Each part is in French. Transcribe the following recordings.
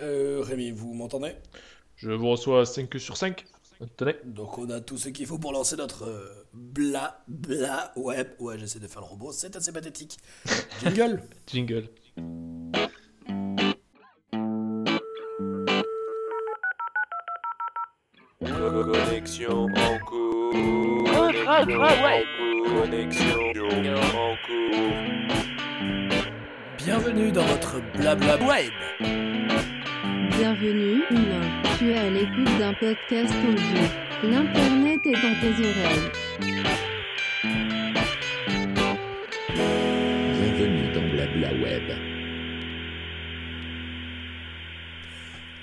Euh, Rémi, vous m'entendez? Je vous reçois 5 sur 5. Tenez. Donc on a tout ce qu'il faut pour lancer notre euh, bla bla web. Ouais, j'essaie de faire le robot, c'est assez pathétique. Jingle Jingle. Connexion en cours. Connexion en cours. Bienvenue dans votre blabla web. Bienvenue, humain. Tu es à l'écoute d'un podcast audio. L'internet est dans tes oreilles.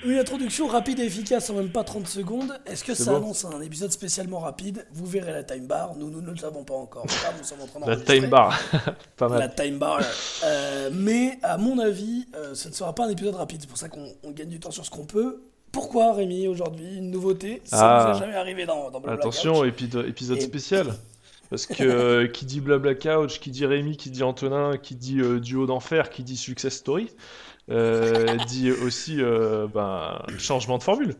Une introduction rapide et efficace en même pas 30 secondes. Est-ce que ça bon. annonce un épisode spécialement rapide? Vous verrez la time bar. Nous, nous ne le savons pas encore. Nous sommes en train La time bar. Pas La mal. time bar. Euh, mais à mon avis, euh, ce ne sera pas un épisode rapide. C'est pour ça qu'on on gagne du temps sur ce qu'on peut. Pourquoi, Rémi, aujourd'hui, une nouveauté? Ça Ah. nous est jamais arrivé dans, dans Blabla Attention, épisode Et- spécial. Parce que euh, qui dit Blabla Couch, qui dit Rémi, qui dit Antonin, qui dit euh, Duo d'Enfer, qui dit Success Story, dit aussi euh, ben, changement de formule.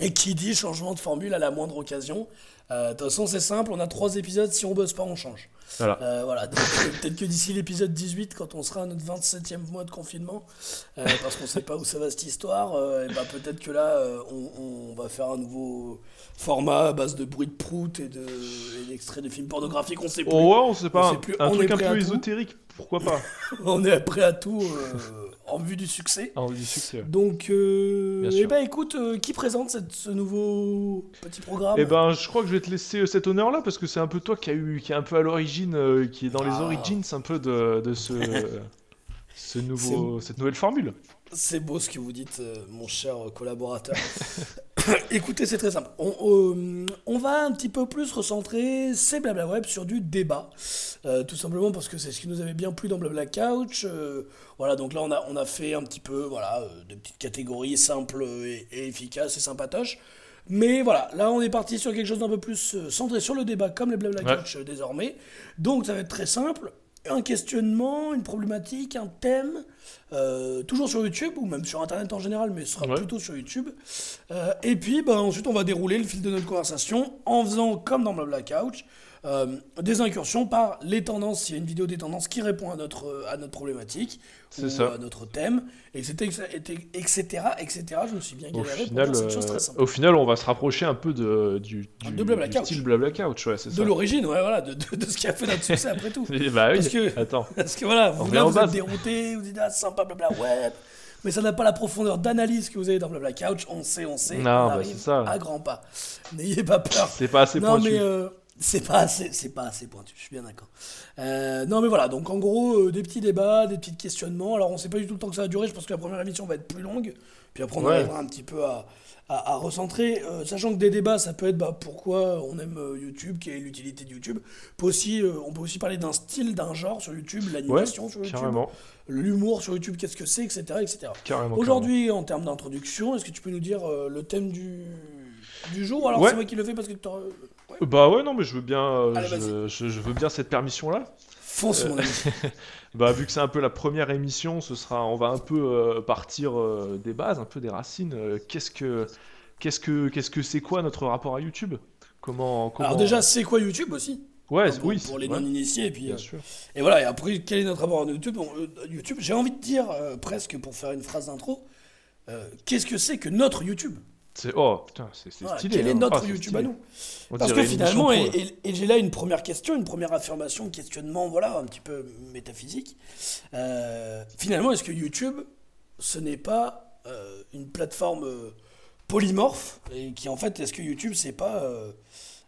Et qui dit changement de formule à la moindre occasion. Euh, De toute façon, c'est simple, on a trois épisodes, si on bosse pas, on change. Voilà. Euh, voilà, euh, peut-être que d'ici l'épisode 18, quand on sera à notre 27e mois de confinement, euh, parce qu'on sait pas où ça va cette histoire, euh, bah, peut-être que là, euh, on, on va faire un nouveau format à base de bruit de prout et de- d'extraits de films pornographiques, on sait plus. Oh ouais, on sait pas, On sait un, plus, un on truc un peu ésotérique, pourquoi pas On est prêt à tout euh, en vue du succès. Ah, on dit succès. ouais. Donc, euh, Bien eh ben, écoute, euh, qui présente cette- ce nouveau petit programme? Eh ben, je crois que je vais te laisser euh, cet honneur-là parce que c'est un peu toi qui a eu, qui est un peu à l'origine, euh, qui est dans les Ah. origins un peu de, de ce, ce nouveau, cette nouvelle formule. C'est beau ce que vous dites, mon cher collaborateur. Écoutez, c'est très simple. On, euh, on va un petit peu plus recentrer ces blabla web sur du débat. Euh, tout simplement parce que c'est ce qui nous avait bien plu dans Blabla Couch. Euh, voilà, donc là, on a, on a fait un petit peu voilà, de petites catégories simples et, et efficaces et sympatoches. Mais voilà, là, on est parti sur quelque chose d'un peu plus centré sur le débat, comme les Blabla Ouais. Couch désormais. Donc, ça va être très simple. Un questionnement, une problématique, un thème, euh, toujours sur YouTube ou même sur Internet en général, mais ce sera Ouais. plutôt sur YouTube. Euh, et puis, bah, ensuite, on va dérouler le fil de notre conversation en faisant, comme dans Blabla Couch, euh, des incursions par les tendances. S'il y a une vidéo des tendances qui répond à notre, euh, à notre problématique ou ça. à notre thème, etc., etc., etc. Je me suis bien Au galéré pour final, cette chose euh, très simple. au final, on va se rapprocher un peu de, du, du, De Blabla du Couch. style Blabla Couch, ouais, De l'origine, ouais, voilà, de, de- de ce qui a fait notre succès après tout. Bah oui, Parce que- attends. Parce que voilà, vous, là, vous êtes dérouté, vous dites ah sympa, blabla, ouais. Mais ça n'a pas la profondeur d'analyse que vous avez dans Blabla Couch. On sait, on sait. Non, on bah, arrive ça. à grands pas. N'ayez pas peur. C'est pas assez non, pointu. mais euh, c'est pas assez, c'est pas assez pointu. Je suis bien d'accord. Euh, non, mais voilà. Donc en gros, euh, des petits débats, des petits questionnements. Alors on sait pas du tout le temps que ça va durer. Je pense que la première émission va être plus longue. Puis après on Ouais. arrivera un petit peu à, à, à recentrer, euh, sachant que des débats, ça peut être bah, pourquoi on aime YouTube, quelle est l'utilité de YouTube. Peut aussi, on peut aussi parler d'un style, d'un genre sur YouTube, Ouais, l'animation sur YouTube, carrément. l'humour sur YouTube, qu'est-ce que c'est, etc., etc. Carrément. Aujourd'hui, en termes d'introduction, est-ce que tu peux nous dire le thème du, du jour? Alors Ouais. c'est moi qui le fais parce que ouais. carrément. Bah ouais, non, mais je veux bien, euh, Allez, je, je- je veux bien cette permission-là. fonce mon ami. Bah vu que c'est un peu la première émission, ce sera, on va un peu euh, partir euh, des bases, un peu des racines. Euh, qu'est-ce que, qu'est-ce que, qu'est-ce que c'est quoi notre rapport à YouTube? Comment, comment... Alors déjà, c'est quoi YouTube aussi? Ouais, pour, oui, pour les ouais, non-initiés et puis bien euh, sûr. et voilà. Et après, quel est notre rapport à YouTube? Bon, euh, YouTube, j'ai envie de dire euh, presque pour faire une phrase d'intro. euh, Qu'est-ce que c'est que notre YouTube? C'est oh putain, c'est, c'est Voilà, stylé. Quel est hein. notre Ah, YouTube à nous On Parce que finalement, et, j'ai là une première question, une première affirmation, questionnement, voilà, un petit peu métaphysique. Euh, finalement, est-ce que YouTube, ce n'est pas euh, une plateforme euh, polymorphe et qui en fait, est-ce que YouTube, c'est pas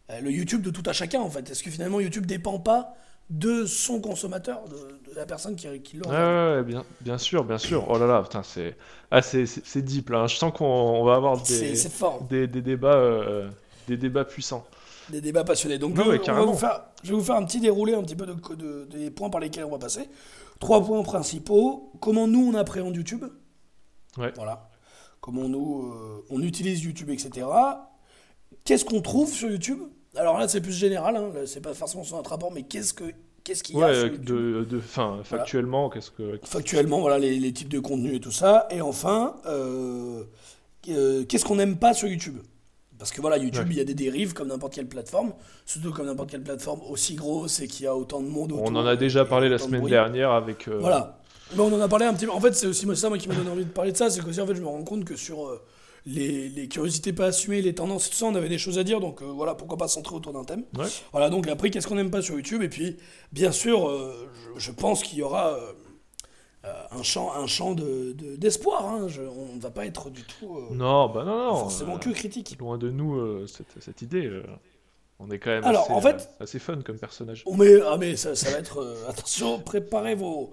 le YouTube de tout à chacun en fait? Est-ce que finalement YouTube dépend pas de son consommateur, de, de la personne qui, qui le Ouais, ouais, bien, bien sûr, bien sûr. Oh là là, putain, c'est, ah, c'est, c'est, c'est deep là. hein. Je sens qu'on on va avoir des, c'est des, des débats, euh, des débats puissants. Des débats passionnés. Donc, Ouais, je, ouais, on va carrément. vous faire, je vais vous faire un petit déroulé un petit peu de, de- des points par lesquels on va passer. Trois points principaux. Comment nous, on appréhende YouTube. Ouais. Voilà. Comment nous, euh, on utilise YouTube, etc. Qu'est-ce qu'on trouve sur YouTube Alors là, c'est plus général. Hein, c'est pas forcément sur notre rapport, mais qu'est-ce que qu'est-ce qu'il y a Ouais, euh, de, de, enfin, factuellement, qu'est-ce que. Factuellement, voilà les, les types de contenus et tout ça. Et enfin, euh, euh, qu'est-ce qu'on n'aime pas sur YouTube? Parce que voilà, YouTube, Ouais. il y a des dérives comme n'importe quelle plateforme, surtout comme n'importe quelle plateforme aussi grosse et qui a autant de monde autour. On en a déjà parlé la de semaine dernière avec. euh, Voilà. Mais on en a parlé un petit peu. En fait, c'est aussi moi, ça moi, qui m'a donné envie de parler de ça. C'est qu'aussi, en fait, je me rends compte que sur les, les curiosités pas assumées, les tendances et tout ça, on avait des choses à dire. Donc euh, voilà, pourquoi pas centrer autour d'un thème. Ouais. Voilà, donc après, qu'est-ce qu'on n'aime pas sur YouTube? Et puis, bien sûr, euh, je, je pense qu'il y aura euh, un champ, un champ de, de- d'espoir. hein. Je- on ne va pas être du tout euh, Non, bah non, non. forcément euh, que critique. Loin de nous euh, cette, cette idée. on est quand même Alors, assez, en fait- assez fun comme personnage. Oh, mais, ah, mais ça, ça va être. attention, préparez vos,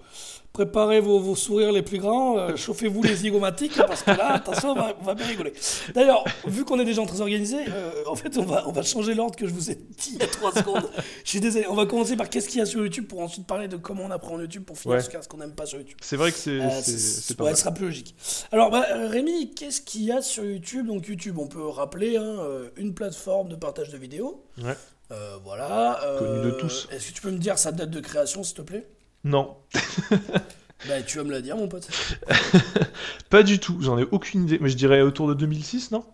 préparez vos, vos sourires les plus grands, euh, chauffez-vous les zygomatiques, parce que là, attention, on va, on va bien rigoler. D'ailleurs, vu qu'on est des gens très organisés, euh, en fait, on va, on va changer l'ordre que je vous ai dit il y a 3 secondes. Je suis désolé, on va commencer par qu'est-ce qu'il y a sur YouTube pour ensuite parler de comment on apprend YouTube pour finir Ouais. sur ce qu'on n'aime pas sur YouTube. C'est vrai que c'est Euh, c'est- ouais, ce sera plus logique. Alors, bah, Rémi, qu'est-ce qu'il y a sur YouTube? Donc, YouTube, on peut rappeler hein, euh, une plateforme de partage de vidéos. Ouais. Voilà. Connue de tous. Est-ce que tu peux me dire sa date de création, s'il te plaît? Non, Bah, tu vas me la dire, mon pote. pas du tout. J'en ai aucune idée. Mais je dirais autour de 2006, non?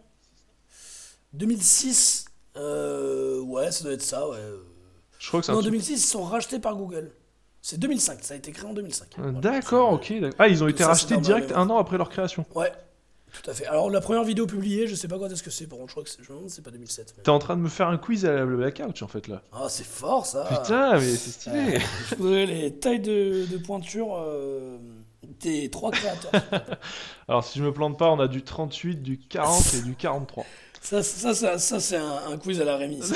2006, euh, ouais, ça doit être ça, ouais. Je crois que c'est Non, truc- 2006, ils sont rachetés par Google. C'est 2005, ça a été créé en 2005. Ah, Voilà. D'accord, ok. Ah, ils ont été Ça, rachetés direct un an après leur création. Ouais, tout à fait. Alors, la première vidéo publiée, je sais pas quand est-ce que c'est, par contre, je crois que c'est, je pas 2007. mais- T'es en train de me faire un quiz à la blackout en fait là. Ah, c'est fort, ça Putain, mais c'est stylé. Je voudrais les tailles de, de pointure euh, des trois créateurs. Alors si je me plante pas, on a du 38, du 40 et du 43. Ça, ça, ça, ça, c'est un, un quiz à la Rémi.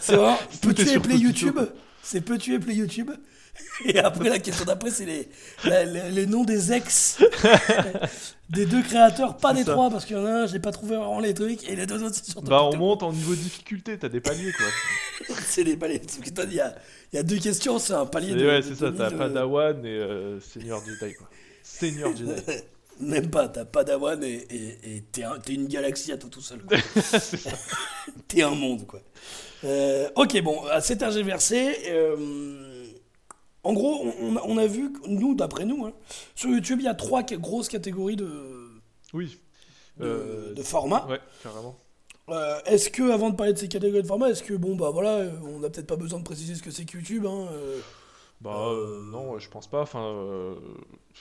c'est vrai. Peux-tu Tokyo. YouTube C'est peux-tu appeler YouTube Et après, la question d'après, c'est les, les, les noms des ex des deux créateurs, pas des ça. trois, parce qu'il y en a un, j'ai pas trouvé vraiment les trucs, et les deux autres, c'est surtout. Bah on monte en niveau de difficulté, t'as des paliers quoi. C'est les paliers. Parce que toi, il y y a deux questions, c'est un palier de. ouais, c'est ça, t'as 2000, euh, Padawan et euh, Seigneur Jedi quoi. Seigneur Jedi. Même pas, t'as pas d'Awan et t'es un- une galaxie à toi tout seul. quoi. t'es un monde, quoi. Euh, ok, bon, c'est tergiversé. Euh, en gros, on, on a, vu, que- nous, d'après nous, hein, sur YouTube, il y a trois grosses catégories de, Oui. de, Euh, de formats. Ouais, carrément. Euh, est-ce que, avant de parler de ces catégories de formats, est-ce que, bon, bah voilà, euh, on n'a peut-être pas besoin de préciser ce que c'est que YouTube, hein, euh, Bah non, je pense pas. Enfin,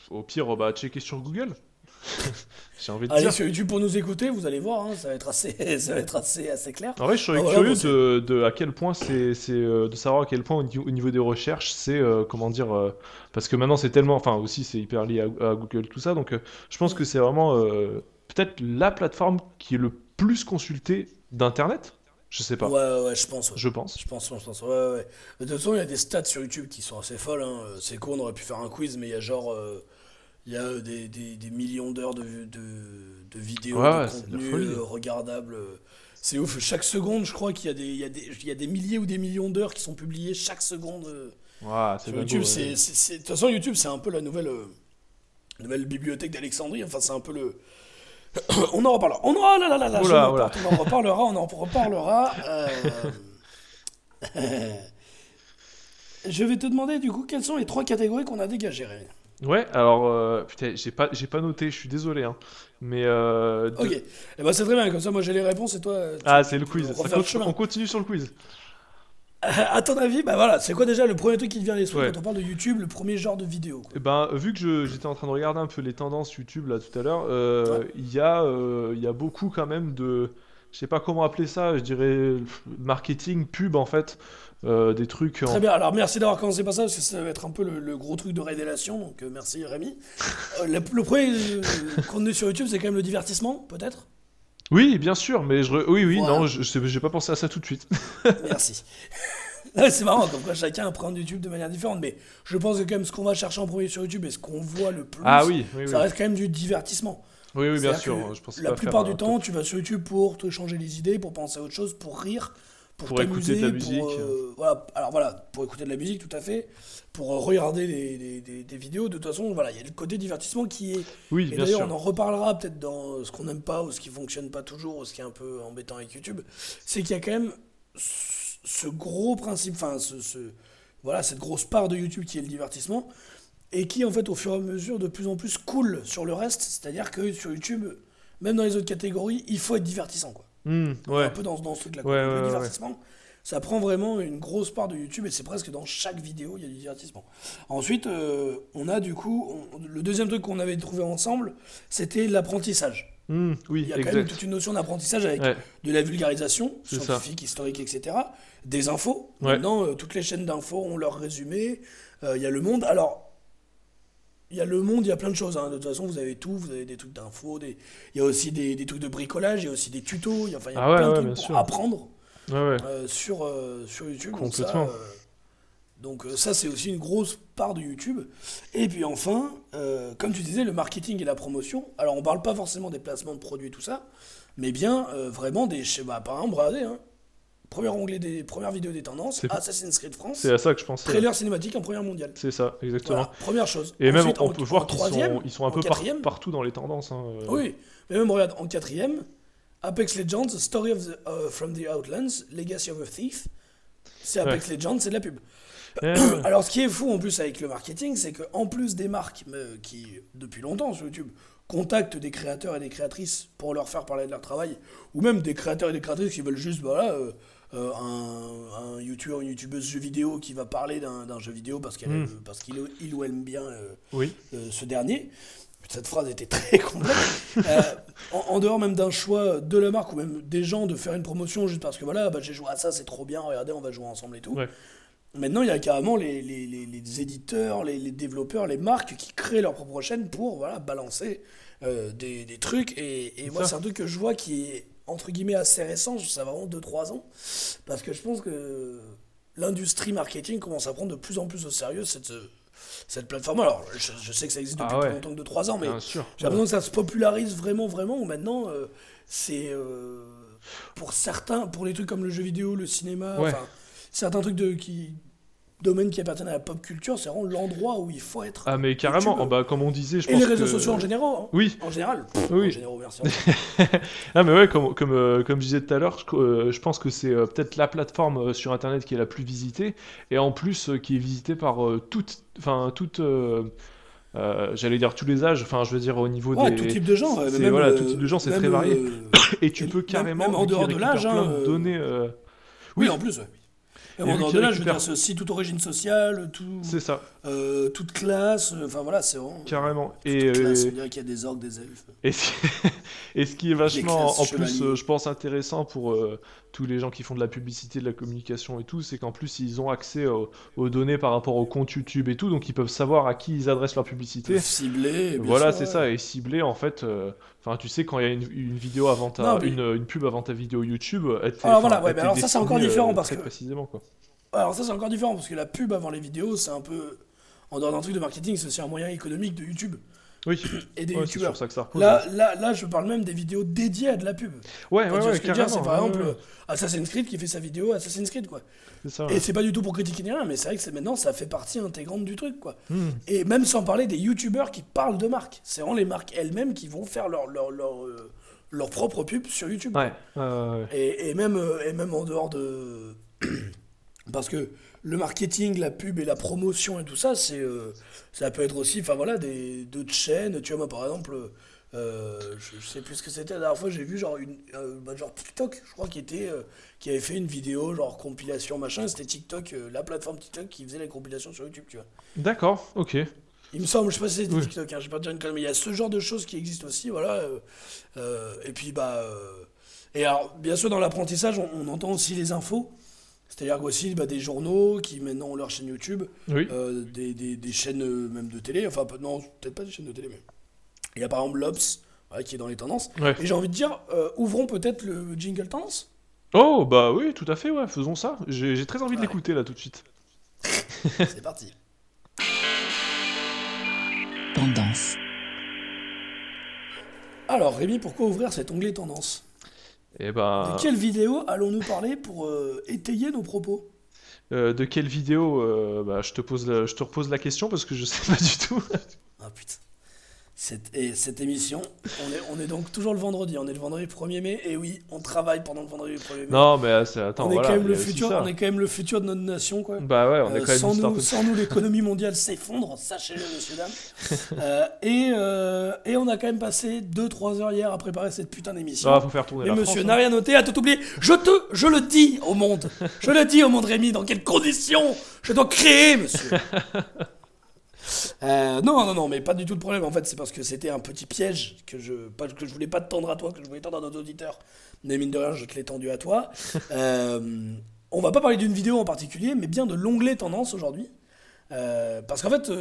au pire, bah checker sur Google. J'ai envie de Allez dire. sur YouTube pour nous écouter, vous allez voir, hein, ça va être assez, ça va être assez, assez clair. En vrai, je serais Ah, curieux de, de à quel point c'est, c'est euh, de savoir à quel point au niveau, au niveau des recherches, c'est euh, comment dire, euh, parce que maintenant c'est tellement, enfin aussi c'est hyper lié à, à Google tout ça, donc je pense que c'est vraiment peut-être la plateforme qui est le plus consultée d'internet. Je sais pas. Ouais, ouais, je pense. ouais. Je pense. Je pense, je pense. Ouais, ouais. De toute façon, il y a des stats sur YouTube qui sont assez folles. hein. C'est cool, on aurait pu faire un quiz, mais il y a genre. Euh, il y a euh, des, des, des millions d'heures de, de, de vidéos, Ouais, de contenu euh, regardables. C'est ouf. Chaque seconde, je crois qu'il y, a des- il y, a des- il y a des milliers ou des millions d'heures qui sont publiées chaque seconde. euh, c'est sur YouTube, ouais. c'est, de toute façon, YouTube, c'est un peu la nouvelle, euh, nouvelle bibliothèque d'Alexandrie. Enfin, c'est un peu le. on en reparlera. On en, oh là là là Oula, on en reparlera, on en reparlera. euh. je vais te demander du coup quelles sont les trois catégories qu'on a dégagées. Rémi? Ouais, alors euh, putain, j'ai pas, j'ai pas noté, je suis désolé, hein. Mais euh, de- Ok, eh ben, c'est très bien. Comme ça, moi j'ai les réponses et toi. tu- ah, c'est le quiz. Ça continue- on continue sur le quiz. À ton avis, bah voilà, c'est quoi déjà le premier truc qui te vient à l'esprit Ouais. quand on parle de YouTube, le premier genre de vidéo quoi? Eh ben, vu que je- j'étais en train de regarder un peu les tendances YouTube là tout à l'heure, euh, Ouais. il y, euh, il y a beaucoup quand même de, je sais pas comment appeler ça, je dirais marketing, pub en fait, euh, des trucs. en- Très bien, alors merci d'avoir commencé par ça, parce que ça va être un peu le, le gros truc de révélation, donc euh, merci Rémi. Euh, le, le premier euh, contenu sur YouTube, c'est quand même le divertissement, peut-être? Oui, bien sûr, mais je, re- oui, oui, Voilà. non, je j'ai pas pensé à ça tout de suite. Merci. C'est marrant, comme quoi chacun appréhende YouTube de manière différente, mais je pense que quand même ce qu'on va chercher en premier sur YouTube et ce qu'on voit le plus, ah oui, oui, oui, ça reste quand même du divertissement. Oui, oui, bien sûr. Je pensais La plupart du top. temps, tu vas sur YouTube pour te changer les idées, pour penser à autre chose, pour rire, pour, Pour écouter de la pour, musique. euh, voilà, alors voilà, pour écouter de la musique, tout à fait, pour euh, regarder des, vidéos. De toute façon, voilà, il y a le côté divertissement qui est. Oui, Et d'ailleurs, on en reparlera peut-être dans ce qu'on n'aime pas ou ce qui fonctionne pas toujours ou ce qui est un peu embêtant avec YouTube. C'est qu'il y a quand même ce gros principe, enfin, ce, ce- voilà, cette grosse part de YouTube qui est le divertissement, et qui, en fait, au fur et à mesure, de plus en plus coule sur le reste. C'est-à-dire que sur YouTube, même dans les autres catégories, il faut être divertissant, quoi. Hmm, ouais. Un peu dans, dans ce truc-là. Ouais, le ouais, divertissement, ça prend vraiment une grosse part de YouTube et c'est presque dans chaque vidéo, il y a du divertissement. Ensuite, euh, on a du coup, on- le deuxième truc qu'on avait trouvé ensemble, c'était l'apprentissage. Hmm, oui, Il y a quand même toute une notion d'apprentissage avec Ouais. de la vulgarisation ça. scientifique, historique, etc. Des infos. Ouais. Maintenant, euh, toutes les chaînes d'infos ont leur résumé. Euh, Il y a le monde. Alors, il y a le monde, il y a plein de choses. hein. De toute façon, vous avez tout. Vous avez des trucs d'infos. Des... Il y a aussi des, des trucs de bricolage. Il y a aussi des tutos. Il y a, enfin, il y a Ah ouais, plein de trucs pour sûr. apprendre euh, sur, euh, sur YouTube. Donc ça, Complètement. euh, Donc ça, c'est aussi une grosse part de YouTube. Et puis enfin, euh, comme tu disais, le marketing et la promotion. Alors on parle pas forcément des placements de produits et tout ça, mais bien euh, vraiment des... chez- Bah, par exemple, regardez, hein, premier onglet des premières vidéos des tendances, Assassin's Creed France, C'est à ça que je pensais. trailer cinématique en première mondiale. C'est ça, exactement. Voilà, première chose. Et même, on en- peut en voir qu'ils sont, ils sont un en peu par- partout dans les tendances. hein, euh. Oui, mais même regarde, en quatrième, Apex Legends, Story of the, uh, from the Outlands, Legacy of a Thief. C'est Apex Legends, c'est de la pub. Eh, ouais. Alors, ce qui est fou en plus avec le marketing, c'est qu'en plus des marques euh, qui, depuis longtemps sur YouTube, contactent des créateurs et des créatrices pour leur faire parler de leur travail, ou même des créateurs et des créatrices qui veulent juste, voilà, euh, euh, un, un youtubeur, une youtubeuse jeu vidéo qui va parler d'un jeu vidéo parce qu'elle Mm. euh, parce qu'il il ou elle aime bien euh, Oui. euh, ce dernier. Cette phrase était très complexe. Euh, en, en dehors même d'un choix de la marque ou même des gens de faire une promotion juste parce que voilà, bah, j'ai joué à ça, c'est trop bien, regardez, on va jouer ensemble et tout. Ouais. Maintenant, il y a carrément les, les, les- les éditeurs, les, développeurs, les marques qui créent leur propre chaîne pour voilà, balancer euh, des, des trucs. Et, et moi, c'est un truc que je vois qui est entre guillemets assez récent, ça a vraiment 2-3 ans. Parce que je pense que l'industrie marketing commence à prendre de plus en plus au sérieux cette, cette plateforme. Alors, je, je sais que ça existe Ah depuis ouais. plus longtemps que 2-3 ans, mais j'ai l'impression que ça se popularise vraiment, vraiment. Où maintenant, euh, c'est euh, pour certains, pour les trucs comme le jeu vidéo, le cinéma, Ouais. enfin, certains trucs de qui domaines qui appartiennent à la pop culture, c'est vraiment l'endroit où il faut être. Ah, mais carrément, oh, bah, comme on disait, je Et pense les réseaux que- sociaux en général. hein. Oui, En général. Oui. En général, merci. Ah mais ouais, comme, comme, euh, comme je disais tout à l'heure, je, euh, je pense que c'est euh, peut-être la plateforme sur Internet qui est la plus visitée, et en plus qui est visitée par toutes, enfin toutes, euh, j'allais dire tous les âges, enfin je veux dire au niveau Ouais, des... tout type de gens. même, voilà, tout type de gens, c'est très varié. euh, Et tu peux carrément, même en dehors de l'âge, hein, euh, Oui, Oui. en plus. ouais. Et en de là, je veux dire, ceci, toute origine sociale, tout, c'est ça, euh, toute classe, enfin voilà, c'est vraiment. carrément. Et, classe, euh, on dirait qu'il y a des orques, des elfes. Et ce, et ce qui est vachement, classes en plus, chevaliers. euh, je pense, intéressant pour euh, tous les gens qui font de la publicité, de la communication et tout, c'est qu'en plus, ils ont accès aux, aux données par rapport au compte YouTube et tout, donc ils peuvent savoir à qui ils adressent leur publicité. Ciblé. bien Voilà, c'est ouais. ça, et cibler, en fait, euh, enfin, tu sais, quand il y a une, une vidéo avant ta, Non, mais- une, une pub avant ta vidéo YouTube, elle Alors voilà, ouais, mais alors ça, c'est encore destinée, différent euh, parce très que- précisément, quoi. Alors ça, c'est encore différent parce que la pub avant les vidéos, c'est un peu. En dehors d'un truc de marketing, c'est aussi un moyen économique de YouTube Oui, et des ouais, c'est youtubeurs. sur ça que ça repose. Là, là, là, je parle même des vidéos dédiées à de la pub. ouais, ouais, vois ouais, carrément. c'est par ouais, exemple ouais, Assassin's Creed qui fait sa vidéo Assassin's Creed, quoi. ça. Et c'est pas du tout pour critiquer ni rien, mais c'est vrai que maintenant, ça fait partie intégrante du truc, quoi. Hmm. Et même sans parler des youtubeurs qui parlent de marques. C'est vraiment les marques elles-mêmes qui vont faire leur, leur, leur, euh, leur propre pub sur YouTube. Ouais, ouais, ouais. Et, et même, euh, et même en dehors de. Parce que le marketing, la pub et la promotion et tout ça, c'est, euh, ça peut être aussi, enfin voilà, des d'autres chaînes. Tu vois, moi par exemple, euh, je, je sais plus ce que c'était la dernière fois, j'ai vu genre, une, euh, bah, genre TikTok, je crois, qui, était, qui avait fait une vidéo, genre compilation machin. C'était TikTok, la plateforme TikTok qui faisait les compilations sur YouTube, tu vois. D'accord, ok. Il me semble, je sais pas si Oui. TikTok, hein, je vais pas te dire une connerie, mais il y a ce genre de choses qui existent aussi, voilà. et puis, bah. et alors, bien sûr, dans l'apprentissage, on, on entend aussi les infos. C'est-à-dire qu'aussi, bah, des journaux qui maintenant ont leur chaîne YouTube, Oui. euh, des, des, des chaînes euh, même de télé, enfin, non, peut-être pas des chaînes de télé, mais. Il y a par exemple l'Obs, qui est dans les tendances. Ouais. Et j'ai envie de dire, euh, ouvrons peut-être le jingle tendance. Oh, bah oui, tout à fait, ouais, faisons ça. J'ai très envie de l'écouter là tout de suite. C'est parti. Tendance. Alors, Rémi, pourquoi ouvrir cet onglet tendance? Et ben, De quelle vidéo allons-nous parler pour euh, étayer nos propos? Euh, de quelle vidéo? Euh, bah, je te pose la- je te repose la question parce que je sais pas du tout. Ah putain. Cette, et cette émission, on est, on est donc toujours le vendredi. On est le vendredi 1er mai. Et oui, on travaille pendant le vendredi 1er mai. Non, mais euh, attends, on, est voilà, quand même le futur, on est quand même le futur de notre nation. Quoi. Bah ouais, on est Euh, quand même sans, nous, sans nous, l'économie mondiale s'effondre, sachez-le, messieurs, dames. Euh, et, euh, et on a quand même passé 2-3 heures hier à préparer cette putain d'émission. Ah, faut faire tourner Et la monsieur France, n'a hein. rien noté, a tout oublié. Je te, je le dis au monde. Je le dis au monde Rémi, dans quelles conditions je dois créer, monsieur. Euh, non, non, non, mais pas du tout de problème. En fait, c'est parce que c'était un petit piège que je, pas, que je voulais pas te tendre à toi, que je voulais tendre à nos auditeurs. Mais mine de rien, je te l'ai tendu à toi. Euh, on va pas parler d'une vidéo en particulier, mais bien de l'onglet tendance aujourd'hui. Euh, parce qu'en fait,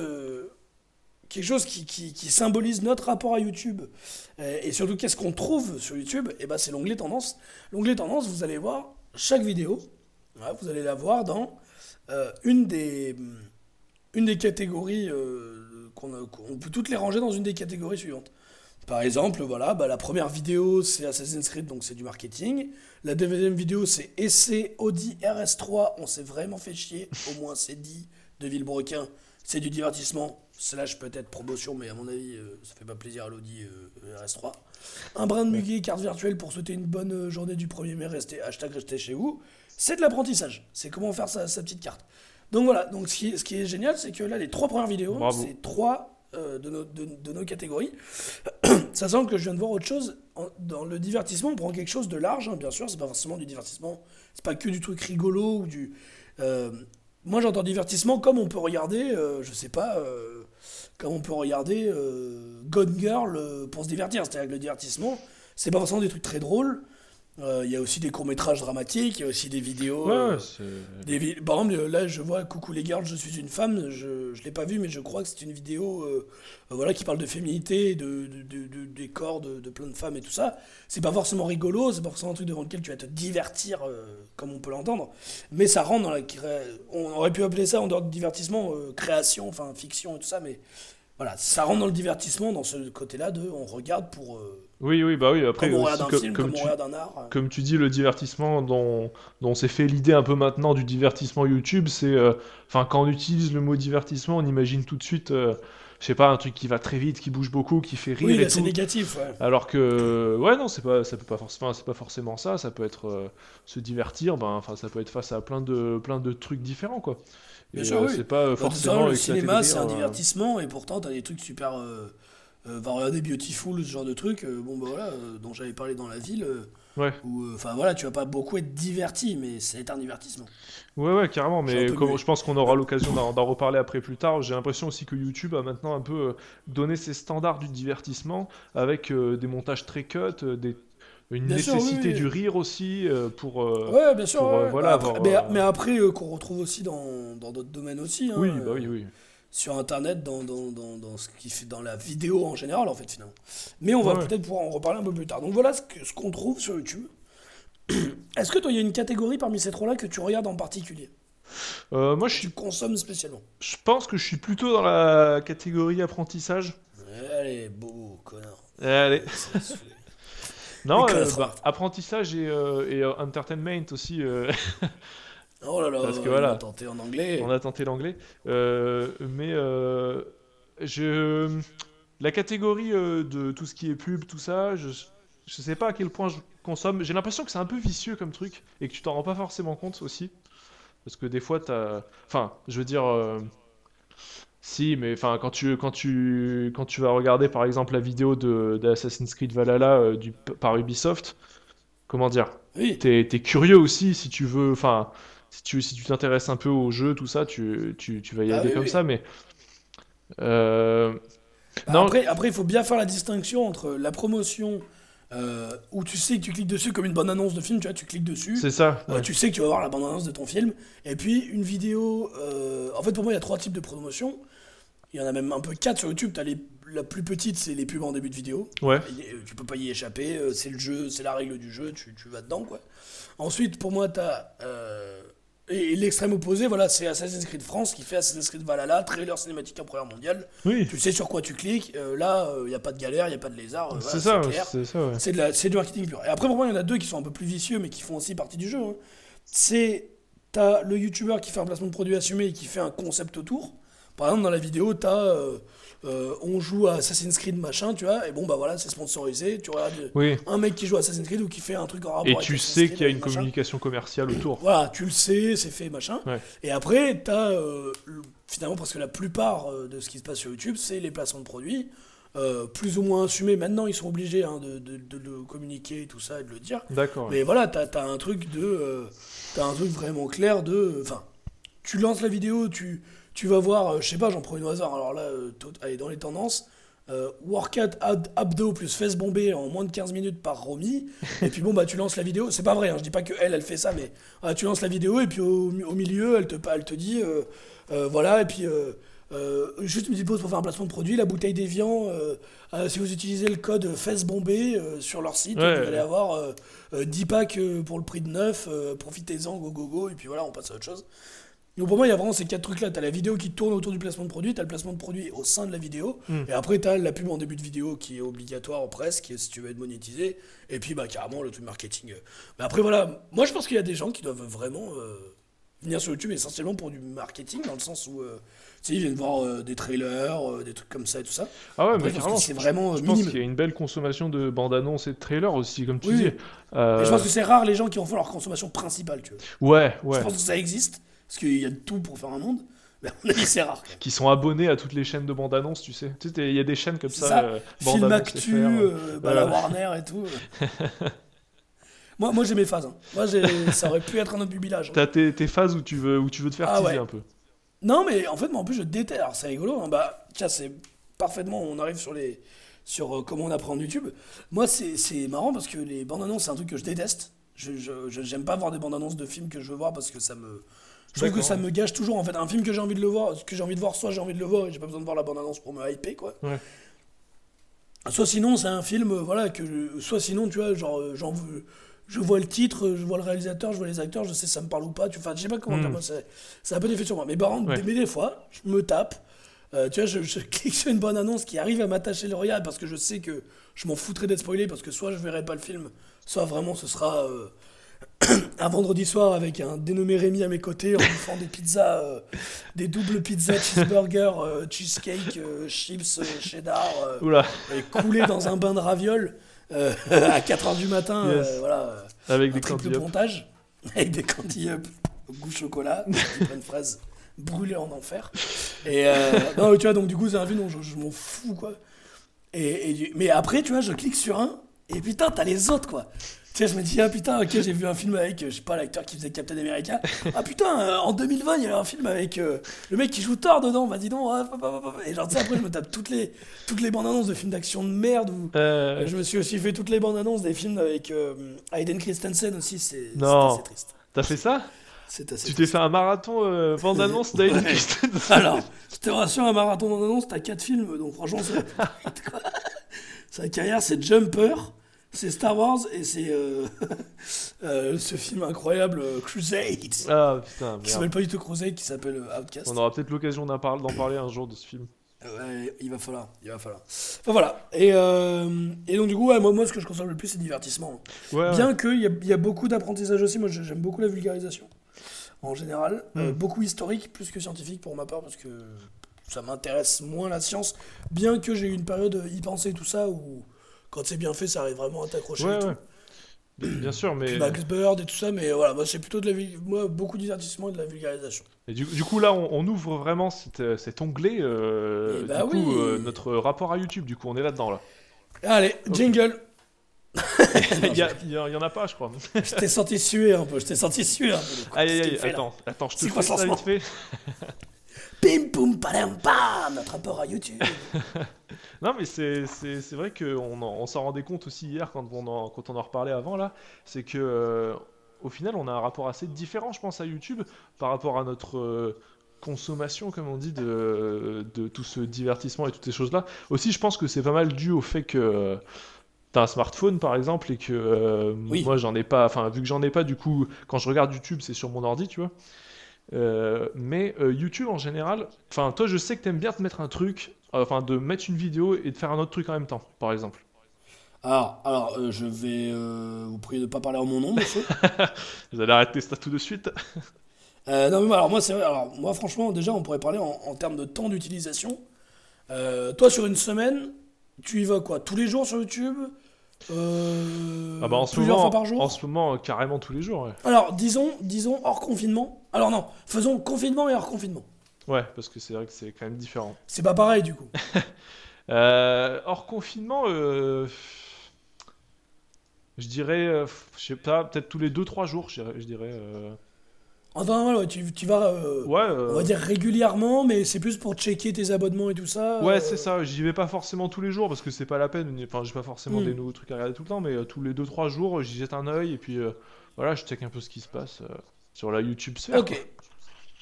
quelque chose qui, qui- qui symbolise notre rapport à YouTube et surtout qu'est-ce qu'on trouve sur YouTube, et ben c'est l'onglet tendance. L'onglet tendance, vous allez voir chaque vidéo, vous allez la voir dans une des une des catégories euh, qu'on a- qu'on peut toutes les ranger dans une des catégories suivantes. Par exemple, voilà, bah, la première vidéo c'est Assassin's Creed, donc c'est du marketing. La deuxième vidéo c'est essai Audi RS3, on s'est vraiment fait chier, au moins c'est dit, de Villebrequin, c'est du divertissement, slash peut-être promotion, mais à mon avis euh, ça fait pas plaisir à l'Audi euh, RS3. Un brin de muguet, carte virtuelle pour souhaiter une bonne euh, journée du 1er mai, restez, hashtag restez chez vous. C'est de l'apprentissage, c'est comment faire sa, sa petite carte. Donc voilà, donc ce qui est, ce qui est génial, c'est que là, les trois premières vidéos, c'est trois euh, de, nos, de, de nos catégories. Sachant que je viens de voir autre chose, en- dans le divertissement, on prend quelque chose de large, hein, bien sûr, c'est pas forcément du divertissement, c'est pas que du truc rigolo ou du... euh, moi j'entends divertissement comme on peut regarder, euh, je sais pas, euh, comme on peut regarder euh, Gone Girl pour se divertir, c'est-à-dire que le divertissement, c'est pas forcément des trucs très drôles, Euh, il y a aussi des courts-métrages dramatiques, il y a aussi des vidéos... Ouais, euh, des vi- Par exemple, là, je vois Coucou les gardes, je suis une femme. Je ne l'ai pas vu, mais je crois que c'est une vidéo euh, voilà, qui parle de féminité, de, de- de- de- des corps de, de plein de femmes et tout ça. C'est pas forcément rigolo, c'est pas forcément un truc devant lequel tu vas te divertir, comme on peut l'entendre. Mais ça rentre dans la. On aurait pu appeler ça en dehors de divertissement, création, enfin fiction et tout ça, mais voilà, ça rentre dans le divertissement, dans ce côté-là de on regarde pour. euh, Oui, oui, bah oui, après, comme on aussi, comme, film, comme comme, tu, on art. comme tu dis, le divertissement dont, dont on s'est fait l'idée un peu maintenant du divertissement YouTube, c'est. euh, Enfin, quand on utilise le mot divertissement, on imagine tout de suite, euh, je sais pas, un truc qui va très vite, qui bouge beaucoup, qui fait rire Oui, et là, c'est tout. négatif, ouais. Alors que, ouais, non, c'est pas, ça peut pas forcément, c'est pas forcément ça. Ça peut être euh, se divertir, ben, enfin, ça peut être face à plein de, plein de trucs différents, quoi. Et Bien sûr, euh, oui. c'est pas Bah, forcément le cinéma, c'est un divertissement, et pourtant, t'as des trucs super. Euh, va regarder Beautiful, ce genre de trucs, euh, bon, bah voilà, euh, dont j'avais parlé dans la ville, Ouais. enfin voilà, tu vas pas beaucoup être diverti, mais c'est un divertissement. Ouais, ouais, carrément, mais comme, je pense qu'on aura l'occasion d'en reparler après plus tard. J'ai l'impression aussi que YouTube a maintenant un peu donné ses standards du divertissement avec des montages très cut, euh, des, une Bien sûr, oui, nécessité oui. du rire aussi euh, pour. euh, Ouais, bien sûr. pour, ouais, euh, ouais. voilà, Après- avoir, mais, mais après, qu'on retrouve aussi dans dans d'autres domaines aussi. hein, Oui, bah oui, oui. Sur Internet, dans, dans, dans, dans ce qui fait dans la vidéo en général, en fait, finalement. Mais on va Ouais, peut-être pouvoir en reparler un peu plus tard. Donc voilà ce que- ce qu'on trouve sur YouTube. Est-ce que toi, il y a une catégorie parmi ces trois-là que tu regardes en particulier? Euh, moi, je, suis- tu consommes spécialement je pense que je suis plutôt dans la catégorie apprentissage. Allez, beau connard. Allez. Non, euh, bah, apprentissage et, euh, et euh, entertainment aussi. Oh là là, Parce que on voilà. a tenté en anglais. On a tenté l'anglais. Euh, mais euh, je... la catégorie euh, de tout ce qui est pub, tout ça, je, je sais pas à quel point je consomme. J'ai l'impression que c'est un peu vicieux comme truc et que tu t'en rends pas forcément compte aussi. Parce que des fois, t'as. Enfin, je veux dire. Si, mais enfin, quand tu, quand, tu, quand tu vas regarder par exemple la vidéo de, d'Assassin's Creed Valhalla du, par Ubisoft, comment dire Oui, t'es, t'es curieux aussi si tu veux, enfin, si tu si tu t'intéresses un peu au jeu, tout ça, tu, tu, tu vas y Ah aller oui, comme oui. ça, mais euh, Bah, non, Après, après, il faut bien faire la distinction entre la promotion euh, où tu sais que tu cliques dessus comme une bonne annonce de film, tu vois, tu cliques dessus. c'est ça. Euh, tu sais que tu vas voir la bande-annonce de ton film. Et puis, une vidéo. En fait, pour moi, il y a trois types de promotion. Il y en a même un peu quatre sur YouTube. As les... La plus petite, c'est les pubs en début de vidéo. Ouais. Tu peux pas y échapper. C'est le jeu, c'est la règle du jeu. Tu, tu vas dedans, quoi. Ensuite, pour moi, t'as. Euh... Et, l'extrême opposé, voilà, c'est Assassin's Creed France qui fait Assassin's Creed Valhalla, trailer cinématique en première mondiale. Oui, Tu sais sur quoi tu cliques. euh, là, il n'y a pas de galère, il n'y a pas de lézard. euh, c'est voilà, ça, c'est ça. ouais. C'est de la- c'est du marketing pur. Et après, pour moi, il y en a deux qui sont un peu plus vicieux, mais qui font aussi partie du jeu. hein. C'est, t'as le youtubeur qui fait un placement de produit assumé et qui fait un concept autour. Par exemple, dans la vidéo, t'as. euh, euh, on joue à Assassin's Creed machin, tu vois, et bon bah voilà, c'est sponsorisé. Tu regardes Oui. un mec qui joue à Assassin's Creed ou qui fait un truc en rapport Et avec tu Assassin's sais qu'il y a une machin. communication commerciale autour. Voilà, tu le sais, c'est fait, machin. Ouais. Et après, t'as euh, le- finalement, parce que la plupart euh, de ce qui se passe sur YouTube, c'est les placements de produits, euh, plus ou moins assumés. Maintenant, ils sont obligés hein, de, de- de le communiquer et tout ça, et de le dire. D'accord. ouais. Mais voilà, t'as as un truc de. t'as un truc vraiment clair de. Enfin, tu lances la vidéo, tu, tu vas voir, euh, je sais pas, j'en prends une au hasard. Alors là, euh, allez, dans les tendances. Euh, workout ab- abdos plus fesses bombées en moins de 15 minutes par Romy. et puis bon, bah tu lances la vidéo. C'est pas vrai, hein, je dis pas que elle, elle fait ça, mais ah, tu lances la vidéo et puis au, au milieu, elle te, elle te dit euh, euh, voilà, et puis juste une petite pause pour faire un placement de produit. La bouteille d'Evian, si vous utilisez le code fesses bombées sur leur site, Ouais. vous allez avoir euh, euh, 10 packs pour le prix de 9. euh, Profitez-en, go go go. Et puis voilà, on passe à autre chose. Donc pour moi, il y a vraiment ces quatre trucs-là. T'as la vidéo qui tourne autour du placement de produit, t'as le placement de produit au sein de la vidéo, Mm. et après t'as la pub en début de vidéo qui est obligatoire presque, si tu veux être monétisé, et puis bah carrément le truc marketing. Mais après voilà, moi je pense qu'il y a des gens qui doivent vraiment euh, venir sur YouTube essentiellement pour du marketing, dans le sens où euh, tu sais, ils viennent voir euh, des trailers, euh, des trucs comme ça et tout ça. Ah ouais, Après, mais je pense carrément. c'est vraiment euh, Je pense qu'il y a une belle consommation de bandes annonces et de trailers aussi, comme tu Oui, dis. Euh, je pense que c'est rare les gens qui en font leur consommation principale, tu vois. Ouais, ouais. Je pense que ça existe, parce qu'il y a de tout pour faire un monde, mais à mon avis c'est rare. Qui sont abonnés à toutes les chaînes de bandes annonces, tu sais. Tu sais, il y a des chaînes comme ça. ça. euh, Film Actu, FR, euh. euh, bah, la. Warner et tout. moi, moi j'ai mes phases. hein. Moi, ça aurait pu être un autre bubilage. hein. T'as tes, tes phases où tu veux, où tu veux te faire Ah teaser ouais. un peu. Non, mais en fait, moi, en plus, je déteste. Alors, c'est rigolo. hein. Bah, tiens, c'est parfaitement. On arrive sur les sur euh, comment on apprend YouTube. Moi, c'est marrant parce que les bandes annonces, c'est un truc que je déteste. Je je- je- j'aime pas voir des bandes annonces de films que je veux voir parce que ça me je trouve que ça me gâche toujours en fait un film que j'ai envie de le voir que j'ai envie de voir soit j'ai envie de le voir et j'ai pas besoin de voir la bande annonce pour me hyper quoi Ouais. soit sinon c'est un film euh, voilà que je- soit sinon tu vois genre euh, j'en veux je vois le titre, euh, je vois le réalisateur, je vois les acteurs, je sais si ça me parle ou pas. Tu, enfin, je sais pas comment Mm. dire, moi, c'est c'est un peu d'effet sur moi. Mais par contre, Ouais. mais des fois, je me tape. euh, tu vois, je, je clique sur une bonne annonce qui arrive à m'attacher le regard parce que je sais que je m'en foutrais d'être spoilé parce que soit je verrai pas le film, soit vraiment ce sera euh, un vendredi soir avec un dénommé Rémi à mes côtés en bouffant des pizzas, euh, des doubles pizzas cheeseburger, euh, cheesecake, euh, chips, euh, cheddar, et coulé dans un bain de ravioles à 4h du matin, Yes. voilà, avec un des triple pontage avec des candy up au goût chocolat, des pleines fraises brûlées en enfer. Et non, tu vois, donc du coup, c'est un film dont je, je m'en fous, quoi. Et, mais après, tu vois, je clique sur un, et putain, t'as les autres, quoi. Tu sais, je me dis, ah putain, ok, j'ai vu un film avec, euh, je sais pas, l'acteur qui faisait Captain America. Ah putain, euh, en 2020, il y avait un film avec euh, le mec qui joue Thor dedans, bah dis donc. ah. Et genre, tu sais, après, je me tape toutes les, toutes les bandes annonces de films d'action de merde où. Euh, Je me suis aussi fait toutes les bandes annonces des films avec Hayden Christensen aussi, c'est assez triste. T'as fait ça? C'est assez Tu t'es fait un marathon euh, bande annonce d'Aiden Ouais. Christensen Alors, je te rassure, un marathon bande annonce, t'as 4 films, donc franchement, c'est. quoi. Sa carrière, c'est Jumper, c'est Star Wars et c'est euh, euh, ce film incroyable euh, Crusade. Ah putain, Qui merde. s'appelle pas du tout Crusade, qui s'appelle Outcast. On aura peut-être l'occasion d'en par- d'en parler un jour de ce film. Ouais, il va falloir, il va falloir. Enfin voilà. Et, et donc du coup, ouais, moi, moi, ce que je consomme le plus, c'est divertissement. Ouais. Bien qu'il y, a- y a beaucoup d'apprentissage aussi, moi j'aime beaucoup la vulgarisation en général, Mm. beaucoup historique plus que scientifique pour ma part parce que ça m'intéresse moins la science, bien que j'ai eu une période y penser tout ça où quand c'est bien fait ça arrive vraiment à t'accrocher Ouais, ouais. Bien sûr, mais. Max Bird et tout ça, mais voilà, moi c'est plutôt de la moi beaucoup de divertissement et de la vulgarisation. Et du, du coup, là, on, on ouvre vraiment cet, euh, cet onglet, euh, bah du coup, oui. euh, notre rapport à YouTube. Du coup, on est là-dedans, là. Allez, jingle Il y, a- il en a pas, je crois. Je t'ai senti suer un peu, je t'ai senti suer un peu. coup. Aïe, aïe, aïe, attends, attends, je te fais ça vite fait. Pim poum padam pam, notre rapport à YouTube. Non, mais c'est c'est- c'est vrai qu'on en- on s'en rendait compte aussi hier quand on en, quand on en reparlait avant, là. C'est que, euh, au final, on a un rapport assez différent, je pense, à YouTube par rapport à notre. euh, consommation comme on dit de, de tout ce divertissement et toutes ces choses là aussi je pense que c'est pas mal dû au fait que euh, t'as un smartphone par exemple et que euh, Oui. moi j'en ai pas enfin vu que j'en ai pas du coup quand je regarde YouTube c'est sur mon ordi tu vois Euh, mais euh, YouTube en général enfin toi je sais que t'aimes bien te mettre un truc euh, enfin de mettre une vidéo et de faire un autre truc en même temps par exemple Alors, alors je vais vous prier de ne pas parler en mon nom, monsieur. vous allez arrêter ça tout de suite non, mais alors moi, c'est. Alors, moi, franchement, déjà, on pourrait parler en, en termes de temps d'utilisation. Toi, sur une semaine, tu y vas quoi? Tous les jours sur YouTube? Euh, Ah bah en ce Plusieurs moment, fois par jour en ce moment, euh, carrément tous les jours. Ouais, Alors, disons, disons hors confinement. Alors, non, faisons confinement et hors confinement. Ouais, parce que c'est vrai que c'est quand même différent. C'est pas pareil, du coup. Euh, hors confinement, euh, je dirais, je sais pas, peut-être tous les 2-3 jours, je dirais. Ouais, tu, tu vas, euh, Ouais, euh, on va dire régulièrement, mais c'est plus pour checker tes abonnements et tout ça. ouais, euh, c'est ça. J'y vais pas forcément tous les jours parce que c'est pas la peine. Enfin, j'ai pas forcément Hmm. des nouveaux trucs à regarder tout le temps, mais tous les 2-3 jours, j'y jette un œil et puis voilà, je check un peu ce qui se passe sur la YouTube sphère. Ok.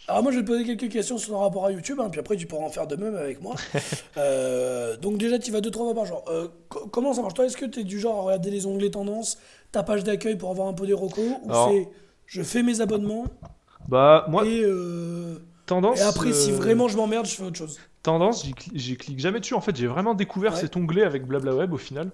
Alors moi je vais te poser quelques questions sur ton rapport à YouTube, hein, puis après tu pourras en faire de même avec moi. Donc déjà tu vas 2-3 fois par jour. Co- comment ça marche? Toi est-ce que tu es du genre à regarder les onglets tendances, ta page d'accueil pour avoir un peu des recos Ou c'est je fais mes abonnements Bah, moi, et, euh, tendance. et après si euh, vraiment je m'emmerde je fais autre chose Tendance, j'y cli- j'y clique jamais dessus. En fait, j'ai vraiment découvert Ouais. cet onglet avec BlablaWeb au final.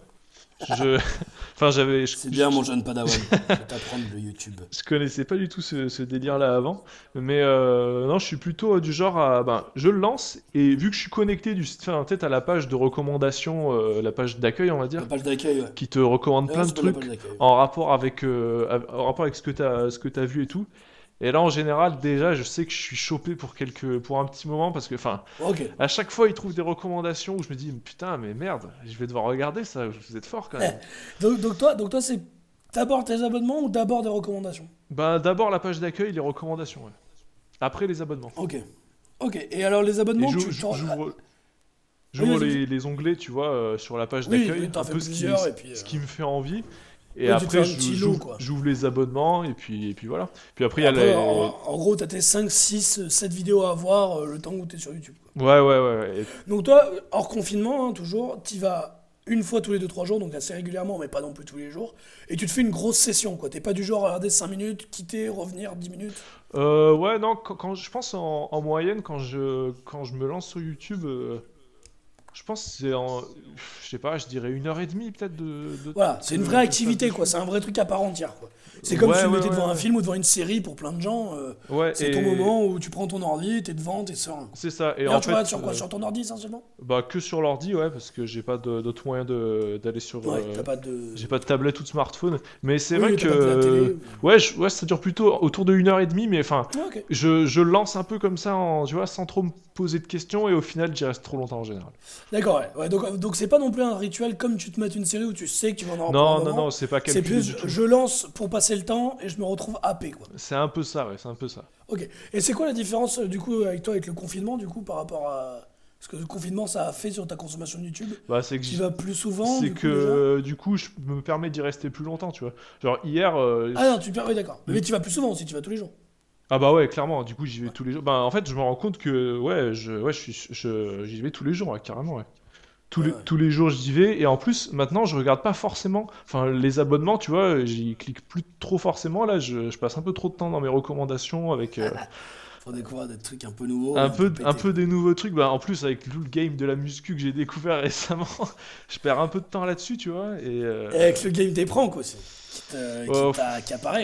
Je... enfin, j'avais. je- mon jeune padawan, je vais t'apprendre le YouTube. Je connaissais pas du tout ce, ce délire-là avant, mais euh, non, je suis plutôt euh, du genre à, ben, je le lance et vu que je suis connecté du, enfin, peut-être à la page de recommandation, euh, la page d'accueil, on va La dire, page d'accueil, ouais. qui te recommande Ouais, plein de c'est la trucs en rapport avec, euh, av- en rapport avec ce que t'as, ce que t'as vu et tout. Et là, en général, déjà, je sais que je suis chopé pour quelques, pour un petit moment parce que, enfin, à chaque fois, ils trouvent des recommandations où je me dis, putain, mais merde, je vais devoir regarder ça. Vous êtes fort quand même. Donc, donc toi, donc toi c'est d'abord tes abonnements ou d'abord des recommandations? Bah, d'abord la page d'accueil, les recommandations. ouais. Après les abonnements. Ok. Ok. Et alors les abonnements, tu j'ouvre vas-y, les, les onglets, tu vois, euh, sur la page Oui, d'accueil, oui, un peu ce qui me fait envie. Et Ouais, après, j'ouvre les abonnements, et puis, et puis voilà. Puis après, il y a Après, les... en, en gros, t'as tes 5, 6, 7 vidéos à voir euh, le temps où t'es sur YouTube. quoi. Ouais, ouais, ouais. Et- Donc toi, hors confinement, hein, toujours, t'y vas une fois tous les 2-3 jours, donc assez régulièrement, mais pas non plus tous les jours. Et tu te fais une grosse session, quoi. T'es pas du genre à regarder 5 minutes, quitter, revenir 10 minutes. Euh, ouais, non, quand, quand- je pense en, en moyenne, quand je, quand je me lance sur YouTube, euh, je pense que c'est en... Je sais pas, je dirais une heure et demie peut-être de, de- Voilà, c'est une vraie activité, quoi. C'est un vrai truc à part entière, quoi. C'est comme Ouais, si tu ouais, mettais ouais, devant un film ou devant une série pour plein de gens. euh, Ouais, c'est et- ton moment où tu prends ton ordi, t'es devant, t'es serein. C'est ça. Et Et en tu fait, sur quoi? euh, Sur ton ordi, essentiellement? bah, que sur l'ordi, ouais, parce que j'ai pas moyens de- d'aller sur... Ouais, euh, t'as pas de. J'ai pas de tablette ou de smartphone, mais c'est Oui, vrai que pas de la télé. ouais, je- ouais, ça dure plutôt autour de une heure et demie, mais enfin, Ah, je, je lance un peu comme ça, en, tu vois, sans trop me poser de questions, et au final, j'y reste trop longtemps en général. D'accord, ouais. Ouais, donc donc c'est pas non plus un rituel comme tu te mets une série où tu sais que tu vas en avoir un Non, non, moment. non, c'est pas C'est calculé plus du tout. je lance pour passer le temps et je me retrouve happé quoi. C'est un peu ça, ouais, c'est un peu ça. Ok. Et c'est quoi la différence euh, du coup avec toi avec le confinement du coup par rapport à ce que le confinement ça a fait sur ta consommation de YouTube? Bah, c'est que Tu vas plus souvent c'est du coup, que euh, du coup, je me permets d'y rester plus longtemps, tu vois. Genre hier, euh, Ah non, tu te oui, d'accord. Mais tu vas plus souvent aussi, tu vas tous les jours. Ah bah ouais, clairement, du coup j'y vais tous les jours. Bah en fait, je me rends compte que ouais, je, ouais, je suis, je- j'y vais tous les jours, ouais, carrément, ouais. Tous, les, tous les jours j'y vais, et en plus, maintenant je regarde pas forcément, enfin les abonnements, tu vois, j'y clique plus trop forcément, là, je, je passe un peu trop de temps dans mes recommandations avec euh, Faut découvrir des trucs un peu nouveaux. un, peu, un peu des nouveaux trucs. Bah en plus, avec tout le game de la muscu que j'ai découvert récemment, je perds un peu de temps là-dessus, tu vois, et... euh, Et avec le game des pranks aussi. Qui te- qui Oh.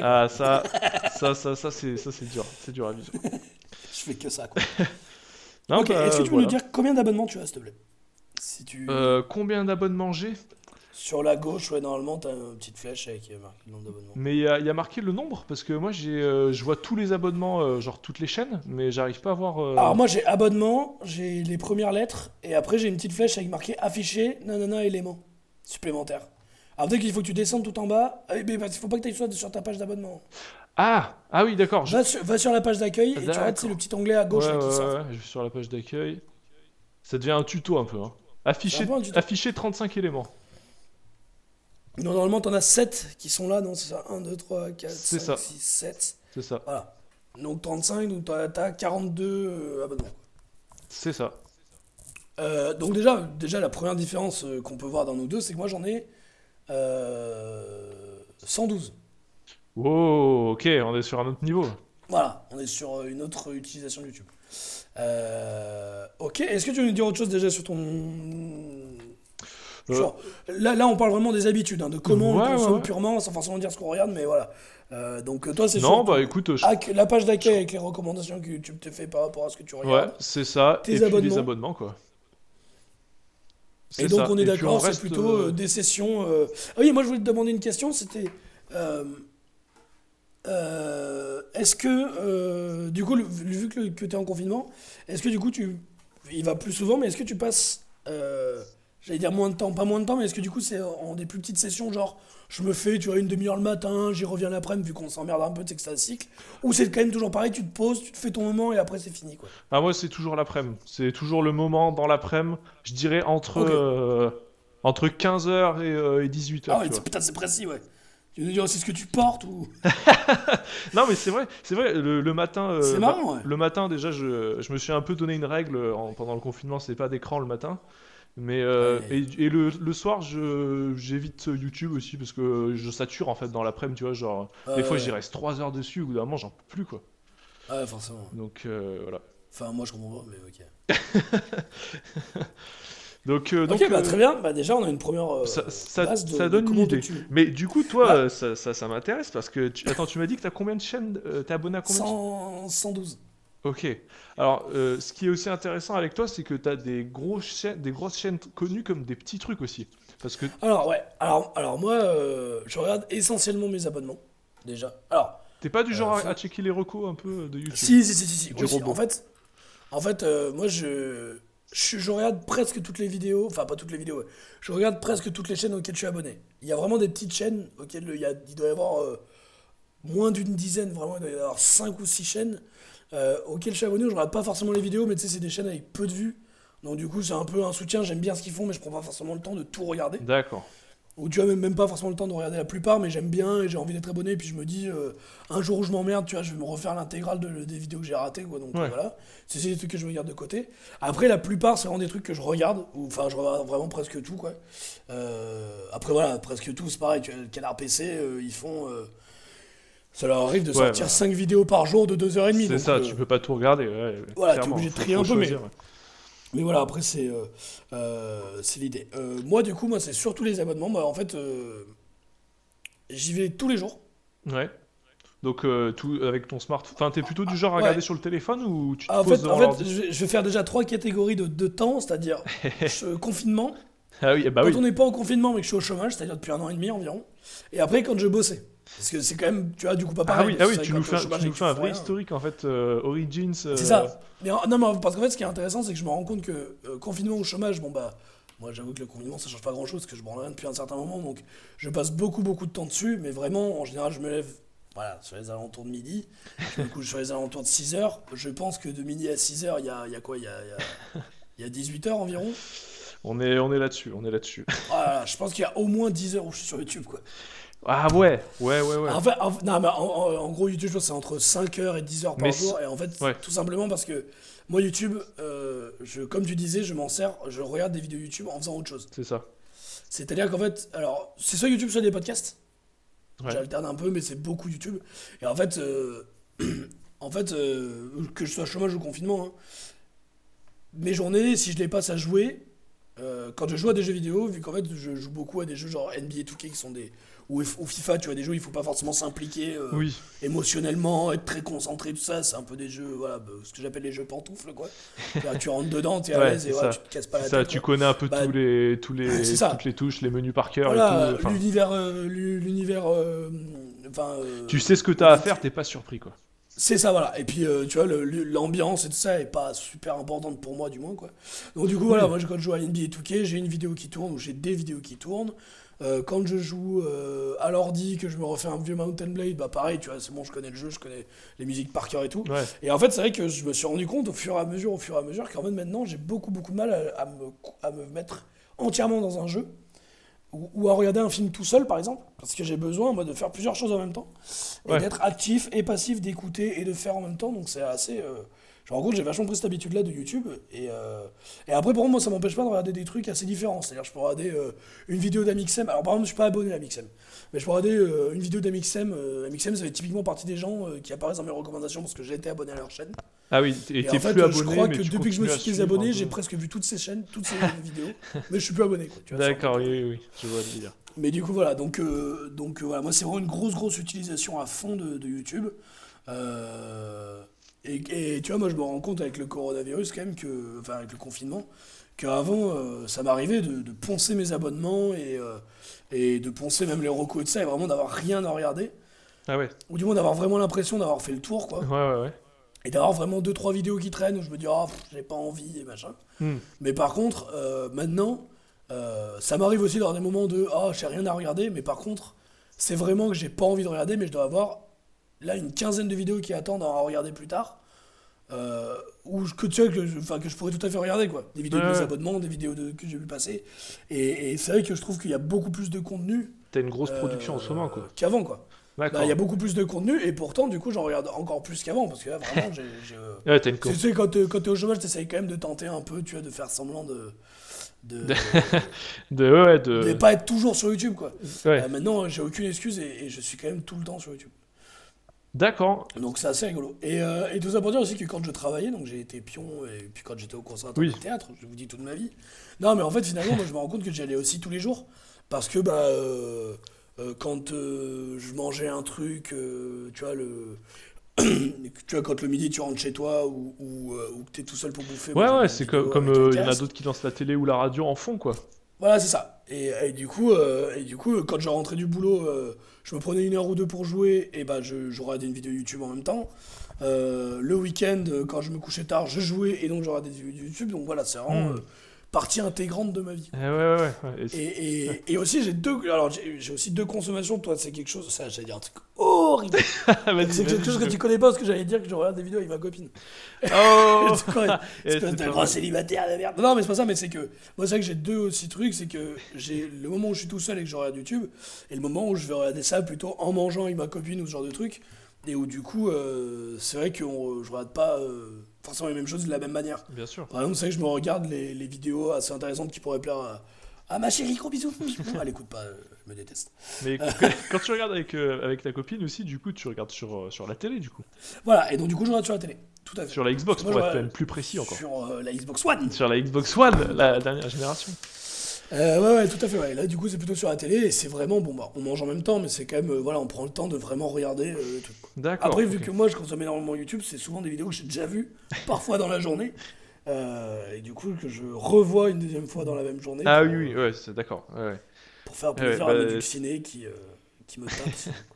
Ah ça, ça, ça, ça c'est ça, c'est dur, c'est dur à vivre. Je fais que ça quoi. Non, ok, bah, est-ce que tu peux voilà. nous dire combien d'abonnements tu as s'il te plaît? Si tu. Euh, combien d'abonnements j'ai? Sur la gauche, ouais, normalement, t'as une petite flèche avec euh, marqué le nombre d'abonnements. Mais il y, a- il y a marqué le nombre parce que moi j'ai, euh, je vois tous les abonnements, euh, genre toutes les chaînes, mais j'arrive pas à voir. euh, Alors moi j'ai abonnement, j'ai les premières lettres, et après j'ai une petite flèche avec marqué affiché, nanana, élément supplémentaire. Alors dès qu'il faut que tu descendes tout en bas, ben, il faut pas que tu ailles sur, ta page d'abonnement. Ah, ah oui, d'accord. je- Va, sur- va sur la page d'accueil et tu regardes, c'est le petit onglet à gauche ouais, là, qui ouais, sort. ouais, je suis sur la page d'accueil. Ça devient un tuto un peu. Hein. Afficher, peu tuto. afficher 35 éléments. Non, normalement t'en as 7 qui sont là, non c'est ça 1, 2, 3, 4, C'est 5, ça. 6, 7. C'est ça. Voilà. Donc 35, donc t'as t'as 42 euh, abonnements. C'est ça. Euh, donc déjà, déjà la première différence euh, qu'on peut voir dans nous deux, c'est que moi j'en ai 112. Wow, ok, on est sur un autre niveau. Voilà, on est sur euh, une autre utilisation de YouTube. Euh, ok, est-ce que tu veux nous dire autre chose déjà sur ton... Euh, Genre, là, là, on parle vraiment des habitudes, hein, de comment on Ouais, ouais, consomme ouais. purement, sans forcément dire ce qu'on regarde, mais voilà. Euh, donc euh, toi, c'est Non, bah écoute, je- Hack- la page d'accueil avec les recommandations que YouTube te fait par rapport à ce que tu ouais, regardes. c'est ça. Tes et puis abonnements. les abonnements, quoi. Et donc ça. on est d'accord, c'est plutôt euh, euh, des sessions. euh, Ah oui, moi je voulais te demander une question, c'était est-ce que du coup, le- vu que, que tu es en confinement, est-ce que du coup tu il va plus souvent, mais est-ce que tu passes j'allais dire moins de temps, pas moins de temps, mais est-ce que du coup c'est en des plus petites sessions, genre je me fais, tu vois, une demi-heure le matin, j'y reviens l'après-midi vu qu'on s'emmerde un peu, tu sais que c'est un cycle, ou c'est quand même toujours pareil, tu te poses, tu te fais ton moment et après c'est fini quoi. Ah, moi, c'est toujours l'après-midi. C'est toujours le moment dans l'après-midi. Je dirais entre, euh, entre 15h et, euh, et 18h. Ah ouais, tu vois. c'est- putain, c'est précis, ouais. Tu veux nous dire aussi ce que tu portes ou? Non, mais c'est vrai, c'est vrai. Le, le matin, euh, C'est bah, marrant, ouais. le matin déjà, je, je me suis un peu donné une règle euh, en- pendant le confinement, c'est pas d'écran le matin. Mais euh, et, et le, le soir, je j'évite YouTube aussi parce que je sature en fait dans l'après-midi, tu vois, genre des Ouais, fois ouais. j'y reste 3 heures dessus, au bout d'un moment j'en peux plus quoi. Ouais, forcément. Donc euh, voilà. Enfin, moi je comprends pas, mais ok. Donc euh, donc ok, bah euh, très bien. Bah déjà, on a une première. ça, ça- base de- ça de donne une idée. Mais du coup, toi, Ouais. euh, ça, ça, ça m'intéresse parce que tu... attends, tu m'as dit que t'as combien de chaînes T'es abonné à combien de 100 112. Ok. Alors, euh, ce qui est aussi intéressant avec toi, c'est que tu as des, grosses chaînes, des grosses chaînes connues comme des petits trucs aussi. Parce que. Alors, ouais. Alors, alors moi, euh, je regarde essentiellement mes abonnements. Déjà. Alors, T'es pas du genre Euh, à- faut- à, checker les recos un peu de YouTube? Si, si, si, si. si, Du aussi. robot. En fait, en fait moi, je, je, je regarde presque toutes les vidéos. Enfin, pas toutes les vidéos. ouais. Je regarde presque toutes les chaînes auxquelles je suis abonné. Il y a vraiment des petites chaînes auxquelles il, y a, il doit y avoir moins d'une dizaine, vraiment, il doit y avoir 5 ou 6 chaînes euh, auxquelles je suis abonné. où Je regarde pas forcément les vidéos, mais tu sais, c'est des chaînes avec peu de vues. Donc, du coup, c'est un peu un soutien. J'aime bien ce qu'ils font, mais je prends pas forcément le temps de tout regarder. D'accord. Ou tu as même, même pas forcément le temps de regarder la plupart, mais j'aime bien et j'ai envie d'être abonné. Et puis je me dis, euh, un jour où je m'emmerde, tu vois, je vais me refaire l'intégrale de- des vidéos que j'ai ratées, quoi. Donc Ouais. voilà, c'est c'est des trucs que je me garde de côté. Après, la plupart, c'est vraiment des trucs que je regarde, ou enfin, je regarde vraiment presque tout, quoi. Euh, après, voilà, presque tout, c'est pareil. Tu vois, le canard PC, euh, ils font. Euh, ça leur arrive de Ouais, sortir bah. 5 vidéos par jour de 2h30. C'est ça, tu peux pas tout regarder. Ouais, voilà, t'es clairement, obligé de trier un peu, mais- voilà, après, c'est euh, euh, c'est l'idée. Euh, moi, du coup, moi, c'est surtout les abonnements. Bah, en fait, euh, j'y vais tous les jours. Ouais. Donc, euh, tout avec ton smartphone. Enfin, t'es plutôt du genre à Ouais. regarder sur le téléphone ou tu te Ah, en poses fait, devant en fait je, vais, je vais faire déjà trois catégories de, de temps, c'est-à-dire confinement. Ah oui, bah quand oui. on n'est pas en confinement mais que je suis au chômage, c'est-à-dire depuis un an et demi environ. Et après, quand je bossais. Parce que c'est quand même, tu vois, du coup, pas Ah pareil. oui, ah oui, tu nous fais, tu nous fais un vrai rien, historique en fait. euh, Origins. euh, C'est ça. Mais en- non, mais parce qu'en fait, ce qui est intéressant, c'est que je me rends compte que euh, confinement ou chômage, bon bah, moi j'avoue que le confinement ça change pas grand chose parce que je branle rien depuis un certain moment, donc je passe beaucoup beaucoup de temps dessus, mais vraiment, en général, je me lève, voilà, sur les alentours de midi, je me couche sur les alentours de 6 heures. Je pense que de midi à 6 heures, il y a, y a quoi Il y a, y a- y a 18 heures environ. On est, on est là-dessus, on est là-dessus. Voilà, je pense qu'il y a au moins 10 heures où je suis sur YouTube, quoi. Ah ouais, ouais, ouais, ouais. En fait, en, non, mais en, en- en gros, YouTube, je pense que c'est entre 5 heures et 10 heures par Mais jour. Et en fait, ouais. tout simplement parce que moi, YouTube, euh, je, comme tu disais, je m'en sers, je regarde des vidéos YouTube en faisant autre chose. C'est ça. C'est-à-dire qu'en fait, alors, c'est soit YouTube, soit des podcasts. Ouais. J'alterne un peu, mais c'est beaucoup YouTube. Et en fait, euh, en fait euh, que je sois chômage ou confinement, hein, mes journées, si je les passe à jouer, euh, quand je joue à des jeux vidéo, vu qu'en fait, je joue beaucoup à des jeux genre NBA 2K qui sont des. Ou, ou FIFA, tu vois, des jeux où il faut pas forcément s'impliquer euh, Oui. émotionnellement, être très concentré, tout ça. C'est un peu des jeux, voilà, bah, ce que j'appelle les jeux pantoufles, quoi. Là, tu rentres dedans, t'es à Ouais, l'aise et voilà, tu te casses pas la C'est ça, tête. tu quoi. connais un peu Bah, tous les, tous les, ça. toutes les touches, les menus par cœur Voilà, et tout. Enfin, l'univers, euh, l'u- l'univers, euh, tu sais ce que t'as à faire, t'es pas surpris quoi. C'est ça, voilà. Et puis, euh, tu vois, l'ambiance et tout ça est pas super importante pour moi, du moins, quoi. Donc, du coup, voilà, moi, quand je joue à NBA 2K, j'ai une vidéo qui tourne, ou j'ai des vidéos qui tournent. Euh, quand je joue euh, à l'ordi, que je me refais un vieux Mountain Blade, bah pareil, tu vois, c'est bon, je connais le jeu, je connais les musiques par cœur et tout. Ouais. Et en fait, c'est vrai que je me suis rendu compte au fur et à mesure, au fur et à mesure, qu'en fait, maintenant, j'ai beaucoup, beaucoup de mal à, à me, à me mettre entièrement dans un jeu. Ou, ou à regarder un film tout seul, par exemple, parce que j'ai besoin moi, de faire plusieurs choses en même temps. Et Ouais. d'être actif et passif, d'écouter et de faire en même temps. Donc c'est assez. euh, Compte que j'ai vachement pris cette habitude-là de YouTube. Et, euh, et après, pour moi, ça m'empêche pas de regarder des trucs assez différents. C'est-à-dire, je peux regarder euh, une vidéo d'Amixem. Alors, par exemple, je suis pas abonné à Amixem. Mais je peux regarder euh, une vidéo d'Amixem. Euh, Amixem, ça fait typiquement partie des gens qui apparaissent dans mes recommandations parce que j'ai été abonné à leur chaîne. Ah oui, et Et t'es en fait, plus abonné, je crois que depuis que je me suis désabonné, peu. j'ai presque vu toutes ces chaînes, toutes ces vidéos. Mais je suis plus abonné. D'accord, oui, oui, oui, je vois le délire. mais du coup, voilà, donc, donc voilà, moi c'est vraiment une grosse, grosse utilisation à fond de, de YouTube. Euh, et, et tu vois, moi je me rends compte avec le coronavirus quand même, que, enfin avec le confinement, qu'avant euh, ça m'arrivait de, de poncer mes abonnements et, euh, et de poncer même les recos et de ça et vraiment d'avoir rien à regarder. Ah ouais, Ou du moins d'avoir vraiment l'impression d'avoir fait le tour, quoi. ouais, ouais, ouais. Et d'avoir vraiment deux trois vidéos qui traînent où je me dis, ah, pff, j'ai pas envie et machin. Hmm. Mais par contre, euh, maintenant, ça m'arrive aussi dans des moments de ah, j'ai rien à regarder, mais par contre, c'est vraiment que j'ai pas envie de regarder, mais je dois avoir là une quinzaine de vidéos qui attendent à regarder plus tard. Euh, ou que tu vois que je, que je pourrais tout à fait regarder quoi des vidéos de mes ouais. abonnements des vidéos de, que j'ai vu passer et, et c'est vrai que je trouve qu'il y a beaucoup plus de contenu T'as une grosse production euh, en ce moment, quoi. qu'avant quoi. Bah, il y a beaucoup plus de contenu et pourtant du coup j'en regarde encore plus qu'avant parce que là vraiment j'ai, euh, Ouais, une tu con. sais, quand t'es, quand au chômage, t'essayes quand même de tenter un peu, tu vois, de faire semblant de. de, De, ouais, ouais, de de. pas être toujours sur YouTube, quoi. Euh, maintenant, j'ai aucune excuse et, et je suis quand même tout le temps sur YouTube. D'accord. Donc c'est assez rigolo. Et, euh, et tout ça pour dire aussi que quand je travaillais, donc j'ai été pion, et puis quand j'étais au conservatoire Oui. de théâtre, je vous dis toute ma vie. Non, mais en fait, finalement, moi je me rends compte que j'y allais aussi tous les jours. Parce que, bah, euh, euh, quand je mangeais un truc, tu vois, le. tu vois, quand le midi tu rentres chez toi ou, ou, ou que t'es tout seul pour bouffer. Ouais, ouais, c'est comme, il y en a d'autres qui lancent la télé ou la radio en fond, quoi. Voilà, c'est ça. Et, et du coup, euh, et du coup, quand je rentrais du boulot, euh, je me prenais une heure ou deux pour jouer, et bah je, je regardais une vidéo YouTube en même temps. Euh, le week-end, quand je me couchais tard, je jouais, et donc je regardais des vidéos YouTube. Donc voilà, c'est vraiment Mm. Partie intégrante de ma vie. Eh ouais, ouais, ouais. ouais. Et aussi, j'ai deux, alors j'ai aussi deux consommations. Toi, c'est quelque chose, ça, j'allais dire un truc horrible. C'est quelque chose que tu connais pas, parce que j'allais dire que je regarde des vidéos avec ma copine. Oh C'est gros vrai. célibataire de merde. Non, mais c'est pas ça, mais c'est que. Moi, c'est vrai que j'ai deux aussi trucs. C'est que j'ai le moment où je suis tout seul et que je regarde YouTube, et le moment où je vais regarder ça plutôt en mangeant avec ma copine ou ce genre de truc. Et où du coup, euh, c'est vrai que on- je regarde pas euh, forcément les mêmes choses de la même manière. Bien sûr. Par exemple, c'est que je me regarde les, les vidéos assez intéressantes qui pourraient plaire à, à ma chérie, gros bisous. Elle écoute pas, euh, je me déteste. Mais quand, quand tu regardes avec, euh, avec ta copine aussi, du coup, tu regardes sur, euh, sur la télé, du coup. Voilà, et donc du coup, je regarde sur la télé. Tout à fait. Sur la Xbox, Moi, pour être même plus précis encore. Sur euh, la Xbox One. Sur la Xbox One, la dernière génération. Euh, ouais, ouais, tout à fait. Ouais. Là, du coup, c'est plutôt sur la télé et c'est vraiment bon. Bah, on mange en même temps, mais c'est quand même euh, voilà, on prend le temps de vraiment regarder euh, le truc. quoi. D'accord. Après, vu que moi, je consomme énormément YouTube, c'est souvent des vidéos que j'ai déjà vues, parfois dans la journée, euh, et du coup que je revois une deuxième fois dans la même journée. Ah pour, oui, oui, ouais, c'est d'accord. ouais, ouais. Pour faire Ouais, plaisir bah, à mes ciné qui euh, qui me tape.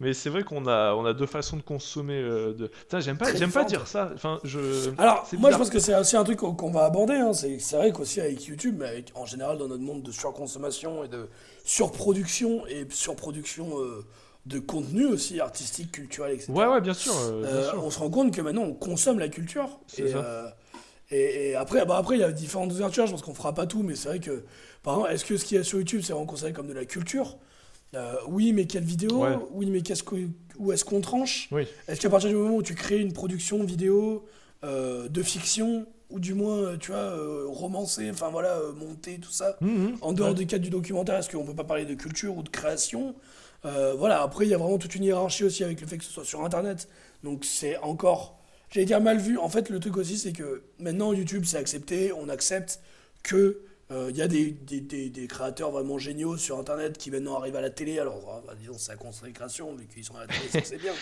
Mais c'est vrai qu'on a, on a deux façons de consommer. euh, de... Putain, j'aime pas, j'aime pas dire ça. Enfin, je. Alors, moi, je pense que c'est aussi un truc qu'on va aborder. Hein. C'est vrai qu'aussi avec YouTube, mais avec, en général dans notre monde de surconsommation et de surproduction et surproduction euh, de contenu aussi artistique, culturel, etc. Ouais, ouais, bien sûr. euh, bien Euh, sûr. on se rend compte que maintenant on consomme la culture. C'est Et, ça. et, et après, bah après, il y a différentes ouvertures. Je pense qu'on fera pas tout, mais c'est vrai que, par exemple, est-ce que ce qu'il y a sur YouTube, c'est vraiment considéré comme de la culture? Euh, Oui, mais quelle vidéo Ouais. Oui, mais qu'est-ce que, où est-ce qu'on tranche Oui. Est-ce qu'à partir du moment où tu crées une production vidéo euh, de fiction, ou du moins, euh, tu vois, euh, romancée, enfin voilà, montée, tout ça, Mhm. en dehors Ouais. du cadre du documentaire, est-ce qu'on peut pas parler de culture ou de création? Voilà, après, il y a vraiment toute une hiérarchie aussi avec le fait que ce soit sur Internet. Donc c'est encore, j'allais dire mal vu. En fait, le truc aussi, c'est que maintenant, YouTube, c'est accepté, on accepte que il y a des, des, des- des créateurs vraiment géniaux sur Internet qui maintenant arrivent à la télé. Alors, ah, bah, disons, c'est la consécration, vu qu'ils sont à la télé, c'est c'est bien.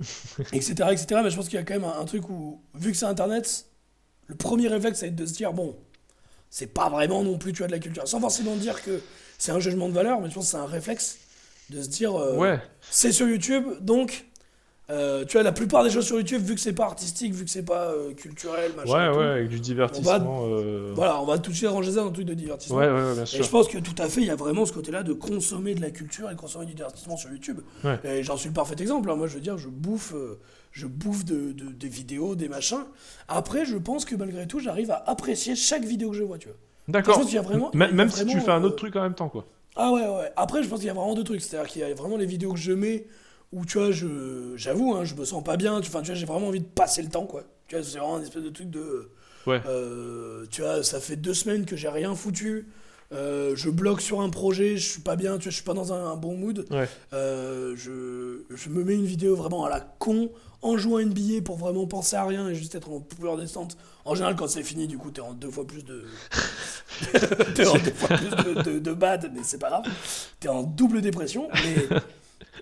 etc., etc. Mais je pense qu'il y a quand même un, un truc où, vu que c'est Internet, le premier réflexe, ça va être de se dire, bon, c'est pas vraiment non plus tu as de la culture. Sans forcément dire que c'est un jugement de valeur, mais je pense que c'est un réflexe de se dire euh, Ouais. c'est sur YouTube, donc euh, tu as la plupart des choses sur YouTube, vu que c'est pas artistique, vu que c'est pas euh, culturel, machin. Ouais, et tout, ouais, avec du divertissement. euh, Voilà, on va tout de suite ranger ça dans un truc de divertissement. Ouais, ouais, bien Et sûr. je pense que tout à fait, il y a vraiment ce côté-là de consommer de la culture et consommer du divertissement sur YouTube. Ouais. Et j'en suis le parfait exemple. hein. Moi, je veux dire, je bouffe, je bouffe de, de- des vidéos, des machins. Après, je pense que malgré tout, j'arrive à apprécier chaque vidéo que je vois, tu vois. D'accord. vraiment. M- Même si tu fais un autre truc en même temps, quoi. Ah ouais, ouais. Après, je pense qu'il y a vraiment deux trucs. C'est-à-dire qu'il y a vraiment les vidéos que je mets où tu vois, je, j'avoue, hein, je me sens pas bien. Tu, tu vois, j'ai vraiment envie de passer le temps, quoi. Tu vois, c'est vraiment un espèce de truc de. Ouais. euh, tu vois, ça fait deux semaines que j'ai rien foutu. Euh, je bloque sur un projet, je suis pas bien, tu vois, je suis pas dans un, un bon mood. Ouais. Euh, je, je me mets une vidéo vraiment à la con, en jouant à NBA pour vraiment penser à rien et juste être en pouvoir descente. En général, quand c'est fini, du coup, t'es en deux fois plus de. t'es en deux fois plus de, de- de bad, mais c'est pas grave. T'es en double dépression. Mais,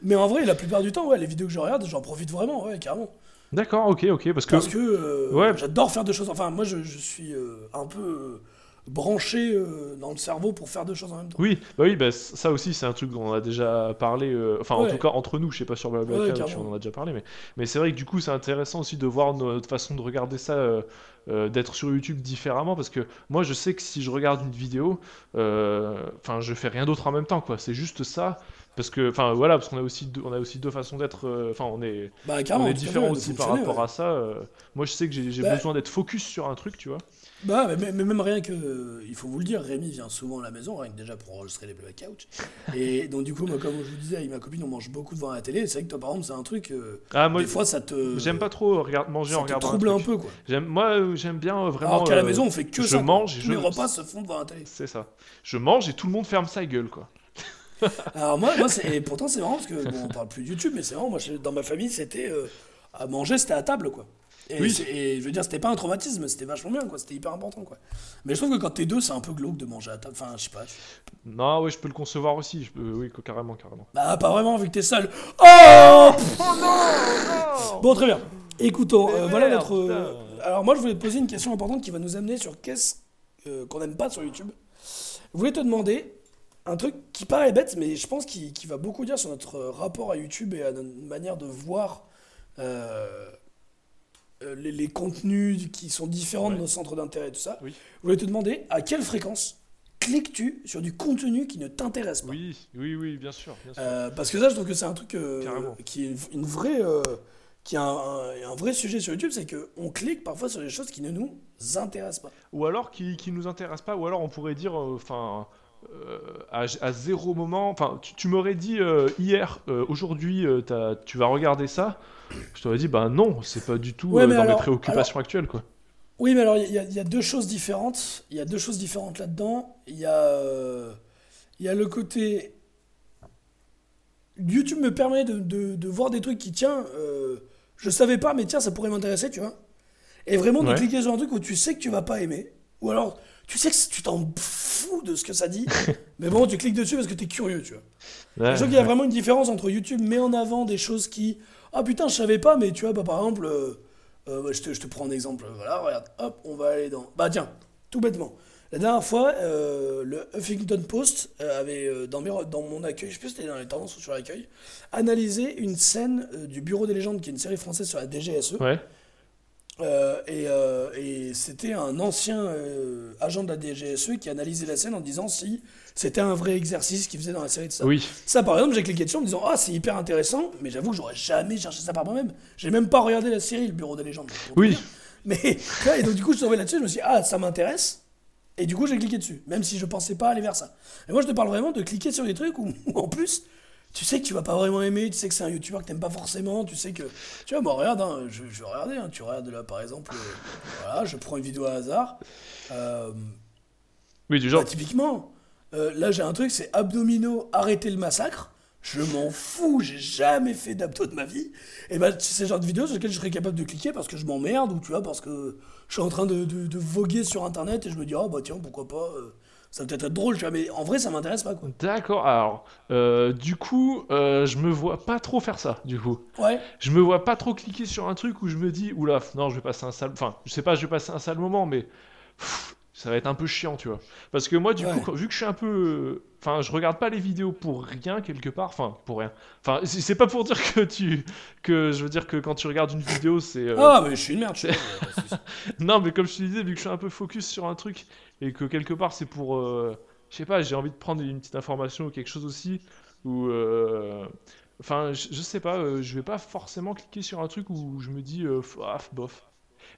mais en vrai, la plupart du temps, ouais, les vidéos que je regarde, j'en profite vraiment, ouais, carrément. D'accord, ok, ok. Parce que. Parce que euh, Ouais. j'adore faire des choses. Enfin, moi, je, je suis euh, un peu euh, branché euh, dans le cerveau pour faire deux choses en même temps. Oui, bah oui, bah, ça aussi c'est un truc dont on a déjà parlé, euh, enfin en Ouais. tout cas entre nous, je sais pas sur Ouais, Blablacar carrément. on en a déjà parlé, mais, mais c'est vrai que du coup c'est intéressant aussi de voir notre façon de regarder ça, euh, d'être sur YouTube différemment, parce que moi je sais que si je regarde une vidéo, enfin je fais rien d'autre en même temps, quoi, c'est juste ça, parce que, enfin voilà, parce qu'on a aussi deux, on a aussi deux façons d'être, euh, enfin on est, Bah, on est différents aussi par rapport ouais. à ça, euh, moi je sais que j'ai Bah- besoin d'être focus sur un truc, tu vois. Bah, mais, même rien que. euh, Il faut vous le dire, Rémi vient souvent à la maison, rien que déjà pour enregistrer les Black Couch. Et donc, du coup, moi, comme je vous disais, avec ma copine, on mange beaucoup devant la télé. C'est vrai que toi, par exemple, c'est un truc. euh, Ah moi des fois, ça te. j'aime pas trop regarder, manger Ça en te regardant trouble un, peu, quoi. J'aime, moi j'aime bien euh, vraiment. Alors qu'à la maison, on fait que je ça. mange et Tous je- les repas se font devant la télé. C'est ça. Je mange et tout le monde ferme sa gueule, quoi. Alors, moi, moi c'est... et pourtant, c'est marrant parce que. Bon, on parle plus de YouTube, mais c'est marrant. Moi, dans ma famille, c'était. euh, à manger, c'était à table, quoi. Et, Oui. c'est- et je veux dire, c'était pas un traumatisme, c'était vachement bien, quoi. C'était hyper important, quoi. Mais je trouve que quand t'es deux, c'est un peu glauque de manger à table. Enfin, je sais pas. je- Non, oui, je peux le concevoir aussi. Je peux- Oui, carrément, carrément. Bah, pas vraiment, vu que t'es seul. Oh Bon, très bien. Écoutons, euh, voilà merde, notre. euh, putain. Alors, moi, je voulais te poser une question importante qui va nous amener sur qu'est-ce euh, qu'on n'aime pas sur YouTube. Je voulais te demander un truc qui paraît bête, mais je pense qui, qui va beaucoup dire sur notre rapport à YouTube et à notre manière de voir euh, euh, les, les contenus qui sont différents de nos centres d'intérêt et tout ça. Oui. Je voulais te demander à quelle fréquence cliques-tu sur du contenu qui ne t'intéresse pas? Oui, oui, oui, bien sûr. Bien sûr. euh, parce que ça, je trouve que c'est un truc euh, qui est une vraie, euh, qui est un, un- un vrai sujet sur YouTube, c'est que on clique parfois sur des choses qui ne nous intéressent pas. Ou alors qui, qui nous intéresse pas, ou alors on pourrait dire, enfin, euh, à, à zéro moment, enfin, tu, tu m'aurais dit euh, hier, euh, aujourd'hui, tu vas regarder ça. Je t'aurais dit, bah non, c'est pas du tout Ouais, dans alors- mes préoccupations actuelles, quoi. Oui, mais alors il y, a- il y a deux choses différentes. Il y a deux choses différentes là-dedans. Il y a, il y a le côté YouTube me permet de, de- de voir des trucs qui tiens, je savais pas, mais tiens, ça pourrait m'intéresser, tu vois. Et vraiment de Ouais. cliquer sur un truc où tu sais que tu vas pas aimer, ou alors tu sais que tu t'en fous de ce que ça dit, mais bon, tu cliques dessus parce que t'es curieux, tu vois. Ouais, Je trouve qu'il y a vraiment une différence entre YouTube met en avant des choses qui. Ah putain, je savais pas, mais tu vois, bah, par exemple, euh, euh, bah, je, te, je te prends un exemple. Voilà, regarde, hop, on va aller dans. Bah tiens, tout bêtement. La dernière fois, euh, le Huffington Post euh, avait, euh, dans, mes dans mon accueil, je sais plus si c'était dans les tendances ou sur l'accueil, analysé une scène euh, du Bureau des légendes, qui est une série française sur la DGSE. Ouais. Euh, et euh, et c'était un ancien euh, agent de la DGSE qui analysait la scène en disant si c'était un vrai exercice qu'il faisait dans la série de ça. Oui. Ça, par exemple, j'ai cliqué dessus en me disant Ah, c'est hyper intéressant, mais j'avoue que j'aurais jamais cherché ça par moi-même. J'ai même pas regardé la série Le Bureau des légendes. Oui. Mais, et donc, du coup, je suis tombé là-dessus, je me suis dit Ah, ça m'intéresse. Et du coup, j'ai cliqué dessus, même si je pensais pas aller vers ça. Et moi, je te parle vraiment de cliquer sur des trucs où, où, en plus, tu sais que tu vas pas vraiment aimer, tu sais que c'est un youtubeur que t'aimes pas forcément, tu sais que. Tu vois, bon, regarde, hein, je, je vais regarder, hein, tu regardes là, par exemple, euh, voilà, je prends une vidéo à hasard. Euh, Oui, du genre. bah, typiquement, euh, là j'ai un truc, c'est abdominaux, arrêtez le massacre. Je m'en fous, j'ai jamais fait d'abdos de ma vie. Et bah, c'est le genre de vidéo sur lequel je serais capable de cliquer parce que je m'emmerde ou tu vois, parce que je suis en train de, de- de voguer sur internet et je me dis, oh bah tiens, pourquoi pas, ça peut-être être drôle, tu vois, mais en vrai ça m'intéresse pas quoi. D'accord, alors, euh, du coup, euh, je me vois pas trop faire ça, du coup. Ouais, Je me vois pas trop cliquer sur un truc où je me dis, oula, non, je vais passer un sale. Enfin, je sais pas, je vais passer un sale moment, mais pff, ça va être un peu chiant, tu vois. Parce que moi, du Ouais. coup, vu que je suis un peu. Enfin, je regarde pas les vidéos pour rien, quelque part. Enfin, pour rien. Enfin, c'est pas pour dire que tu. Que je veux dire que quand tu regardes une vidéo, c'est. euh, ah, mais je suis une merde, je suis. Non, mais comme je te disais, vu que je suis un peu focus sur un truc et que quelque part c'est pour, euh, je sais pas, j'ai envie de prendre une petite information ou quelque chose aussi, ou, euh, enfin, je, je sais pas, euh, je vais pas forcément cliquer sur un truc où je me dis, ah, bof.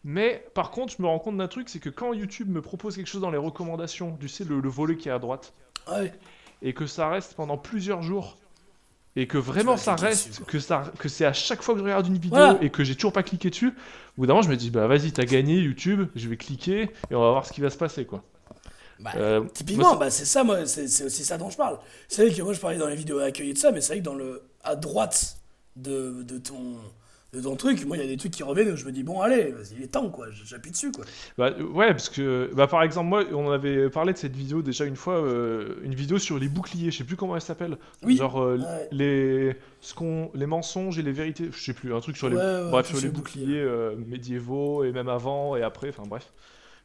Mais par contre, je me rends compte d'un truc, c'est que quand YouTube me propose quelque chose dans les recommandations, tu sais, le, le volet qui est à droite, Ouais, et que ça reste pendant plusieurs jours, et que vraiment ça reste, que, ça, que c'est à chaque fois que je regarde une vidéo Voilà. et que j'ai toujours pas cliqué dessus, au bout d'un moment je me dis bah vas-y t'as gagné YouTube, je vais cliquer et on va voir ce qui va se passer quoi. Bah, Euh, Typiquement, bah, c'est ça, moi, c'est c'est aussi ça dont je parle. C'est vrai que moi, je parlais dans les vidéos accueillies de ça, mais c'est vrai que dans le, à droite de, de, ton, de ton truc, moi, il y a des trucs qui reviennent où je me dis, bon, allez, vas-y, il est temps, quoi, j'appuie dessus, quoi. Bah, ouais, parce que, bah, par exemple, moi, on avait parlé de cette vidéo déjà une fois, euh, une vidéo sur les boucliers, je sais plus comment elle s'appelle. Oui. Genre, euh, Ouais. les, ce qu'on, les mensonges et les vérités, je sais plus, un truc sur les, Ouais, ouais, bref, sur les les boucliers. boucliers euh, médiévaux et même avant et après, enfin bref,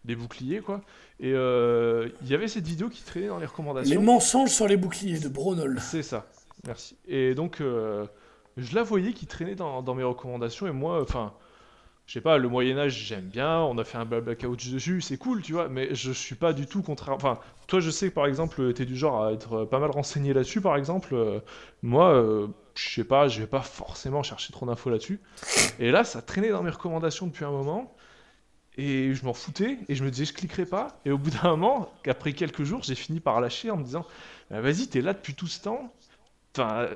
les boucliers quoi. Et euh, il y avait cette vidéo qui traînait dans les Les recommandations. mensonges sur les boucliers de Bronol. C'est ça, merci. Et donc, euh, je la voyais qui traînait dans, mes recommandations, et moi, enfin, je sais pas, le Moyen-Âge, j'aime bien, on a fait un blabla couch dessus, c'est cool, tu vois, mais je suis pas du tout contraire. Enfin, toi, je sais que par exemple, t'es du genre à être pas mal renseigné là-dessus, par exemple. euh, moi, euh, je sais pas, je vais pas forcément chercher trop d'infos là-dessus. Et là, ça traînait dans mes recommandations depuis un moment. Et je m'en foutais, et je me disais, je cliquerai pas. Et au bout d'un moment, après quelques jours, j'ai fini par lâcher en me disant, bah, vas-y, t'es là depuis tout ce temps. Enfin, euh,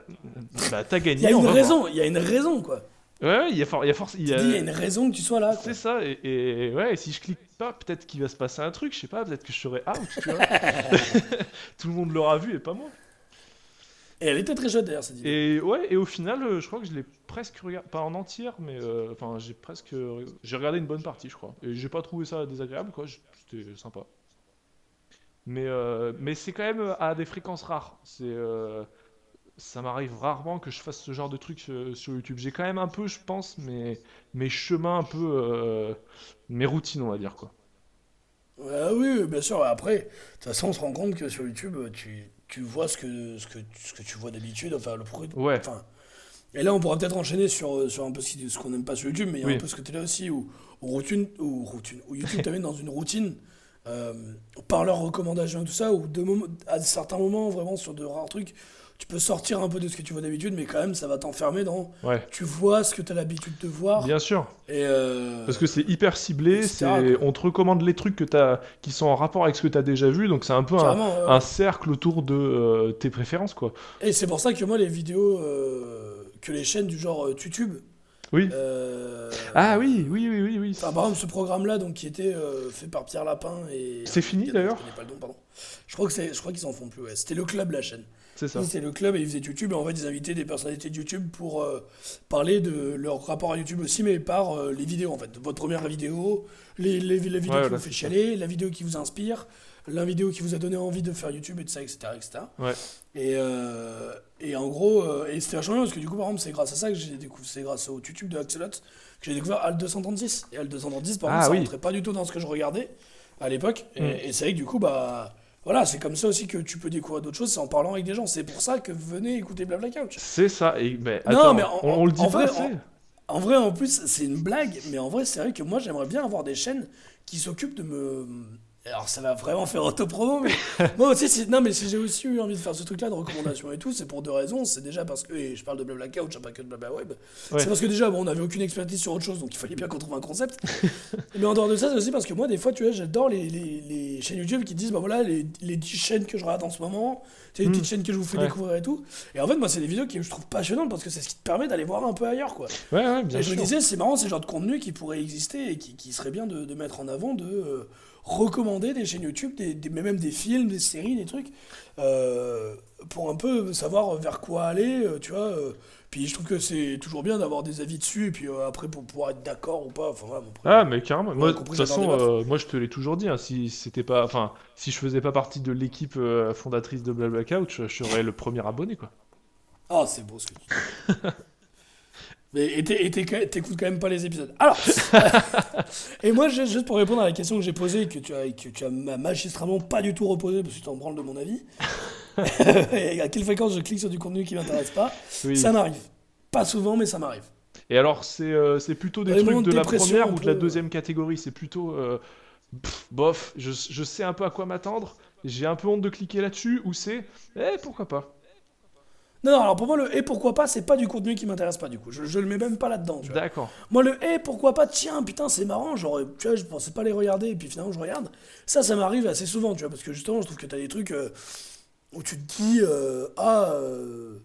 bah, t'as Il gagné. y a une raison, il y a une raison, quoi. Ouais, il y a, for- il y a force. il y Tu a- dis, il y a une raison que tu sois là. C'est ça, et, et ouais, si je clique pas, peut-être qu'il va se passer un truc, je sais pas, peut-être que je serai out, tu vois. Tout le monde l'aura vu et pas moi. Et elle était très chouette, d'ailleurs, cette vidéo. Et ouais, et au final, euh, je crois que je l'ai presque regardé, pas en entière, mais euh, enfin, j'ai presque. J'ai regardé une bonne partie, je crois. Et j'ai pas trouvé ça désagréable, quoi, c'était sympa. Mais, euh, mais c'est quand même à des fréquences rares. C'est. Euh, ça m'arrive rarement que je fasse ce genre de truc euh, sur YouTube. J'ai quand même un peu, je pense, mes, mes chemins un peu. euh, mes routines, on va dire, quoi. Oui, bien sûr. Après, de toute façon, on se rend compte que sur YouTube, tu, tu vois ce que, ce, que, ce que tu vois d'habitude. Enfin, le pro- Ouais. Enfin, et là, on pourra peut-être enchaîner sur, sur un peu ce qu'on n'aime pas sur YouTube, mais il y a Oui. un peu ce côté-là aussi où, où, routine, où, routine, où YouTube t'amène dans une routine euh, par leurs recommandations et tout ça, où de à certains moments, vraiment sur de rares trucs, tu peux sortir un peu de ce que tu vois d'habitude, mais quand même, ça va t'enfermer dans. Ouais, Tu vois ce que tu as l'habitude de voir. bien sûr. Et euh, Parce que c'est hyper ciblé, c'est... on te recommande les trucs que t'as... qui sont en rapport avec ce que tu as déjà vu, donc c'est un peu un, cercle autour de euh, tes préférences, quoi. Et c'est pour ça que moi, les vidéos, euh, que les chaînes du genre YouTube. Oui. Ah oui, oui, oui, oui, oui. Enfin, par exemple, ce programme-là, donc qui était fait par Pierre Lapin et. C'est fini, Je d'ailleurs connais pas le nom, pardon. Je crois que c'est, je crois qu'ils en font plus. Ouais. C'était le club, la chaîne. C'est ça. Le club et ils faisaient YouTube et en fait ils invitaient des personnalités de YouTube pour euh, parler de leur rapport à YouTube aussi, mais par euh, les vidéos en fait. Votre première vidéo, les, les, la vidéo Ouais, qui vous fait chialer, la vidéo qui vous inspire, la vidéo qui vous a donné envie de faire YouTube et tout ça, etc. etc. Ouais. Et, euh, et en gros, et c'était vachement bien parce que du coup, par exemple, c'est grâce à ça que j'ai découvert, c'est grâce au YouTube de Axelot que j'ai découvert Alt 236. Et Alt 236, par Ah, contre, ça oui. rentrait pas du tout dans ce que je regardais à l'époque. Et, Mm. et c'est vrai que du coup, bah. Voilà, c'est comme ça aussi que tu peux découvrir d'autres choses, c'est en parlant avec des gens. C'est pour ça que venez écouter Blabla Couch. C'est ça. Et, mais, Non, mais en- on, on le dit en pas vrai, assez. En vrai, en plus, c'est une blague, mais en vrai, c'est vrai que moi, j'aimerais bien avoir des chaînes qui s'occupent de me. Alors, ça va vraiment faire autopromo, mais moi aussi, c'est- non, mais si j'ai aussi eu envie de faire ce truc-là de recommandations et tout, c'est pour deux raisons. C'est déjà parce que, et je parle de Blabla Couch, pas que de Blabla Web. Ouais. C'est parce que déjà, bon, on n'avait aucune expertise sur autre chose, donc il fallait bien qu'on trouve un concept. mais en dehors de ça, c'est aussi parce que moi, des fois, tu vois, j'adore les, les, les chaînes YouTube qui disent, bah voilà, les, les 10 chaînes que je regarde en ce moment, c'est les Mm. petites chaînes que je vous fais Ouais. découvrir et tout. Et en fait, moi, c'est des vidéos que je trouve passionnantes parce que c'est ce qui te permet d'aller voir un peu ailleurs, quoi. Ouais, ouais, bien Et je me disais, c'est marrant, c'est le genre de contenu qui pourrait exister et qui, qui serait bien de, de mettre en avant, de euh, recommander des chaînes YouTube, des, même des films, des séries, des trucs, euh, pour un peu savoir vers quoi aller, euh, tu vois. euh. puis je trouve que c'est toujours bien d'avoir des avis dessus, et puis après pour pouvoir être d'accord ou pas. Enfin, Ah, mais carrément. Moi, de toute façon, moi, je te l'ai toujours dit. hein, si c'était pas, enfin, si je faisais pas partie de l'équipe fondatrice de Blabla Couch, je serais le premier abonné, quoi. Ah, c'est beau ce que tu dis. Mais et t'é- et t'é- t'écoutes quand même pas les épisodes. Alors, et moi, juste pour répondre à la question que j'ai posée, que tu as, que tu as ma- magistralement pas du tout reposée, parce que tu t'en branles de mon avis, et à quelle fréquence je clique sur du contenu qui m'intéresse pas, Oui. ça m'arrive. Pas souvent, mais ça m'arrive. Et alors, c'est euh, plutôt des Vraiment trucs de la première ou de la deuxième catégorie? C'est plutôt euh, pff, bof. Je, je sais un peu à quoi m'attendre. J'ai un peu honte de cliquer là-dessus. Ou c'est eh pourquoi pas? Non, non, alors pour moi, le et pourquoi pas, c'est pas du contenu qui m'intéresse pas, du coup. Je, je le mets même pas là-dedans, tu vois. D'accord. Moi, le et pourquoi pas, tiens, putain, c'est marrant, genre, tu vois, je pensais pas les regarder, et puis finalement, je regarde. Ça, ça m'arrive assez souvent, tu vois, parce que justement, je trouve que t'as des trucs euh, où tu te dis, euh, ah, euh,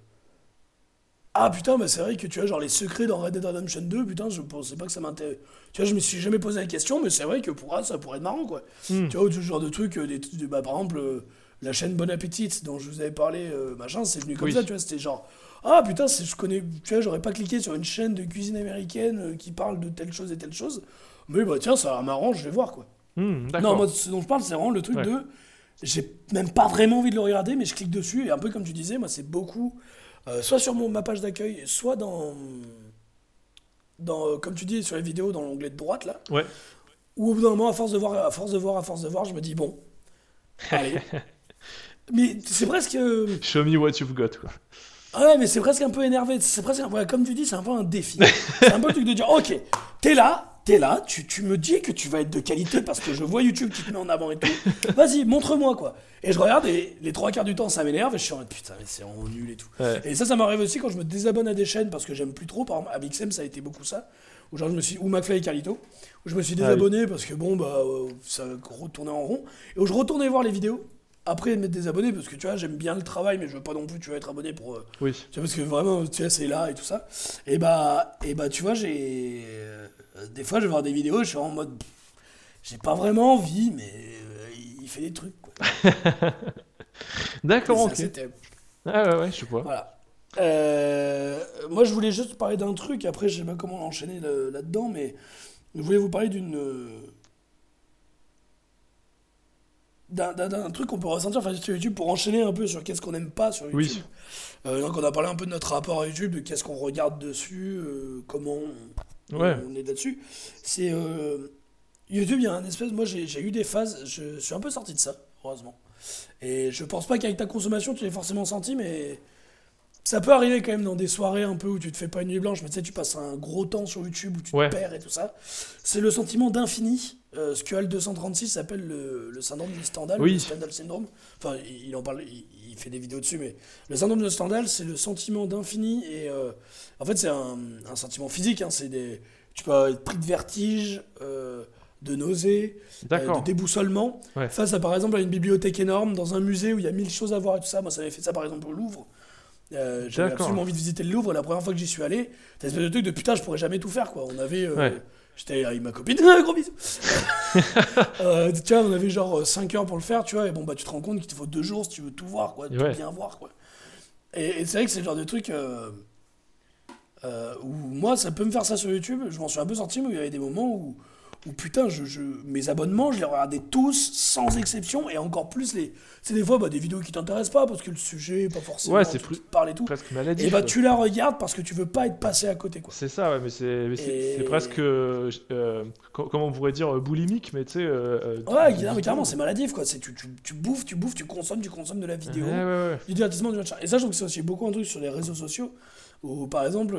Ah putain, bah c'est vrai que tu vois, genre les secrets dans Red Dead Redemption 2, putain, je pensais pas que ça m'intéresse. Tu vois, je me suis jamais posé la question, mais c'est vrai que pour ça, ça pourrait être marrant, quoi. Hmm. Tu vois, ce genre de truc, euh, des, des- bah, par exemple, euh, la chaîne Bon Appétit dont je vous avais parlé, euh, machin, c'est venu comme Oui. ça, tu vois, c'était genre, ah putain, je connais, tu vois, j'aurais pas cliqué sur une chaîne de cuisine américaine euh, qui parle de telle chose et telle chose, mais bah tiens, ça marrant, je vais voir, quoi. Hmm, Non, moi, ce dont je parle, c'est vraiment le truc Ouais. de. J'ai même pas vraiment envie de le regarder, mais je clique dessus, et un peu comme tu disais, moi, c'est beaucoup. euh, soit sur mon, ma page d'accueil, soit dans. dans euh, comme tu dis, sur les vidéos, dans l'onglet de droite, là. Ouais. Où au bout d'un moment, à force de voir, à force de voir, à force de voir, je me dis, bon. Allez. Mais c'est presque. euh, Show me what you've got, quoi. ah ouais, mais c'est presque un peu énervé. C'est presque, ouais, comme tu dis, c'est un peu un défi. c'est un peu le truc de dire, ok, t'es là, t'es là, tu, tu me dis que tu vas être de qualité parce que je vois YouTube qui te met en avant et tout. Vas-y, montre-moi quoi. Et je regarde et les trois quarts du temps ça m'énerve et je suis en mode putain mais c'est en nul et tout. Ouais. Et ça, ça m'arrive aussi quand je me désabonne à des chaînes parce que j'aime plus trop. Par exemple, Amixem, ça a été beaucoup ça. Ou genre je me suis ou McFly et Carlito où je me suis Ah oui. désabonné parce que bon bah euh, ça retournait en rond et où je retournais voir les vidéos après m'être désabonné parce que tu vois j'aime bien le travail mais je veux pas non plus tu vois être abonné pour euh, Oui. tu vois, parce que vraiment, tu vois, c'est là et tout ça. Et bah, et bah tu vois, j'ai. euh, des fois, je vais voir des vidéos, je suis en mode. J'ai pas vraiment envie, mais euh, il fait des trucs, quoi. D'accord, ok. c'était- Ah ouais, ouais, je vois. Voilà. Euh, moi, je voulais juste parler d'un truc, après, je sais pas comment enchaîner le- là-dedans, mais je voulais vous parler d'une. D'un, truc qu'on peut ressentir enfin, sur YouTube pour enchaîner un peu sur qu'est-ce qu'on n'aime pas sur YouTube. Oui. Euh, donc on a parlé un peu de notre rapport à YouTube, de qu'est-ce qu'on regarde dessus, euh, comment on, Ouais. on est là-dessus. C'est euh, YouTube, il y a un espèce. Moi, j'ai j'ai eu des phases. Je suis un peu sorti de ça, heureusement. Et je pense pas qu'avec ta consommation, tu l'aies forcément senti, mais ça peut arriver quand même dans des soirées un peu où tu te fais pas une nuit blanche, mais tu sais, tu passes un gros temps sur YouTube où tu Ouais. te perds et tout ça. C'est le sentiment d'infini. Euh, ce que HAL 236 s'appelle le, le syndrome de Stendhal, Oui. le Stendhal syndrome. Enfin, il, en parle, il, il fait des vidéos dessus, mais le syndrome de Stendhal, c'est le sentiment d'infini et euh, en fait, c'est un, un sentiment physique. hein, c'est des, tu peux être pris de vertige, euh, de nausée, euh, de déboussolement. Ouais. Face à par exemple à une bibliothèque énorme, dans un musée où il y a mille choses à voir et tout ça. Moi, ça m'avait fait ça par exemple au Louvre. Euh, J'avais absolument envie de visiter le Louvre. La première fois que j'y suis allé, t'as espèce de truc de putain, je pourrais jamais tout faire quoi. On avait. euh, Ouais. J'étais avec ma copine, un gros bisou. Euh, tu vois, on avait genre 5 heures pour le faire, tu vois, et bon, bah, tu te rends compte qu'il te faut 2 jours si tu veux tout voir, quoi, tout Ouais. bien voir, quoi. Et, et c'est vrai que c'est le genre de truc euh, euh, où moi, ça peut me faire ça sur YouTube, je m'en suis un peu sorti, mais il y avait des moments où, où putain, je, je- mes abonnements, je les regardais tous, sans exception, et encore plus les. C'est des fois bah, des vidéos qui t'intéressent pas, parce que le sujet pas forcément. Ouais, c'est plus- parle et tout. Presque maladif. Et bah, tu la regardes parce que tu veux pas être passé à côté, quoi. C'est ça, ouais, mais c'est Et- presque. euh, euh, co- comment on pourrait dire euh, boulimique, mais tu sais. euh, Ouais, non, mais carrément, c'est maladif, quoi. C'est tu, tu, tu bouffes, tu bouffes, tu consommes, tu consommes de la vidéo. Ouais, ouais, ouais. du divertissement, du machin. Et ça, je trouve que c'est aussi beaucoup un truc sur les réseaux sociaux. Où, par exemple,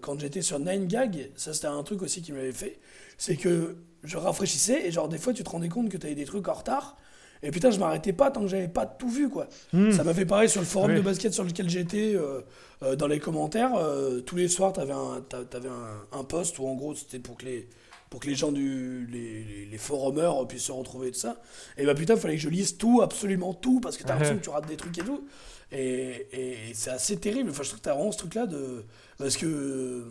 quand j'étais sur 9gag, ça c'était un truc aussi qui m'avait fait. C'est que je rafraîchissais et, genre, des fois, tu te rendais compte que tu avais des trucs en retard. Et putain, je m'arrêtais pas tant que j'avais pas tout vu, quoi. Hmm. Ça m'a fait pareil sur le forum Oui. de basket sur lequel j'étais, euh, euh, dans les commentaires. euh, tous les soirs, t'avais un, t'avais un, un post où en gros c'était pour que les, pour que les gens du. les, les, les forumers puissent se retrouver et tout ça. Et bah putain, fallait que je lise tout, absolument tout, parce que t'as l'impression que tu rates des trucs et tout. Et, et c'est assez terrible. Enfin, je trouve que t'as vraiment ce truc-là de. Parce que.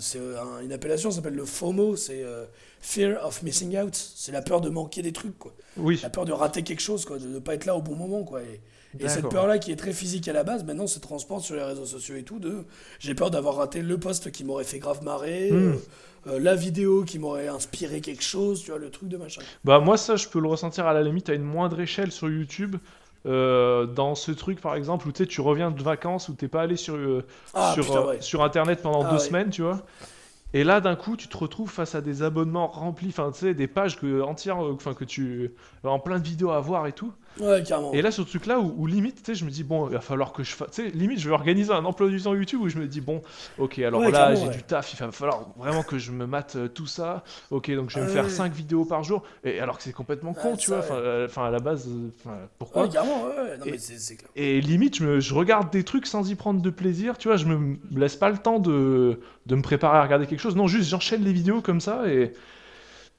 C'est un- une appellation, ça s'appelle le FOMO, c'est euh, Fear of Missing Out. C'est la peur de manquer des trucs, quoi Oui. la peur de rater quelque chose, quoi, de ne pas être là au bon moment, quoi. Et, et cette peur-là, qui est très physique à la base, maintenant se transporte sur les réseaux sociaux et tout. De, j'ai peur d'avoir raté le post qui m'aurait fait grave marrer, Hmm. euh, euh, la vidéo qui m'aurait inspiré quelque chose, tu vois, le truc de machin. Bah moi ça je peux le ressentir à la limite à une moindre échelle sur YouTube. Euh, dans ce truc par exemple où tu reviens de vacances où t'es pas allé sur, euh, Ah, sur, putain, euh, sur internet pendant Ah, deux ouais. semaines tu vois. Et là d'un coup tu te retrouves face à des abonnements remplis enfin tu sais des pages que, entières enfin que tu en plein de vidéos à voir et tout Ouais, carrément. et là sur ce truc là où, où limite tu sais je me dis bon il va falloir que je fasse tu sais limite je vais organiser un emploi du temps YouTube où je me dis bon ok alors Ouais, là j'ai ouais. du taf il va falloir vraiment que je me mate euh, tout ça ok donc je vais me faire ouais. 5 vidéos par jour et alors que c'est complètement con tu vois enfin euh, enfin, à la base euh, pourquoi Ouais, carrément, ouais, ouais. Non, Et- mais c'est, c'est clair. et limite, je, me- je regarde des trucs sans y prendre de plaisir, tu vois, je me laisse pas le temps de, de me préparer à regarder quelque chose. Non, juste j'enchaîne les vidéos comme ça et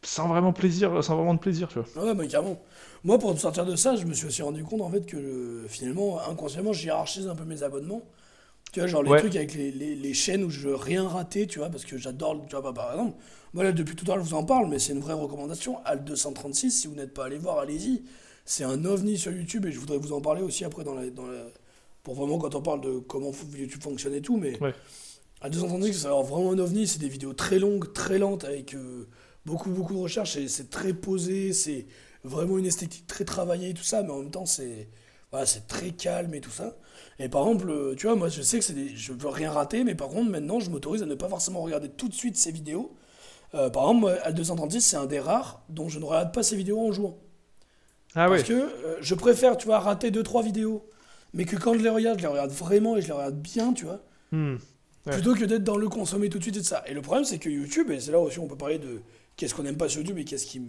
sans vraiment plaisir, sans vraiment de plaisir, tu vois. Ouais, mais carrément. Moi, pour me sortir de ça, je me suis aussi rendu compte, en fait, que euh, finalement, inconsciemment, je hiérarchise un peu mes abonnements. Tu vois, genre les Ouais. trucs avec les, les, les chaînes où je veux rien rater, tu vois, parce que j'adore, tu vois, bah, par exemple, moi là, depuis tout à l'heure, je vous en parle, mais c'est une vraie recommandation. Al 236, si vous n'êtes pas allé voir, allez-y. C'est un ovni sur YouTube et je voudrais vous en parler aussi après dans la, dans la... pour vraiment quand on parle de comment YouTube fonctionne et tout, mais Ouais. Al 236, c'est alors vraiment un ovni, c'est des vidéos très longues, très lentes, avec euh, beaucoup, beaucoup de recherche, et c'est très posé, c'est vraiment une esthétique très travaillée et tout ça, mais en même temps, c'est voilà, c'est très calme et tout ça. Et par exemple, euh, tu vois, moi je sais que c'est des... je veux rien rater, mais par contre maintenant je m'autorise à ne pas forcément regarder tout de suite ces vidéos. Euh, par exemple, moi, Al 236, c'est un des rares dont je ne regarde pas ces vidéos en jouant. Ah Parce que euh, je préfère, tu vois, rater 2-3 vidéos, mais que quand je les regarde, je les regarde vraiment et je les regarde bien, tu vois. Hmm. Ouais. Plutôt que d'être dans le consommer tout de suite et de ça. Et le problème, c'est que YouTube, et c'est là aussi on peut parler de qu'est-ce qu'on n'aime pas sur YouTube et qu'est-ce qui,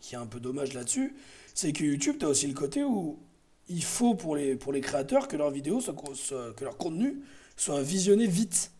qui, est un peu dommage là-dessus, c'est que YouTube, tu as aussi le côté où il faut pour les, pour les créateurs que leurs vidéos, soient, que leur contenu soit visionné vite.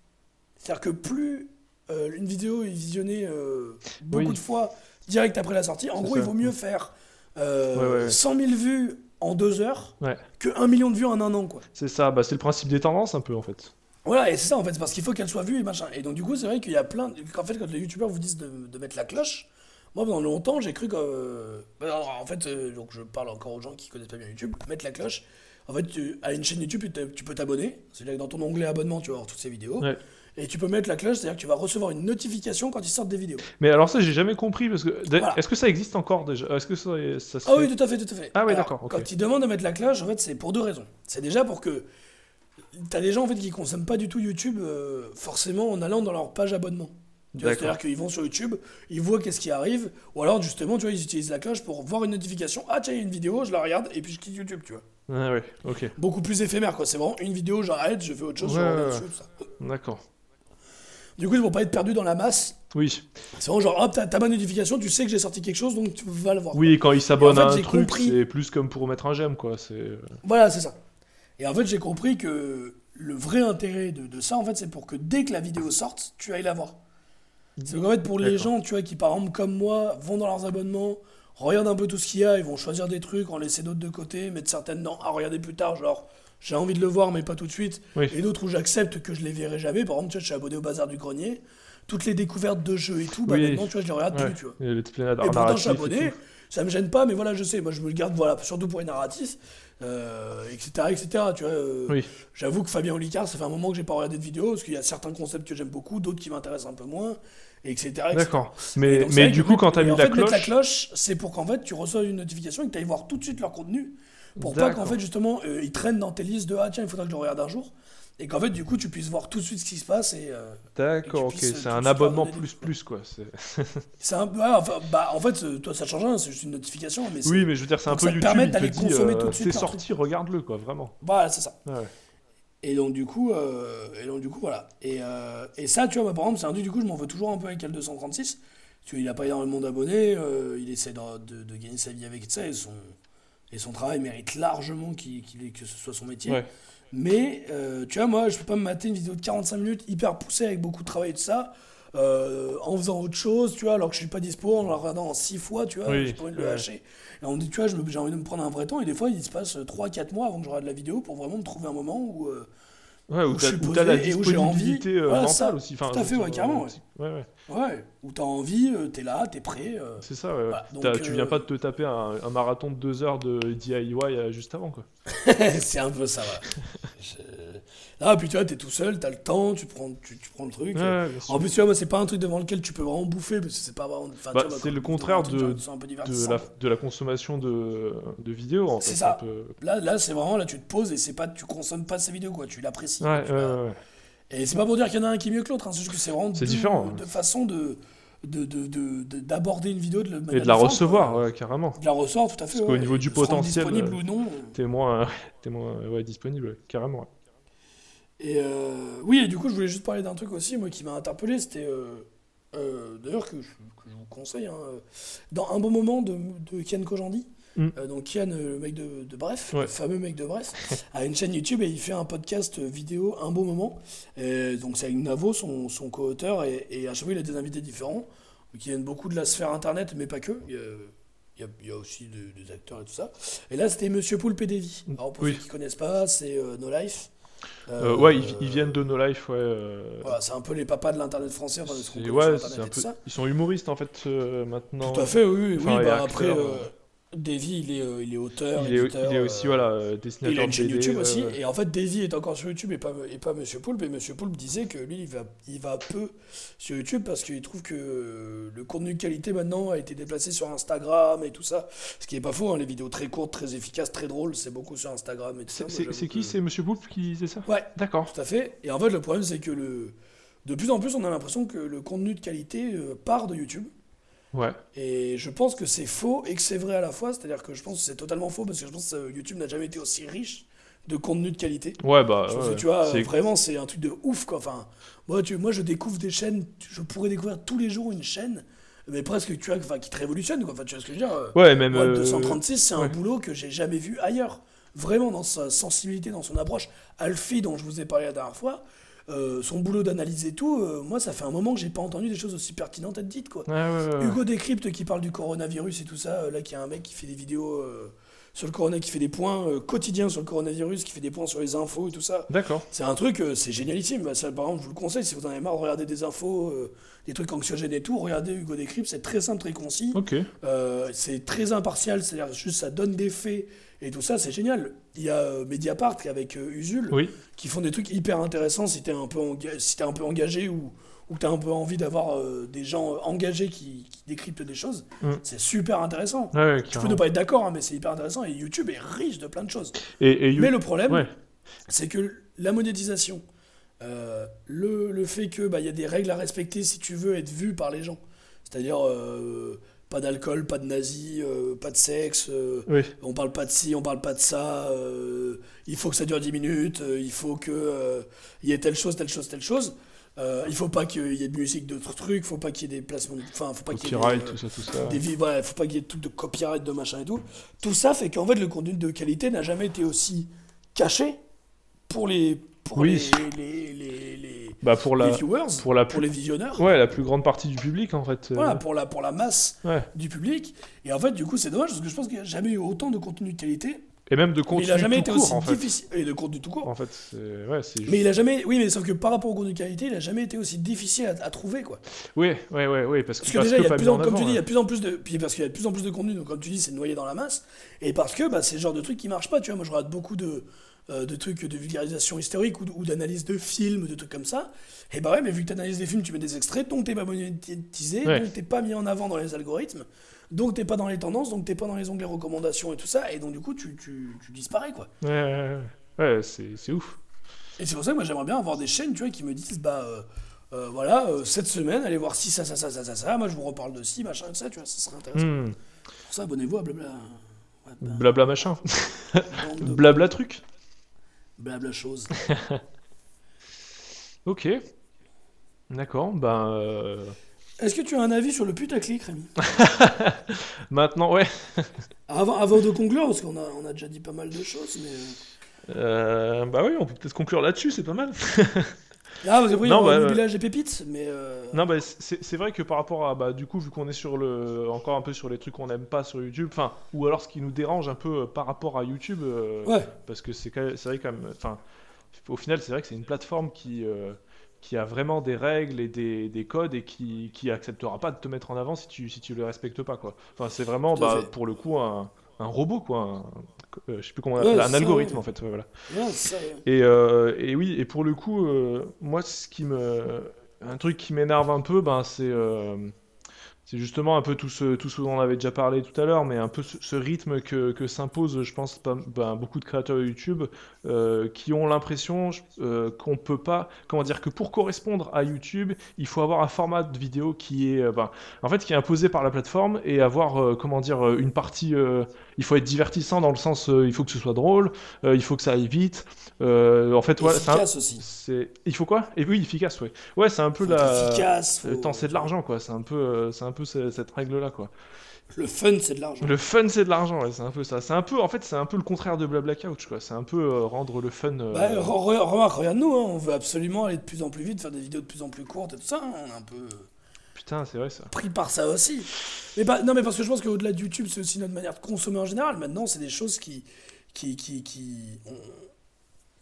C'est-à-dire que plus euh, une vidéo est visionnée euh, beaucoup Oui. de fois direct après la sortie, en gros, ça. il vaut mieux faire euh, Ouais, ouais, ouais. 100 000 vues en deux heures Ouais. que 1 million de vues en un an, quoi. C'est ça, bah, c'est le principe des tendances un peu en fait. Voilà, et c'est ça en fait, parce qu'il faut qu'elle soit vue et machin. Et donc du coup, c'est vrai qu'il y a plein. qu'en fait, quand les youtubeurs vous disent de, de mettre la cloche, moi pendant longtemps, j'ai cru que. euh, alors, en fait, euh, donc je parle encore aux gens qui connaissent pas bien YouTube, mettre la cloche. En fait, tu, à une chaîne YouTube, tu peux t'abonner. C'est-à-dire que dans ton onglet abonnement, tu vas avoir toutes ces vidéos. Ouais. Et tu peux mettre la cloche, c'est-à-dire que tu vas recevoir une notification quand ils sortent des vidéos. Mais alors ça, j'ai jamais compris parce que Voilà. est-ce que ça existe encore déjà? Est-ce que ça, ça se Ah fait? oui, tout à fait, tout à fait. Ah oui, d'accord. Quand ils demandent de mettre la cloche, en fait, c'est pour deux raisons. C'est déjà pour que. T'as des gens en fait qui consomment pas du tout YouTube euh, forcément en allant dans leur page abonnement. C'est-à-dire qu'ils vont sur YouTube, ils voient qu'est-ce qui arrive, ou alors justement, tu vois, ils utilisent la cloche pour voir une notification. Ah tiens, il y a une vidéo, je la regarde et puis je quitte YouTube, tu vois. Ah ouais, ok, Beaucoup plus éphémère, quoi. C'est vraiment une vidéo, j'arrête, je fais autre chose, je Ouais, reviens ouais, dessus, tout ça. d'accord. Du coup, ils vont pas être perdus dans la masse. Oui, C'est vraiment genre, hop, t'as ma notification, tu sais que j'ai sorti quelque chose, donc tu vas le voir. oui, quand ils s'abonnent Et en fait, à un truc, compris- c'est plus comme pour mettre un j'aime quoi. C'est Voilà, c'est ça. Et en fait, j'ai compris que le vrai intérêt de, de ça, en fait, c'est pour que dès que la vidéo sorte, tu ailles la voir. C'est qu'en fait, pour les gens, tu vois, qui par exemple, comme moi, vont dans leurs abonnements, regardent un peu tout ce qu'il y a, ils vont choisir des trucs, en laisser d'autres de côté, mettre certaines dans à regarder plus tard, genre, j'ai envie de le voir, mais pas tout de suite. Oui. Et d'autres où j'accepte que je les verrai jamais. Par exemple, tu vois, je suis abonné au Bazar du Grenier. Toutes les découvertes de jeux et tout, bah Oui. maintenant, tu vois, je les regarde ouais. plus, tu vois. Et Et pourtant, je suis abonné, ça me gêne pas, mais voilà, je sais, moi je me le garde, voilà, surtout pour les narratifs, euh, etc., etc., tu vois. euh, Oui. J'avoue que Fabien Olicard, ça fait un moment que j'ai pas regardé de vidéo, parce qu'il y a certains concepts que j'aime beaucoup, d'autres qui m'intéressent un peu moins, etc., etc. D'accord. Et Mais, donc, mais du coup, quand t'as et mis en la fait, cloche, la cloche, c'est pour qu'en fait, tu reçois une notification et que tu ailles voir tout de suite leur contenu, pour pas qu'en fait, justement, euh, ils traînent dans tes listes de « Ah tiens, il faudra que je le regarde un jour », et qu'en fait, du coup, tu puisses voir tout de suite ce qui se passe, et... euh, D'accord, ok, puisses, c'est un abonnement plus plus quoi. c'est- un peu. enfin, bah, en fait, euh, toi, ça change rien, c'est juste une notification. Mais Oui, mais je veux dire, c'est un peu ça te YouTube. permet il te d'aller consommer euh, tout de suite C'est sorti, regarde-le quoi, vraiment. Voilà, c'est ça. Ouais, ouais. Et donc, du coup, euh, et donc, du coup voilà. Et, euh, et ça, tu vois, bah, par exemple, c'est un truc, du coup, je m'en veux toujours un peu avec L236. Tu vois, il a pas énormément d'abonnés, euh, il essaie de, de- de gagner sa vie avec ça, et son, et son travail mérite largement qu'il ait- que ce soit son métier. Ouais. Mais, euh, tu vois, moi, je peux pas me mater une vidéo de 45 minutes hyper poussée avec beaucoup de travail et tout ça. euh, en faisant autre chose, tu vois, alors que je suis pas dispo, en la regardant en 6 fois, tu vois, Oui, j'ai pas envie de le lâcher. Et on dit, tu vois, j'ai envie de me prendre un vrai temps, et des fois, il se passe 3-4 mois avant que je regarde la vidéo pour vraiment me trouver un moment où. euh, Ouais, où Où je suis où t'as la posé et où j'ai envie. disponibilité euh, Voilà, mentale ça, aussi. Enfin, tout à fait, ouais, carrément, ouais. Ouais, ouais. Ouais, où t'as envie, euh, t'es là, t'es prêt. euh. C'est ça, ouais. donc, tu viens euh, pas de te taper un, un marathon de deux heures de DIY juste avant, quoi. c'est un peu ça, ouais. Je- Là, puis tu vois, t'es tout seul, t'as le temps, tu prends, tu, tu prends le truc. Ouais. En plus, tu vois, moi, c'est pas un truc devant lequel tu peux vraiment bouffer, parce que c'est pas vraiment. enfin, Bah, vois, c'est le contraire de- de la, de la consommation de, de vidéos, en fait. C'est ça. un peu- Là, là c'est vraiment, là, tu te poses et c'est pas, tu consommes pas ces vidéos, quoi, tu l'apprécies. Ouais, ouais, ouais. Et c'est pas pour dire qu'il y en a un qui est mieux que l'autre, hein, c'est juste que c'est vraiment différent, hein. de de- de- de- de- d'aborder une vidéo de la Et de la recevoir, ouais, carrément. De la ressort, tout à fait. Parce qu'au niveau du potentiel, Disponible euh, ou non. T'es moins, t'es moins ouais, disponible, carrément. Et euh, oui, et du coup, je voulais juste parler d'un truc aussi, moi, qui m'a interpellé. C'était. euh, euh, D'ailleurs, que, je- que je vous conseille. hein, euh, dans Un bon moment de, de Kian Kojandi. Mm. Euh, donc, Kian, euh, le mec de, de Bref, Ouais. le fameux mec de Bref, a une chaîne YouTube et il fait un podcast vidéo Un bon moment. Et donc, c'est avec Navo, son, son co-auteur, et, et à chaque fois, il a des invités différents qui viennent beaucoup de la sphère internet, mais pas que. Il y a, il y a- il y a aussi de- des acteurs et tout ça. Et là, c'était Monsieur Poulpe et Davy. Alors, pour Oui. ceux qui connaissent pas, c'est euh, No Life. Euh, ouais, ils, ils viennent de No Life, ouais. euh, Voilà, c'est un peu les papas de l'internet français, enfin, ouais, un peu. ça. Ils sont humoristes en fait euh, maintenant. Tout à fait, oui, oui. Enfin, oui, et bah, après, euh, euh, Davy, il est, euh, il est auteur, Il est, éditeur, il est aussi euh, voilà euh, et il a dessinateur une chaîne BD, YouTube aussi, et en fait Davy est encore sur YouTube et pas, et pas Monsieur Poulpe, et Monsieur Poulpe disait que lui il va, il va peu sur YouTube parce qu'il trouve que le contenu de qualité maintenant a été déplacé sur Instagram et tout ça, ce qui est pas faux, hein, les vidéos très courtes, très efficaces, très drôles, c'est beaucoup sur Instagram et tout ça. C'est- qui? que- C'est Monsieur Poulpe qui disait ça? Ouais, D'accord. tout à fait, et en fait le problème c'est que le... de plus en plus on a l'impression que le contenu de qualité part de YouTube. Ouais. Et je pense que c'est faux et que c'est vrai à la fois. C'est-à-dire que je pense que c'est totalement faux parce que je pense que YouTube n'a jamais été aussi riche de contenu de qualité. Ouais, bah. Je pense ouais. que tu vois, vraiment, c'est un truc de ouf, quoi. Enfin, moi, tu, moi, je découvre des chaînes, je pourrais découvrir tous les jours une chaîne, mais presque, tu vois, enfin, qui te révolutionne, quoi. Enfin, tu vois ce que je veux dire euh, Ouais, même. Moi, euh, 236, c'est un ouais. boulot que j'ai jamais vu ailleurs. Vraiment, dans sa sensibilité, dans son approche. Alfie, dont je vous ai parlé la dernière fois, euh, son boulot d'analyse et tout, euh, moi, ça fait un moment que j'ai pas entendu des choses aussi pertinentes être dites, quoi. Ouais, ouais, ouais. Hugo Décrypte qui parle du coronavirus et tout ça, euh, là qui a un mec qui fait des vidéos euh, sur le corona, qui fait des points euh, quotidiens sur le coronavirus, qui fait des points sur les infos et tout ça. D'accord. C'est un truc, euh, c'est génialissime. Bah, ça, par exemple, je vous le conseille, si vous en avez marre de regarder des infos, euh, des trucs anxiogènes et tout, regardez Hugo Décrypte, c'est très simple, très concis. Ok. C'est très impartial, c'est-à-dire juste ça donne des faits et tout ça, c'est génial. Il y a Mediapart avec Usul Oui. qui font des trucs hyper intéressants si t'es un peu, si t'es un peu engagé ou, ou t'as un peu envie d'avoir euh, des gens euh, engagés qui, qui décryptent des choses. Mm. C'est super intéressant. Ouais, ouais, Tu peux ne pas être d'accord, hein, mais c'est hyper intéressant et YouTube est riche de plein de choses. Et, et You- Mais le problème, Ouais. c'est que la monétisation, euh, le, le fait que bah, y a des règles à respecter si tu veux être vu par les gens, c'est-à-dire euh, pas d'alcool, pas de nazis, pas de sexe, Oui. on parle pas de ci, on parle pas de ça, il faut que ça dure 10 minutes, il faut que euh, il y ait telle chose, telle chose, telle chose. Euh, il faut pas qu'il y ait de musique, d'autres trucs, faut pas qu'il y ait des placements, enfin, faut pas qu'il y ait des, euh, tout ça, tout ça. des ouais, faut pas qu'il y ait de trucs de copyright, de machin et tout. Tout ça fait qu'en fait, le contenu de qualité n'a jamais été aussi caché pour les, pour Oui. les, les, les, les, Bah pour la, les viewers, pour la pour les visionneurs. ouais, la plus grande partie du public en fait. euh, Voilà, pour la, pour la masse Ouais. du public. Et en fait, du coup, c'est dommage parce que je pense qu'il n'y a jamais eu autant de contenu de qualité. Et même de Mais contenu il n'a jamais tout été court, aussi en fait. difficile. Et de contenu tout court. En fait, c'est ouais, juste. Mais il a jamais. Oui, mais sauf que par rapport au contenu de qualité, il n'a jamais été aussi difficile à, à trouver, quoi. Oui, ouais, ouais, ouais, parce que, Parce que déjà, il y a plus en, en comme tu dis, il y a plus en plus de, puis parce qu'il y a de plus en plus de contenu, donc comme tu dis, c'est noyé dans la masse, et parce que bah, c'est le genre de truc qui marche pas, tu vois. Moi, je regarde beaucoup de, euh, de trucs de vulgarisation historique ou, ou d'analyse de films, de trucs comme ça. Et bah ouais, mais vu que tu analyses des films, tu mets des extraits, donc t'es pas monétisé, Ouais. donc t'es pas mis en avant dans les algorithmes, donc t'es pas dans les tendances, donc t'es pas dans les onglets recommandations et tout ça, et donc du coup, tu, tu, tu disparais, quoi. Ouais, ouais, ouais. Ouais, c'est ouf. Et c'est pour ça que moi j'aimerais bien avoir des chaînes, tu vois, qui me disent, bah euh, euh, voilà, euh, cette semaine, allez voir ci, ça, ça, ça, ça, ça, ça, moi je vous reparle de ci, machin, ça, tu vois, ça serait intéressant. Hmm. Pour ça, abonnez-vous à Blabla. Ouais, bah, Blabla machin. de Blabla truc. blabla chose. Ok. D'accord, ben. Euh, Est-ce que tu as un avis sur le putaclic, Rémi Maintenant, ouais. avant, avant de conclure, parce qu'on a, on a déjà dit pas mal de choses, mais. euh, Euh, bah oui, on peut peut-être conclure là-dessus, c'est pas mal. Ah, parce qu'après, il y Non, bah, le euh, village des pépites, mais. euh, Non, bah c'est vrai que par rapport à. Bah, du coup, vu qu'on est sur le. Encore un peu sur les trucs qu'on n'aime pas sur YouTube, enfin. Ou alors ce qui nous dérange un peu euh, par rapport à YouTube. euh, Ouais, Parce que c'est vrai quand même. Enfin. Au final, c'est vrai que c'est une plateforme qui. euh, qui a vraiment des règles et des, des codes et qui, qui acceptera pas de te mettre en avant si tu, si tu les respectes pas quoi. Enfin c'est vraiment bah, pour le coup un, un robot quoi, un, euh, je sais plus comment on Ouais, appelle, un algorithme ouais. en fait, voilà. ouais. Et, euh, et oui, et pour le coup, euh, moi, ce qui me, un truc qui m'énerve un peu, ben, c'est, c'est justement un peu tout ce, tout ce dont on avait déjà parlé tout à l'heure, mais un peu ce, rythme que, s'impose, je pense, ben, beaucoup de créateurs YouTube, euh, qui ont l'impression euh, qu'on peut pas, comment dire, que pour correspondre à YouTube, il faut avoir un format de vidéo qui est, euh, ben, imposé par la plateforme et avoir, euh, comment dire, une partie, il faut être divertissant dans le sens, euh, il faut que ce soit drôle, euh, il faut que ça aille vite. Euh, en fait, ouais, c'est un- Efficace aussi. il faut quoi? Et oui, efficace, ouais. Ouais, c'est un peu Faut la. efficace. Faut- c'est de l'argent, quoi. C'est un peu, c'est un peu ce- cette règle-là, quoi. Le fun, c'est de l'argent. Le fun, c'est de l'argent, ouais, c'est un peu ça. C'est un peu, en fait, c'est un peu le contraire de Blabla Couch, quoi. C'est un peu euh, rendre le fun. euh, Bah, re- re- remarque, regarde-nous, hein, on veut absolument aller de plus en plus vite, faire des vidéos de plus en plus courtes et tout ça. hein, on est un peu C'est vrai ça. pris par ça aussi. Mais non, mais parce que je pense qu'au-delà de YouTube, c'est aussi notre manière de consommer en général. Maintenant, c'est des choses qui. qui, qui, on,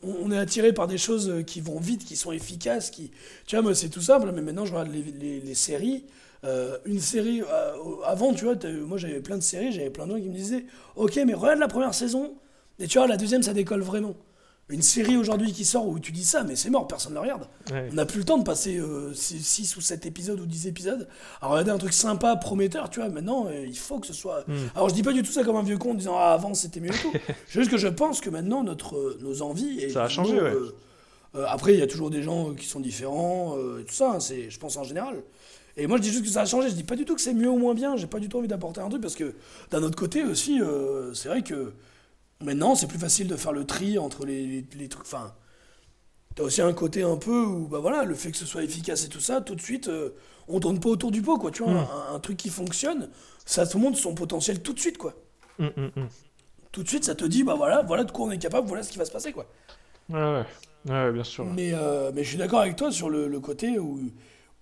on, est attiré par des choses qui vont vite, qui sont efficaces, qui, tu vois, moi c'est tout simple, mais maintenant je regarde les, séries. Euh, une série, euh, avant, tu vois, moi j'avais plein de séries, j'avais plein de gens qui me disaient, ok, mais regarde la première saison, et tu vois, la deuxième ça décolle vraiment. Une série aujourd'hui qui sort où tu dis ça, mais c'est mort, personne ne la regarde. Ouais. On n'a plus le temps de passer 6 ou 7 épisodes ou 10 épisodes à regarder un truc sympa, prometteur, tu vois. Maintenant, euh, il faut que ce soit. Mm. Alors, je dis pas du tout ça comme un vieux con en disant Ah, avant c'était mieux et tout. Juste que je pense que maintenant, notre, euh, nos envies. Et Ça a changé, ouais. euh, euh, après, il y a toujours des gens euh, qui sont différents, euh, et tout ça, hein, c'est, je pense en général. Et moi, je dis juste que ça a changé. Je dis pas du tout que c'est mieux ou moins bien. J'ai pas du tout envie d'apporter un truc parce que d'un autre côté aussi, euh, c'est vrai que maintenant, c'est plus facile de faire le tri entre les, les, les trucs. Enfin, t'as aussi un côté un peu où, bah voilà, le fait que ce soit efficace et tout ça, tout de suite, euh, on tourne pas autour du pot, quoi. Tu vois, Mm. un, un truc qui fonctionne, ça te montre son potentiel tout de suite, quoi. Hum, hum. Tout de suite, ça te dit, bah voilà, voilà de quoi on est capable, voilà ce qui va se passer, quoi. Ouais, ouais. Ouais, bien sûr. Mais, euh, mais je suis d'accord avec toi sur le, le côté où,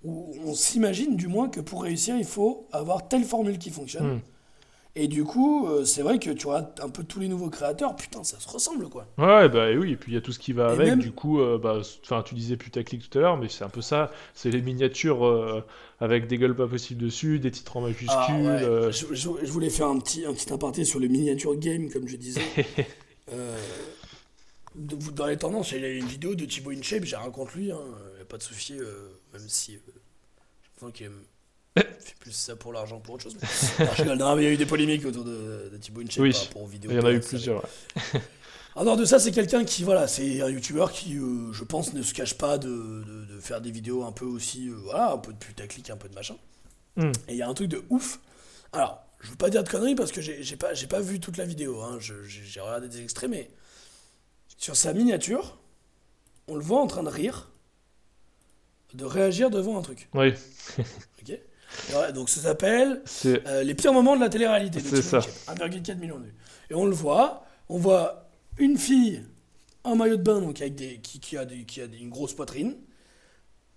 où on s'imagine du moins que pour réussir, il faut avoir telle formule qui fonctionne. Et du coup, euh, c'est vrai que tu vois un peu tous les nouveaux créateurs, putain, ça se ressemble quoi. Ouais, bah oui, et puis il y a tout ce qui va Et avec, même- du coup, euh, bah, enfin, tu disais putaclic tout à l'heure, mais c'est un peu ça, c'est les miniatures euh, avec des gueules pas possibles dessus, des titres en majuscules, Ah, ouais. euh, je, je- je voulais faire un petit, un petit aparté sur le miniature game, comme je disais. Dans les tendances, il y a une vidéo de Thibaut InShape, j'ai rien contre lui, hein, y a pas de souci, même si. Je pense qu'il aime- fait plus ça pour l'argent que pour autre chose. mais- Non, mais il y a eu des polémiques autour de, de Thibaut Oui. rapport aux vidéos. il y en a eu plusieurs. ouais. en dehors de ça, c'est quelqu'un qui, voilà, c'est un youtubeur qui, euh, je pense, ne se cache pas de, de- de faire des vidéos un peu aussi, euh, voilà, un peu de putaclic, un peu de machin. Hmm. Et il y a un truc de ouf. Alors, je veux pas dire de conneries parce que j'ai pas, pas vu toute la vidéo, hein. Je- j'ai regardé des extraits, mais sur sa miniature, on le voit en train de rire, de réagir devant un truc. Oui, ouais, donc ça s'appelle euh, les pires moments de la télé-réalité. C'est ça. Inchep, 1,4 million de vues. Et on le voit, on voit une fille en maillot de bain, donc avec des, qui, qui a, des, qui a des- une grosse poitrine.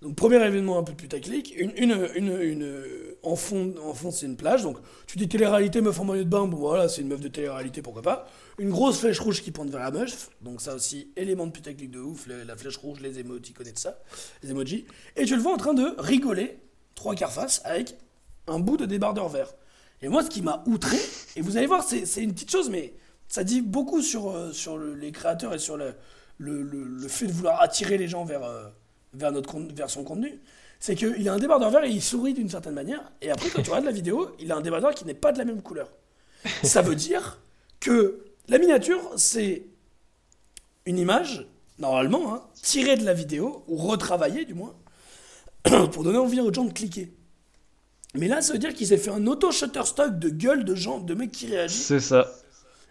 Donc premier événement un peu putaclic. Une, une, une, une, en fond, en fond c'est une plage. Donc tu dis télé-réalité, meuf en maillot de bain, bon voilà, c'est une meuf de télé-réalité, pourquoi pas. Une grosse flèche rouge qui pointe vers la meuf. Donc ça aussi, élément de putaclic de ouf. la flèche rouge, les émoticônes de ça, les emojis. Et tu le vois en train de rigoler, trois quarts face, avec un bout de débardeur vert. Et moi, ce qui m'a outré, et vous allez voir, c'est une petite chose, mais ça dit beaucoup sur, euh, sur le- les créateurs et sur le, le, le- fait de vouloir attirer les gens vers, euh, vers, notre, vers son contenu. C'est qu'il a un débardeur vert et il sourit d'une certaine manière. Et après, quand tu regardes la vidéo, il a un débardeur qui n'est pas de la même couleur. Ça veut dire que la miniature, c'est une image, normalement, hein, tirée de la vidéo, ou retravaillée du moins, pour donner envie aux gens de cliquer. Mais là, ça veut dire qu'il s'est fait un auto-shutterstock de gueule de gens, de mecs qui réagissent, c'est ça.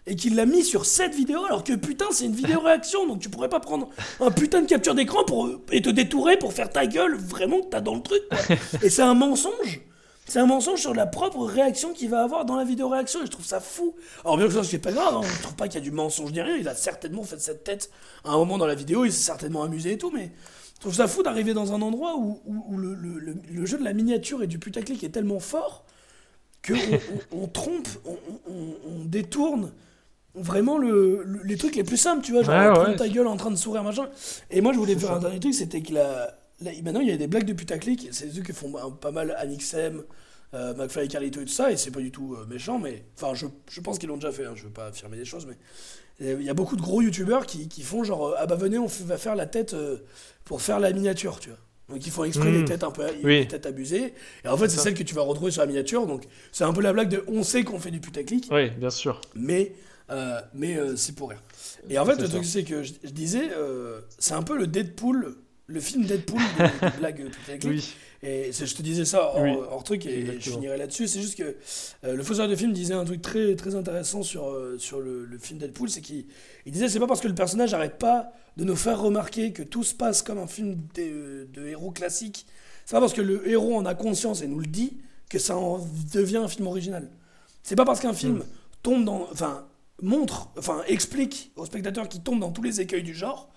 et qu'il l'a mis sur cette vidéo, alors que putain, c'est une vidéo réaction, donc tu pourrais pas prendre un putain de capture d'écran pour, et te détourer pour faire ta gueule vraiment que t'as dans le truc, quoi. Et c'est un mensonge. C'est un mensonge sur la propre réaction qu'il va avoir dans la vidéo réaction, et je trouve ça fou. Alors bien que ça, c'est pas grave, hein, je trouve pas qu'il y a du mensonge ni rien, il a certainement fait cette tête à un moment dans la vidéo, il s'est certainement amusé et tout, mais je trouve ça fou d'arriver dans un endroit où, où- où le, le- le- le jeu de la miniature et du putaclic est tellement fort que on, trompe, on, détourne vraiment le, le- les trucs les plus simples, tu vois, genre ouais. ta gueule en train de sourire, machin. Et moi, je voulais faire ça. un dernier truc, c'était que la, la- maintenant, il y a des blagues de putaclic, c'est des trucs que font un- pas mal Anixem, euh, McFly et Carlito et tout ça, et c'est pas du tout euh, méchant, mais enfin, je, je pense qu'ils l'ont déjà fait, hein, je veux pas affirmer des choses, mais il y a beaucoup de gros youtubeurs qui, qui font genre, euh, ah bah venez, on va faire la tête euh, pour faire la miniature, tu vois. Donc ils font exprès Mm. les têtes un peu Oui. têtes abusées. Et en fait, c'est celle que tu vas retrouver sur la miniature. Donc c'est un peu la blague de on sait qu'on fait du putaclic, Oui, bien sûr. mais, euh, mais euh, c'est pour rien. Et en fait, le truc, c'est que je, je disais, euh, c'est un peu le Deadpool, le film Deadpool de, de putaclic. Oui, Et je te disais ça hors, Oui, hors truc et je finirai là-dessus. C'est juste que euh, le faiseur de film disait un truc très, très intéressant sur, euh, sur le, le film Deadpool. C'est qu'il il disait c'est pas parce que le personnage n'arrête pas de nous faire remarquer que tout se passe comme un film de, de héros classique. C'est pas parce que le héros en a conscience et nous le dit que ça en devient un film original. C'est pas parce qu'un film Mm. tombe dans. Enfin, montre, enfin, explique au spectateur qui tombe dans tous les écueils du genre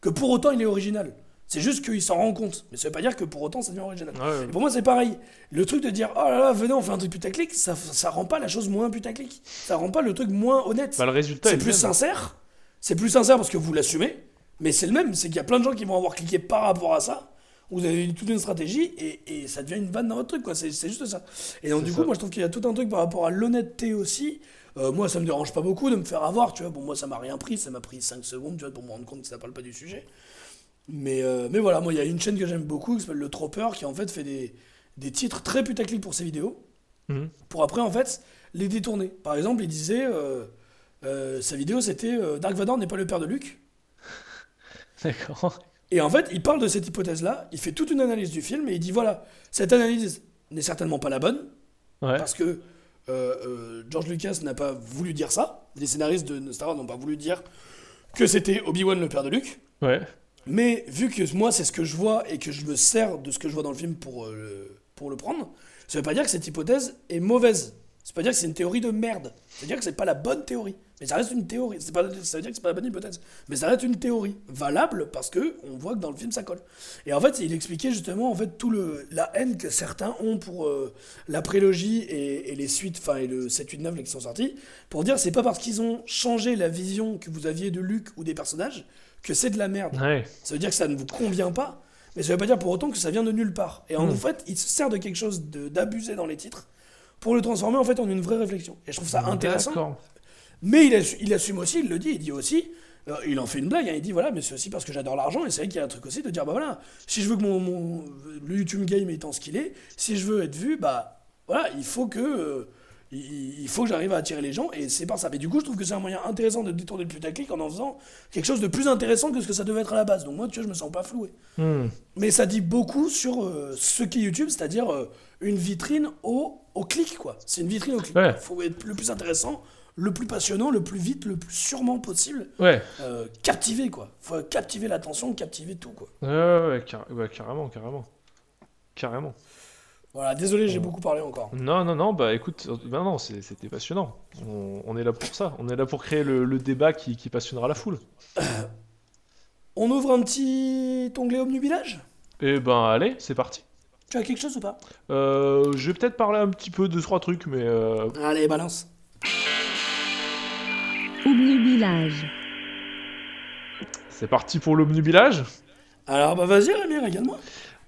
que pour autant il est original. C'est juste qu'il s'en rend compte. Mais ça veut pas dire que pour autant ça devient original. Ouais, ouais. Et pour moi, c'est pareil. Le truc de dire, oh là là, venez, on fait un truc putaclic, ça, ça rend pas la chose moins putaclic. Ça rend pas le truc moins honnête. Bah, le résultat c'est est plus sincère. C'est plus sincère parce que vous l'assumez. Mais c'est le même, c'est qu'il y a plein de gens qui vont avoir cliqué par rapport à ça. Vous avez toute une stratégie et, et ça devient une vanne dans votre truc, quoi. C'est juste ça. Et donc, du ça. coup, moi, je trouve qu'il y a tout un truc par rapport à l'honnêteté aussi. Euh, moi, ça me dérange pas beaucoup de me faire avoir, tu vois. Bon, moi, ça m'a rien pris, ça m'a pris 5 secondes, tu vois, pour me rendre compte que ça parle pas du sujet. Mais, euh, mais voilà, moi, il y a une chaîne que j'aime beaucoup qui s'appelle Le Tropper qui, en fait, fait des, des titres très putaclic pour ses vidéos Mhm. pour après, en fait, les détourner. Par exemple, il disait. euh, euh, sa vidéo, c'était Dark Vador n'est pas le père de Luke. D'accord. Et en fait, il parle de cette hypothèse-là, il fait toute une analyse du film et il dit voilà, cette analyse n'est certainement pas la bonne, Ouais. parce que George Lucas n'a pas voulu dire ça, les scénaristes de Star Wars n'ont pas voulu dire que c'était Obi-Wan le père de Luke, Ouais. Mais vu que moi c'est ce que je vois et que je me sers de ce que je vois dans le film pour, euh, le, pour le prendre, ça veut pas dire que cette hypothèse est mauvaise. Ça veut pas dire que c'est une théorie de merde. Ça veut dire que c'est pas la bonne théorie. Mais ça reste une théorie. Pas, ça veut dire que c'est pas la bonne hypothèse. Mais ça reste une théorie valable parce que on voit que dans le film ça colle. Et en fait, il expliquait justement en fait tout le la haine que certains ont pour euh, la prélogie et, les suites, enfin et le 7, 8, 9 là, qui sont sortis, pour dire c'est pas parce qu'ils ont changé la vision que vous aviez de Luke ou des personnages que c'est de la merde. Ouais. Ça veut dire que ça ne vous convient pas, mais ça veut pas dire pour autant que ça vient de nulle part. Et en Hmm. fait, il se sert de quelque chose d'abusé dans les titres pour le transformer en fait en une vraie réflexion. Et je trouve ça intéressant. Mais il, assu- il assume aussi, il le dit, il dit aussi, euh, il en fait une blague, hein, il dit voilà, mais c'est aussi parce que j'adore l'argent, et c'est vrai qu'il y a un truc aussi de dire bah voilà, si je veux que mon, mon- le YouTube game étant ce qu'il est, si je veux être vu, bah voilà, il faut que. euh, il faut que j'arrive à attirer les gens et c'est par ça. Mais du coup, je trouve que c'est un moyen intéressant de détourner le putaclic en en faisant quelque chose de plus intéressant que ce que ça devait être à la base. Donc moi, tu vois, je me sens pas floué. Hmm. Mais ça dit beaucoup sur euh, ce qu'est YouTube, c'est-à-dire euh, une vitrine au, au clic, quoi. C'est une vitrine au clic. Ouais. Il faut être le plus intéressant, le plus passionnant, le plus vite, le plus sûrement possible. Ouais. Euh, captiver, quoi. faut captiver l'attention, captiver tout, quoi. Ouais, ouais, ouais, car- ouais, carrément, carrément. Carrément. Voilà, désolé, j'ai beaucoup parlé encore. Non, non, non, bah écoute, bah non, c'était passionnant. On, on est là pour ça. On est là pour créer le, le débat qui, qui passionnera la foule. On ouvre un petit onglet Omnubilage? Et ben allez, c'est parti. Tu as quelque chose ou pas? Euh, je vais peut-être parler un petit peu de trois trucs, mais euh, Allez, balance. Obnubilage. c'est parti pour l'omnubilage? Alors, bah vas-y, Rémi, régale-moi.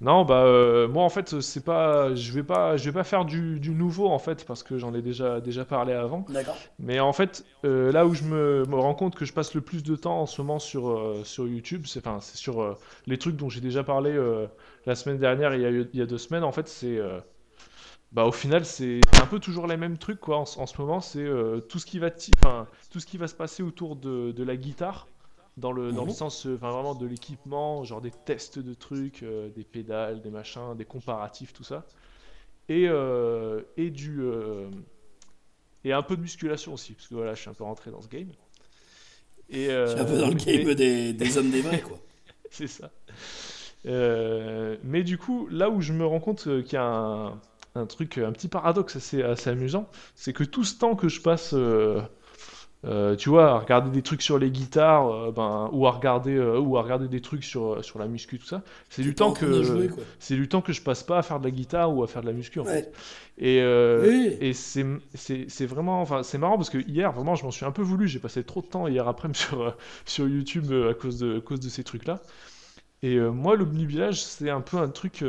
Non, bah euh, moi en fait, c'est pas, je vais pas, je vais pas faire du, du nouveau en fait parce que j'en ai déjà déjà parlé avant. D'accord. Mais en fait, euh, là où je me, me rends compte que je passe le plus de temps en ce moment sur, euh, sur YouTube, c'est enfin, c'est sur les trucs dont j'ai déjà parlé la semaine dernière et il y a, il y a deux semaines. En fait, c'est. bah, au final, c'est un peu toujours les mêmes trucs quoi. En, ce- en ce moment, c'est tout, ce qui va tout ce qui va se passer autour de, de la guitare. Dans le, dans le Mhm. sens euh, enfin, vraiment de l'équipement, genre des tests de trucs, euh, des pédales, des machins, des comparatifs, tout ça. Et, euh, et du. euh, et un peu de musculation aussi, parce que voilà, je suis un peu rentré dans ce game. Et, C'est un peu dans le mais- game des, des hommes des vrais, quoi. c'est ça. Mais du coup, là où je me rends compte qu'il y a un, un truc, un petit paradoxe assez, assez amusant, c'est que tout ce temps que je passe, euh, tu vois, à regarder des trucs sur les guitares, euh, ben, ou à regarder, euh, ou à regarder des trucs sur, sur la muscu, tout ça, c'est du temps que c'est du temps que je passe pas à faire de la guitare ou à faire de la muscu en Ouais. fait. Et, Oui. et c'est vraiment, enfin, c'est marrant parce que hier, vraiment, je m'en suis un peu voulu. J'ai passé trop de temps hier après-midi sur, sur YouTube à cause de, à cause de ces trucs-là. Et euh, moi, l'omnibilage, c'est un peu un truc.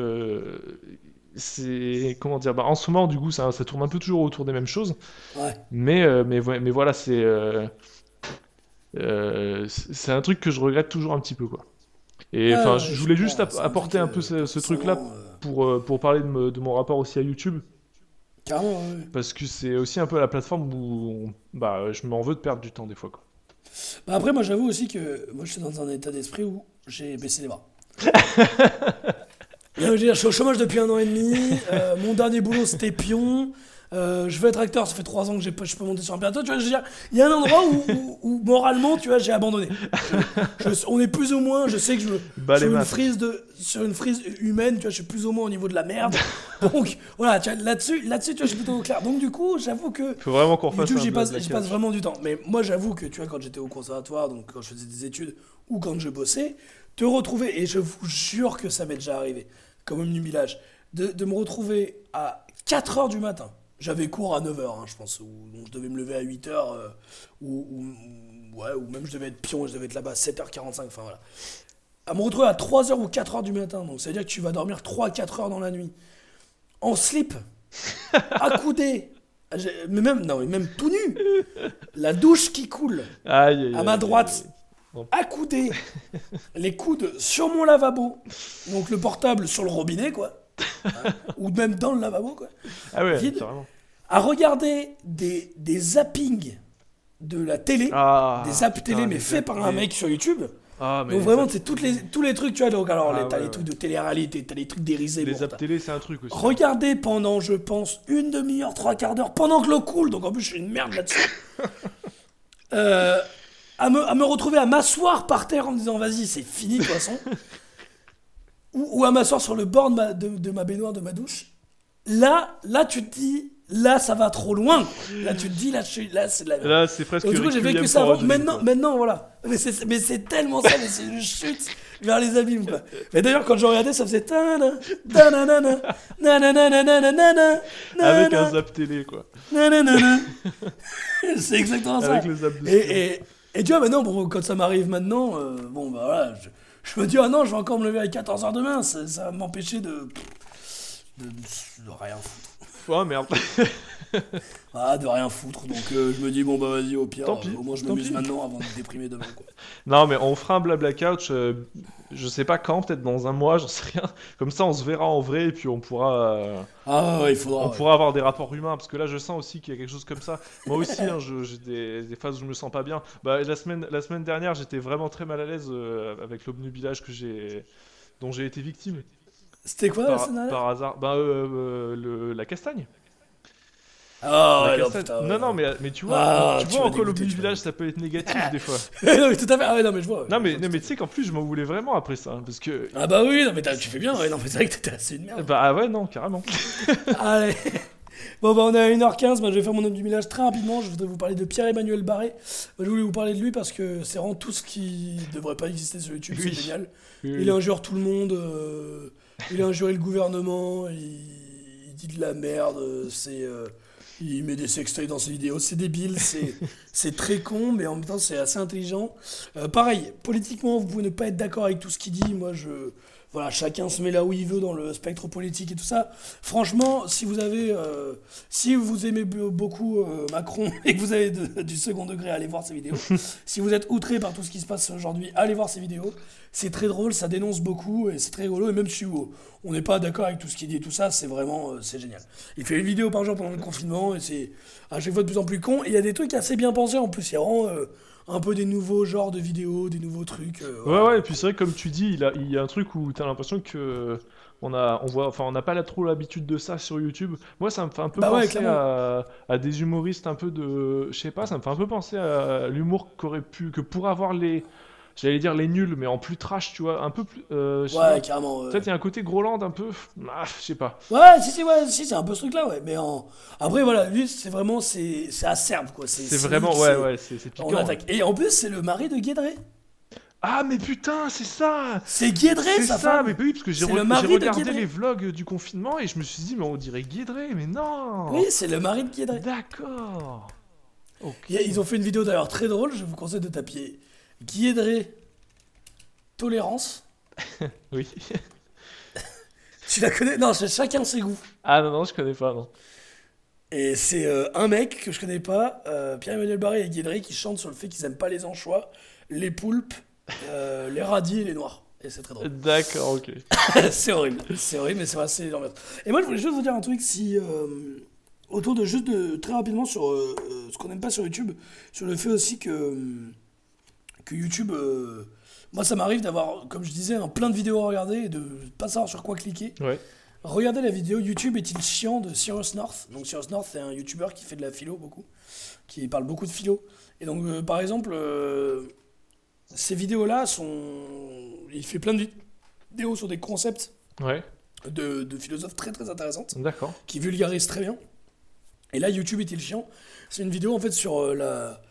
C'est. Comment dire bah, En ce moment, du coup, ça, ça tourne un peu toujours autour des mêmes choses. Ouais. Mais, euh, mais, voilà, c'est. euh, euh, c'est c'est un truc que je regrette toujours un petit peu, quoi. Et enfin, ouais, je voulais juste app- apporter truc, un peu ce, forcément, euh, pour, pour parler de, me- de mon rapport aussi à YouTube. Carrément, ouais. Parce que c'est aussi un peu la plateforme où bah, je m'en veux de perdre du temps des fois. Quoi. Bah après, moi, j'avoue aussi que moi, je suis dans un état d'esprit où j'ai baissé les bras. Je suis au chômage depuis un an et demi. euh, mon dernier boulot, c'était pion. euh, je veux être acteur, ça fait trois ans que pas- je peux monter sur un plateau. Tu vois, je veux dire, il y a un endroit où, où- où, moralement, tu vois, j'ai abandonné. Je- je- on est plus ou moins, je sais que je, les sur, une frise de, sur une frise humaine, tu vois, je suis plus ou moins au niveau de la merde. Donc, voilà, là-dessus, là-dessus, tu vois, je suis plutôt clair. Donc, du coup, j'avoue que Faut vraiment qu'on fasse YouTube, un j'y passe, passe vraiment du temps. Mais moi, j'avoue que, tu vois, quand j'étais au conservatoire, donc quand je faisais des études, ou quand je bossais, te retrouver, et je vous jure que ça m'est déjà arrivé, comme un village, de, de me retrouver à 4h du matin, J'avais cours à 9h, je pense, ou donc je devais me lever à 8h, ou, ou- ouais, ou même je devais être pion, je devais être là-bas à 7h45, enfin voilà. À me retrouver à 3h ou 4h du matin, donc ça veut dire que tu vas dormir 3-4 heures dans la nuit, en slip, accoudé, mais même, non, mais même tout nu, la douche qui coule, Aïe, aïe, à ma droite, aïe. Accoudé, les coudes sur mon lavabo, donc le portable sur le robinet, quoi, Hein, ou même dans le lavabo, quoi, Ah ouais, Vide. à regarder des, des zappings de la télé, Ah, des putain, télé, mais faits par un mec sur YouTube. Ah, mais Donc vraiment, c'est toutes les, tous les trucs, tu vois, donc alors, Ah, t'as ouais, les ouais. trucs de télé-réalité, t'as les trucs dérisés, Les bon, zaps t'as- télé, c'est un truc aussi. Regardez pendant, je pense, une demi-heure, trois quarts d'heure, pendant que l'eau coule, donc en plus je suis une merde là-dessus. Euh, à, me, à me retrouver à m'asseoir par terre en me disant vas-y, c'est fini, poisson. ou, ou à m'asseoir sur le bord de ma, de, de ma baignoire, de ma douche. Là, là, tu te dis, là, ça va trop loin. Là, tu te dis, là, je suis- là c'est la. Là, c'est presque. Et du coup, j'ai vécu ça avant. Maintenant, maintenant, voilà. Mais c'est, mais c'est tellement ça, mais c'est une chute vers les abîmes, quoi. Mais d'ailleurs, quand je regardais, ça faisait Avec un zap télé, quoi. C'est exactement ça. Avec le zap de Et, et, et tu vois, maintenant, bon, quand ça m'arrive maintenant, euh, bon, bah voilà, je, je me dis, ah non, je vais encore me lever à 14h demain, ça, ça va m'empêcher de, de, de rien foutre. Oh merde. Ah, de rien foutre. Donc euh, je me dis, bon, bah vas-y, au pire, Tant pis, euh, au moins je m'amuse maintenant avant de me déprimer demain, quoi. Non, mais on fera un blabla couch. euh, je sais pas quand, peut-être dans un mois, j'en sais rien. Comme ça, on se verra en vrai et puis on pourra, euh, Ah ouais, il faudra. on ouais. pourra avoir des rapports humains. Parce que là, je sens aussi qu'il y a quelque chose comme ça. Moi aussi, hein, je- j'ai des, des phases où je me sens pas bien. Bah, la semaine, la semaine dernière, j'étais vraiment très mal à l'aise euh, avec l'obnubilage que j'ai, dont j'ai été victime C'était quoi la par, scène là par hasard. Bah, euh, euh, le- la castagne. Ouais, non, castagne. putain. ouais, non, non, mais, mais tu vois, Ah, tu tu vois en quoi m'as l'obnubilage ça peut être négatif des fois. non, mais tout à fait. Ah ouais, non, mais je vois. Non mais, non, mais tu sais qu'en plus je m'en voulais vraiment après ça, hein, parce que... Ah bah oui, non, mais tu fais bien. Ouais, non, mais c'est vrai que t'étais assez une merde. Bah ah ouais non, carrément. Allez. Bon, bah, on est à 1h15. Moi, je vais faire mon homme du village très rapidement. Je voudrais vous parler de Pierre-Emmanuel Barré. Je voulais vous parler de lui parce que c'est vraiment tout ce qui devrait pas exister sur YouTube. Oui. C'est génial. Il injure tout le monde. euh, il a injuré le gouvernement. Il, il dit de la merde. euh, C'est. euh, il met des sextoys dans ses vidéos. C'est débile. C'est, très con, mais en même temps, c'est assez intelligent. Euh, pareil, politiquement, vous pouvez ne pas être d'accord avec tout ce qu'il dit. Moi, je. Voilà, chacun se met là où il veut dans le spectre politique et tout ça. Franchement, si vous avez, euh, si vous aimez be- beaucoup euh, Macron et que vous avez de- du second degré, allez voir ses vidéos. si vous êtes outré par tout ce qui se passe aujourd'hui, allez voir ses vidéos. C'est très drôle, ça dénonce beaucoup et c'est très rigolo. Et même si on n'est pas d'accord avec tout ce qu'il dit et tout ça, c'est vraiment, euh, c'est génial. Il fait une vidéo par jour pendant le confinement et c'est à chaque fois de plus en plus con. Et il y a des trucs assez bien pensés en plus. Il y a vraiment un peu des nouveaux genres de vidéos, des nouveaux trucs. euh, Ouais ouais, et puis c'est vrai que comme tu dis, il, a, il y a un truc où t'as l'impression que on a, on voit, enfin on n'a pas là trop l'habitude de ça sur YouTube. Moi ça me fait un peu Bah ouais, penser à, à des humoristes un peu de, je sais pas, ça me fait un peu penser à l'humour qu'aurait pu, que pourraient avoir les, j'allais dire les nuls, mais en plus trash, tu vois, un peu plus. Euh, Ouais, carrément. ouais. Peut-être il y a un côté Groland un peu, ah, je sais pas. Ouais, si, si, ouais, si, c'est un peu ce truc-là, ouais. Mais en... après, voilà, lui, c'est vraiment, c'est c'est acerbe, quoi. C'est vraiment, ouais c'est- ouais, c'est c'est On piquant. attaque. Et en plus, c'est le mari de Guédré. Ah mais putain, c'est ça. C'est Guédré, C'est sa ça, femme. mais oui, parce que j'ai C'est re- regardé les vlogs du confinement et je me suis dit, mais on dirait Guédré, mais non Oui, c'est le mari de Guédré. D'accord Ils ont fait une vidéo d'ailleurs très drôle, je vous conseille de taper Guédré Tolérance. Oui. Tu la connais? Non, c'est chacun ses goûts. Ah non, non, je connais pas, non. Et c'est euh, un mec que je connais pas, euh, Pierre-Emmanuel Barré et Guédré, qui chantent sur le fait qu'ils aiment pas les anchois, les poulpes, euh, les radis et les noirs. Et c'est très drôle. D'accord, ok. c'est horrible, c'est horrible, mais c'est c'est l'ambiance. Et moi, je voulais juste vous dire un truc, si autour de juste de très rapidement sur euh, ce qu'on n'aime pas sur YouTube, sur le fait aussi que que YouTube, euh, moi, ça m'arrive d'avoir, comme je disais, un plein de vidéos à regarder et de pas savoir sur quoi cliquer. Ouais. Regardez la vidéo YouTube est-il chiant de Cyrus North? Donc Cyrus North, c'est un YouTuber qui fait de la philo beaucoup, qui parle beaucoup de philo. Et donc, euh, par exemple, euh, ces vidéos-là sont, il fait plein de vid- vidéos sur des concepts Ouais, de, de philosophes très très intéressantes d'accord. qui vulgarisent très bien. Et là, YouTube est-il chiant? C'est une vidéo en fait sur la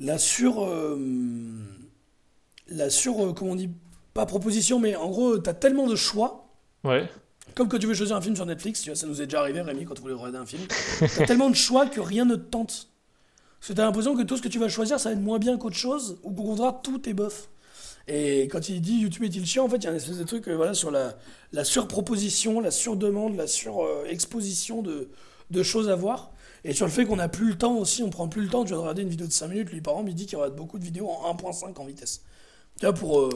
la sur euh, la sur euh, comment on dit pas proposition, mais en gros, t'as tellement de choix Ouais, Comme quand tu veux choisir un film sur Netflix, tu vois, ça nous est déjà arrivé, Rémi, quand on voulait regarder un film. T'as tellement de choix que rien ne te tente. Parce que t'as l'impression que tout ce que tu vas choisir, ça va être moins bien qu'autre chose, ou qu'au contraire, tout est bof. Et quand il dit YouTube est-il chiant, en fait, il y a une espèce de truc euh, voilà, sur la, la surproposition, la surdemande, la surexposition de, de choses à voir. Et sur le fait qu'on n'a plus le temps aussi, on prend plus le temps, tu vas regarder une vidéo de 5 minutes, lui par exemple, il dit qu'il y aura beaucoup de vidéos en 1.5 en vitesse. Tu vois, pour, euh,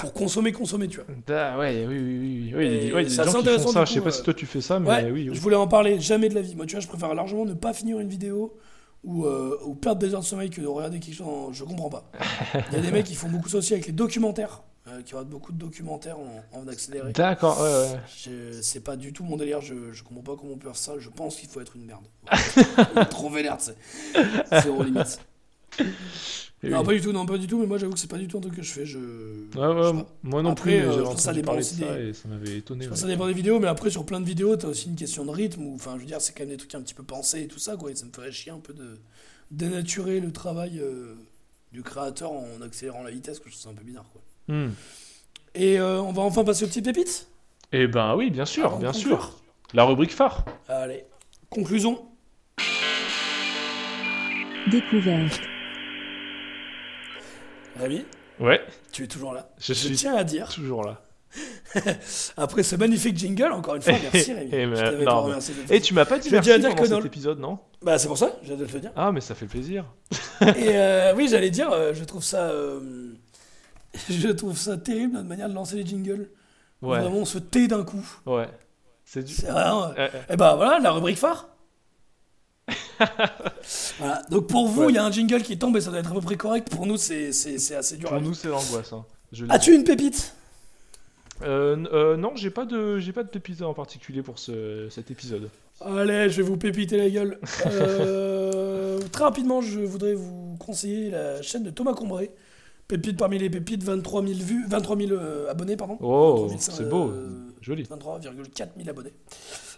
pour consommer, consommer, tu vois. Ouais, oui, oui, oui. oui. Et assez gens qui intéressant, font ça. Je sais pas si euh, toi tu fais ça, mais Ouais, oui. oui. je voulais en parler, jamais de la vie. Moi, tu vois, je préfère largement ne pas finir une vidéo ou, euh, ou perdre des heures de sommeil que de regarder quelque chose. en- Je comprends pas. Il y a des mecs qui font beaucoup ça aussi avec les documentaires, qui regardent beaucoup de documentaires en, en accéléré. D'accord, ouais, ouais. C'est pas du tout mon délire, je, je comprends pas comment on peut faire ça. Je pense qu'il faut être une merde. Trop vénère, tu sais. Zéro limite. Non, pas du tout, non, pas du tout, mais moi j'avoue que c'est pas du tout un truc que je fais. Je... Ouais, ouais, moi non Après, plus, euh, je pense ça dépend de ça des- et ça m'avait étonné. Je pense ouais. que ça dépend des vidéos, mais après sur plein de vidéos, t'as aussi une question de rythme, ou enfin je veux dire, c'est quand même des trucs un petit peu pensés et tout ça, quoi, et ça me ferait chier un peu de dénaturer le travail euh, du créateur en accélérant la vitesse, que je trouve ça un peu bizarre, quoi. Hmm. Et euh, on va enfin passer aux petites pépites Eh ben oui, bien sûr, Avant bien conclure. sûr. La rubrique phare. Allez, conclusion. Découverte. Rémi, Ouais, tu es toujours là. je suis tiens à dire, toujours là. après ce magnifique jingle, encore une fois, merci Rémi. Eh, mais, je t'avais non, pas mais- remercié de le Et faire. tu m'as pas tiens à dire pendant que dans cet épisode, non? Bah c'est pour ça, j'ai de te le dire. Ah, mais ça fait plaisir. Et euh, oui, j'allais dire, euh, je trouve ça, euh, je trouve ça terrible notre manière de lancer les jingles. Ouais, Vraiment, on se tait d'un coup. ouais. C'est du... C'est vraiment. Euh, Et bah voilà, la rubrique phare. voilà. Donc pour vous, il Ouais. y a un jingle qui tombe et ça doit être à peu près correct. Pour nous, c'est assez dur. pour nous, c'est l'angoisse. Hein. As-tu une pépite? Euh, euh, non, j'ai pas de, j'ai pas de pépite en particulier pour ce, cet épisode. Allez, je vais vous pépiter la gueule. Euh, très rapidement, je voudrais vous conseiller la chaîne de Thomas Combré. Pépite parmi les pépites, 23 000 vues, 23 000 euh, abonnés, pardon. Oh, 23 000, c'est beau, euh, joli. 23,4 000 abonnés.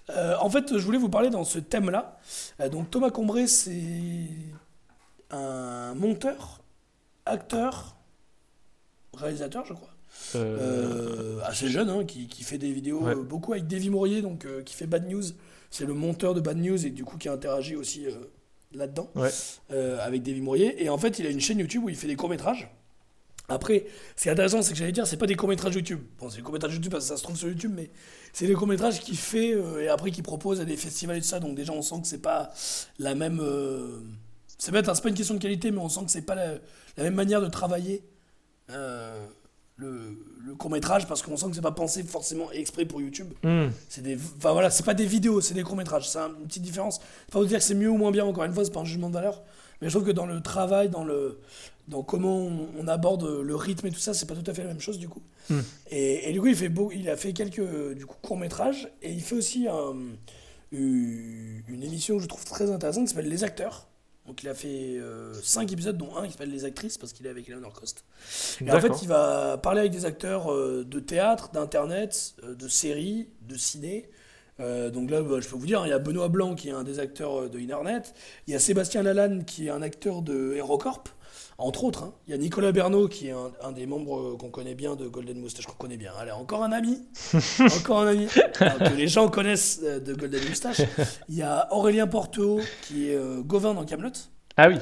Euh, en fait, je voulais vous parler dans ce thème-là. Euh, donc, Thomas Combré, c'est un monteur, acteur, réalisateur, je crois. Euh, assez jeune, hein, qui, qui fait des vidéos Ouais. beaucoup avec Davy Mourier, donc qui fait Bad News. C'est le monteur de Bad News et du coup qui interagit aussi là-dedans Ouais. avec Davy Mourier. Et en fait, il a une chaîne YouTube où il fait des courts-métrages. Après, ce qui est intéressant, c'est que j'allais dire, c'est pas des courts-métrages YouTube. Bon, c'est des courts-métrages YouTube parce que ça se trouve sur YouTube, mais c'est des courts-métrages qu'il fait euh, et après qu'il propose à des festivals et tout ça. Donc déjà, on sent que c'est pas la même. euh, C'est bête, hein, c'est pas une question de qualité, mais on sent que c'est pas la, la même manière de travailler euh, le, le court-métrage parce qu'on sent que c'est pas pensé forcément exprès pour YouTube. hmm, C'est des, enfin voilà, c'est pas des vidéos, c'est des courts métrages. C'est un- une petite différence. Pas vous dire que c'est mieux ou moins bien. Encore une fois, c'est pas un jugement de valeur. Mais je trouve que dans le travail, dans le, dans comment on, on aborde le rythme et tout ça, c'est pas tout à fait la même chose du coup. Hmm. Et, et du coup, il fait beau, il a fait quelques du coup courts métrages et il fait aussi un- une émission que je trouve très intéressante qui s'appelle Les Acteurs. Donc il a fait 5 épisodes, dont un qui s'appelle Les Actrices, parce qu'il est avec Eleanor Cost. Et en fait, il va parler avec des acteurs euh, de théâtre, d'internet, euh, de séries, de ciné. Euh, donc là, bah, je peux vous dire, il y a Benoît Blanc qui est un des acteurs euh, de Internet. Il y a Sébastien Lalanne qui est un acteur de HeroCorp, entre autres. hein. Il y a Nicolas Bernot qui est un, un des membres qu'on connaît bien de Golden Moustache, qu'on connaît bien. Allez, encore un ami. encore un ami. Alors, que les gens connaissent euh, de Golden Moustache. Il y a Aurélien Porteau qui est euh, Gauvin dans Camelot Ah oui.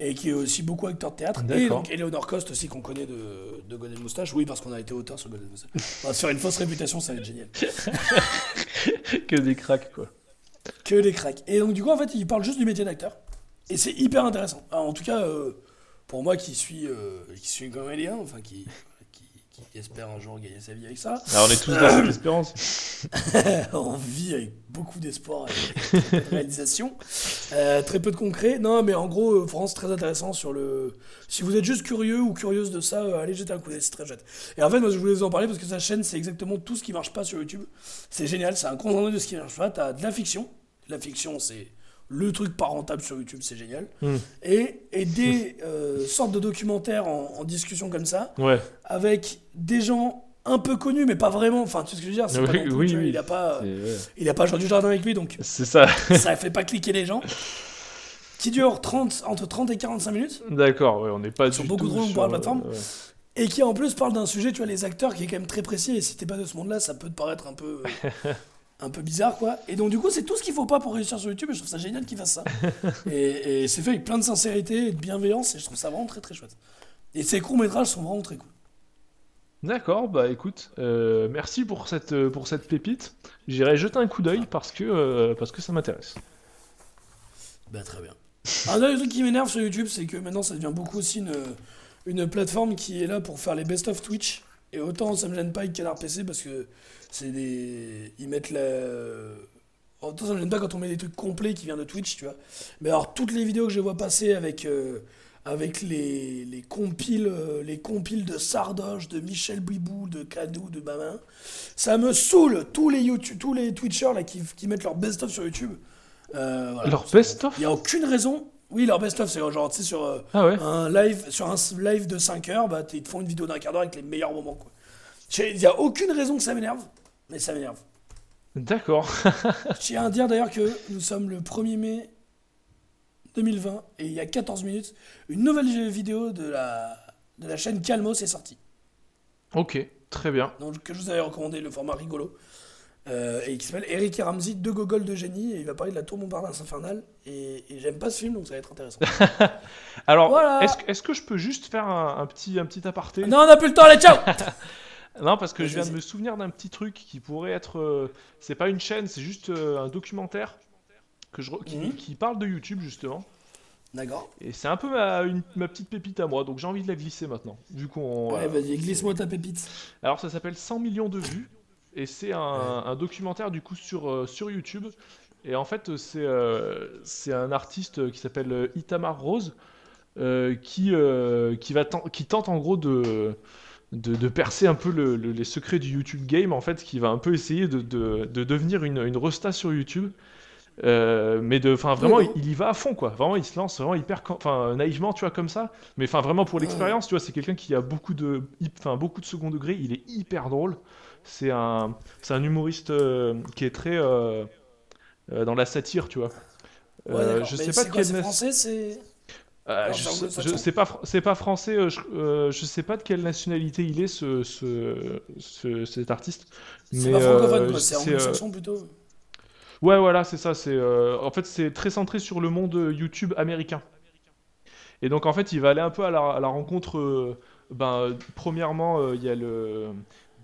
et qui est aussi beaucoup acteur de théâtre. Et donc Eleanor Cost aussi qu'on connaît de, de Golden Moustache. Oui, parce qu'on a été auteur sur Golden Moustache. Faire une fausse réputation, ça va être génial. que des cracks, quoi. Que les cracks. Et donc du coup, en fait, il parle juste du métier d'acteur. Et c'est hyper intéressant. Alors, en tout cas, euh, pour moi qui suis, euh, qui suis comédien, enfin qui, qui, qui espère un jour gagner sa vie avec ça, Alors, on est tous dans cette espérance. on vit avec beaucoup d'espoir et de réalisation. Euh, très peu de concret. Non, mais en gros, euh, France, très intéressant sur le. Si vous êtes juste curieux ou curieuse de ça, euh, allez jeter un coup d'œil, c'est très chouette. Et en fait, moi, je voulais vous en parler parce que sa chaîne, c'est exactement tout ce qui marche pas sur YouTube. C'est génial, c'est un condensé de ce qui marche pas. T'as de la fiction. La fiction, c'est le truc pas rentable sur YouTube, c'est génial. Hmm. Et, et des euh, sortes de documentaires en, en discussion comme ça Ouais. avec des gens un peu connus, mais pas vraiment. Enfin, tu sais ce que je veux dire C'est Oui, pas oui. Il a pas, il a pas Jean du Jardin avec lui, donc C'est ça. ça fait pas cliquer les gens. Qui dure 30, entre 30 et 45 minutes. D'accord, ouais, on n'est pas Sur du beaucoup trop longs pour la euh, plateforme. ouais. et qui en plus parle d'un sujet, tu vois, les acteurs, qui est quand même très précis, et si t'es pas de ce monde-là, ça peut te paraître un peu, euh, un peu bizarre, quoi. Et donc, du coup, c'est tout ce qu'il faut pas pour réussir sur YouTube, et je trouve ça génial qu'il fasse ça. et et c'est fait avec plein de sincérité et de bienveillance, et je trouve ça vraiment très très chouette. Et ses courts-métrages sont vraiment très cool. D'accord, bah écoute, euh, merci pour cette, euh, pour cette pépite. J'irai jeter un coup d'œil parce que, euh, parce que ça m'intéresse. Bah, très bien. Un dernier truc qui m'énerve sur YouTube, c'est que maintenant ça devient beaucoup aussi une, une plateforme qui est là pour faire les best-of Twitch. Et autant ça me gêne pas avec Canard PC parce que c'est des. Ils mettent la. Autant ça me gêne pas quand on met des trucs complets qui viennent de Twitch, tu vois. Mais alors, toutes les vidéos que je vois passer avec. euh, avec les, les compiles euh, les compiles de Sardoche, de Michel Bibou, de Cadou, de Bamin, ça me saoule tous les YouTube, tous les Twitchers là qui, qui mettent leur best-of sur YouTube. Euh, voilà. Leur best-of Il n'y a aucune raison. Oui, leur best-of, c'est genre, tu sais, sur Ah ouais un live, sur un live de 5 heures, bah, ils te font une vidéo d'un quart d'heure avec les meilleurs moments, quoi. Il n'y a aucune raison que ça m'énerve, mais ça m'énerve. D'accord. Je tiens à dire d'ailleurs que nous sommes le 1er mai 2020 et il y a 14 minutes, une nouvelle vidéo de la, de la chaîne Calmos est sortie. ok, très bien. Donc, que je vous avais recommandé, le format rigolo. Euh, et qui s'appelle Eric et Ramsey, deux gogoles de génie. Et il va parler de la tour Montparnasse infernale. Et, et j'aime pas ce film, donc ça va être intéressant. Alors, Voilà. est-ce que- est-ce que je peux juste faire un, un petit, un petit aparté? Non, on n'a plus le temps, allez, ciao Non, parce que je viens de me souvenir d'un petit truc qui pourrait être. euh, c'est pas une chaîne, c'est juste euh, un documentaire que je, re- qui, Mhm. qui parle de YouTube justement. D'accord. Et c'est un peu ma, une- ma petite pépite à moi, donc j'ai envie de la glisser maintenant. Vu qu'on. Ouais, euh, vas-y, glisse-moi ta pépite. Alors ça s'appelle 100 millions de vues et c'est un, un documentaire du coup sur, euh, sur YouTube. Et en fait c'est euh, c'est un artiste qui s'appelle euh, Itamar Rose euh, qui, euh, qui, va ten- qui tente en gros de, de, de percer un peu le- le- les secrets du YouTube game en fait, qui va un peu essayer de, de, de devenir une, une resta sur YouTube. Euh, mais de, enfin vraiment, il, il y va à fond quoi. Vraiment, il se lance vraiment hyper, enfin naïvement, tu vois comme ça. Mais enfin vraiment pour l'expérience, tu vois, c'est quelqu'un qui a beaucoup de, enfin beaucoup de second degré. Il est hyper drôle. C'est un, c'est un humoriste euh, qui est très euh, dans la satire, tu vois. Ouais, je sais pas de c'est français, c'est. Euh, Alors, je c'est je sais pas, c'est pas français. euh, je, euh, je sais pas de quelle nationalité il est ce, ce, ce- cet artiste. C'est pas francophone, euh, quoi, c'est c'est, anglo-saxon plutôt. Ouais, voilà, c'est ça. C'est en fait c'est très centré sur le monde YouTube américain. Et donc en fait, il va aller un peu à la, à la rencontre. ben, premièrement, il y a le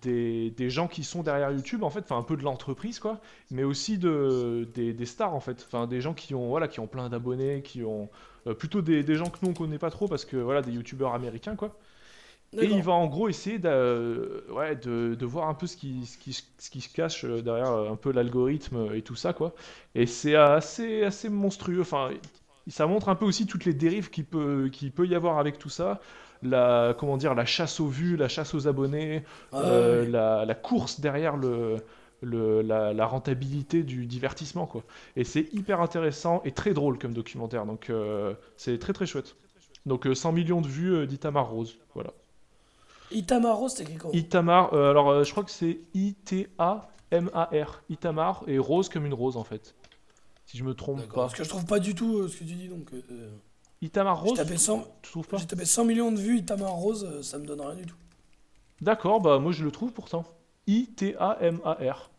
des, des gens qui sont derrière YouTube en fait, enfin un peu de l'entreprise quoi, mais aussi de des, des stars en fait, enfin des gens qui ont voilà qui ont plein d'abonnés, qui ont plutôt des, des gens que nous on connaît pas trop parce que voilà des youtubeurs américains quoi. Et il va en gros essayer de, ouais, de, de voir un peu ce qui, ce, qui, ce qui se cache euh, derrière euh, un peu l'algorithme et tout ça, quoi. Et c'est assez, assez monstrueux. Enfin, ça montre un peu aussi toutes les dérives qu'il peut, qu'il peut y avoir avec tout ça. La, comment dire, la chasse aux vues, la chasse aux abonnés, Ah, euh, la course derrière le, le, la, la rentabilité du divertissement, quoi. Et c'est hyper intéressant et très drôle comme documentaire. Donc, euh, c'est très très chouette. Donc, euh, 100 millions de vues euh, d'Itamar Rose. Voilà. Itamaro, c'était écrit comment Itamar, euh, alors euh, je crois que c'est I-T-A-M-A-R. Itamar et rose comme une rose en fait. Si je me trompe pas. Parce que je trouve pas du tout euh, ce que tu dis, donc. euh, Itamar J'ai rose tapé tu, 100 tu trouves pas? J'ai tapé 100 millions de vues, Itamar Rose, euh, ça me donne rien du tout. D'accord, bah moi je le trouve pourtant. I-T-A-M-A-R.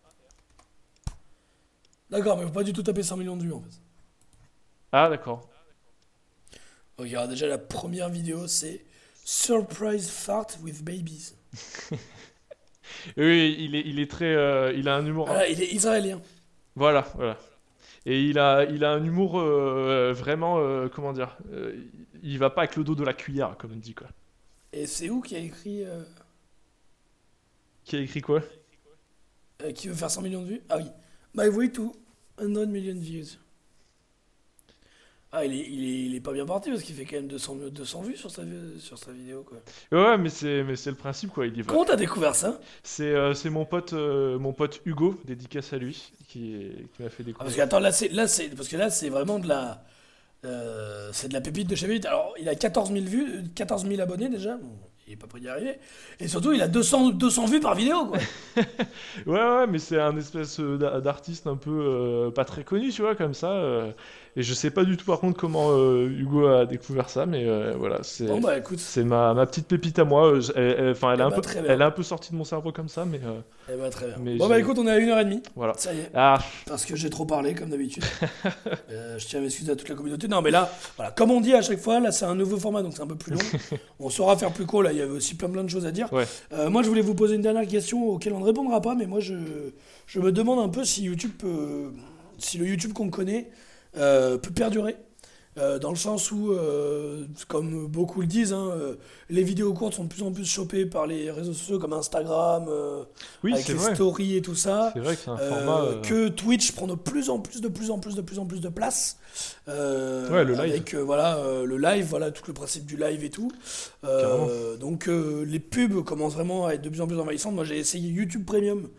D'accord, mais faut pas du tout taper 100 millions de vues en fait. Ah d'accord. Ok, alors déjà la première vidéo c'est Surprise Fart with Babies. Oui, il est, il est très. euh, il a un humour. Voilà, il est israélien. Voilà, voilà. Et il a, il a un humour euh, vraiment. euh, comment dire euh, Il va pas avec le dos de la cuillère, comme on dit quoi. Et c'est où qui a écrit euh, Qui a écrit quoi? Euh, qui veut faire 100 millions de vues? Ah oui. My way to 100 million views. Ah, il est, il est, il est pas bien parti parce qu'il fait quand même 200, 200 vues sur sa, sur sa vidéo quoi. Ouais, mais c'est, mais c'est le principe quoi. Il. Comment t'as découvert ça? C'est euh, c'est mon pote euh, mon pote Hugo, dédicace à lui, qui, qui m'a fait Ah, découvrir. parce que attends, là c'est là c'est parce que là c'est vraiment de la euh, c'est de la pépite de chez. Alors, il a 14 000 vues, euh, 14 000 abonnés déjà. Bon, il est pas prêt d'y arriver. Et surtout, il a 200, 200 vues par vidéo, quoi. Ouais, ouais, mais c'est un espèce euh, d'a- d'artiste un peu euh, pas très connu, tu vois, comme ça. euh, et je sais pas du tout, par contre, comment euh, Hugo a découvert ça, mais euh, voilà, c'est. Bon, bah ma, ma petite pépite à moi. euh, je- elle, elle- enfin, elle, Eh est un bah, peu, elle est un peu sortie de mon cerveau comme ça, mais euh, eh ben, très bien. Mais bon, bah écoute, on est à 1h30. voilà. Ça y est. Ah, Parce que j'ai trop parlé, comme d'habitude. Je tiens à m'excuser à toute la communauté. Non, mais là, voilà, comme on dit à chaque fois, là, c'est un nouveau format, donc c'est un peu plus long. on saura faire plus court, là, il y avait aussi plein, plein de choses à dire. Ouais. Moi, je voulais vous poser une dernière question auquel on ne répondra pas, mais moi, je, je me demande un peu si YouTube peut, si le YouTube qu'on connaît euh, peut perdurer. Euh, dans le sens où, euh, comme beaucoup le disent, hein, euh, les vidéos courtes sont de plus en plus chopées par les réseaux sociaux comme Instagram, oui, avec les vrai. stories et tout ça. C'est vrai que c'est un format. que Twitch prend de plus en plus, de plus en plus, de plus en plus de place. Ouais, le live. Avec voilà, le live, voilà tout le principe du live et tout. Donc les pubs commencent vraiment à être de plus en plus envahissantes. Moi j'ai essayé YouTube Premium.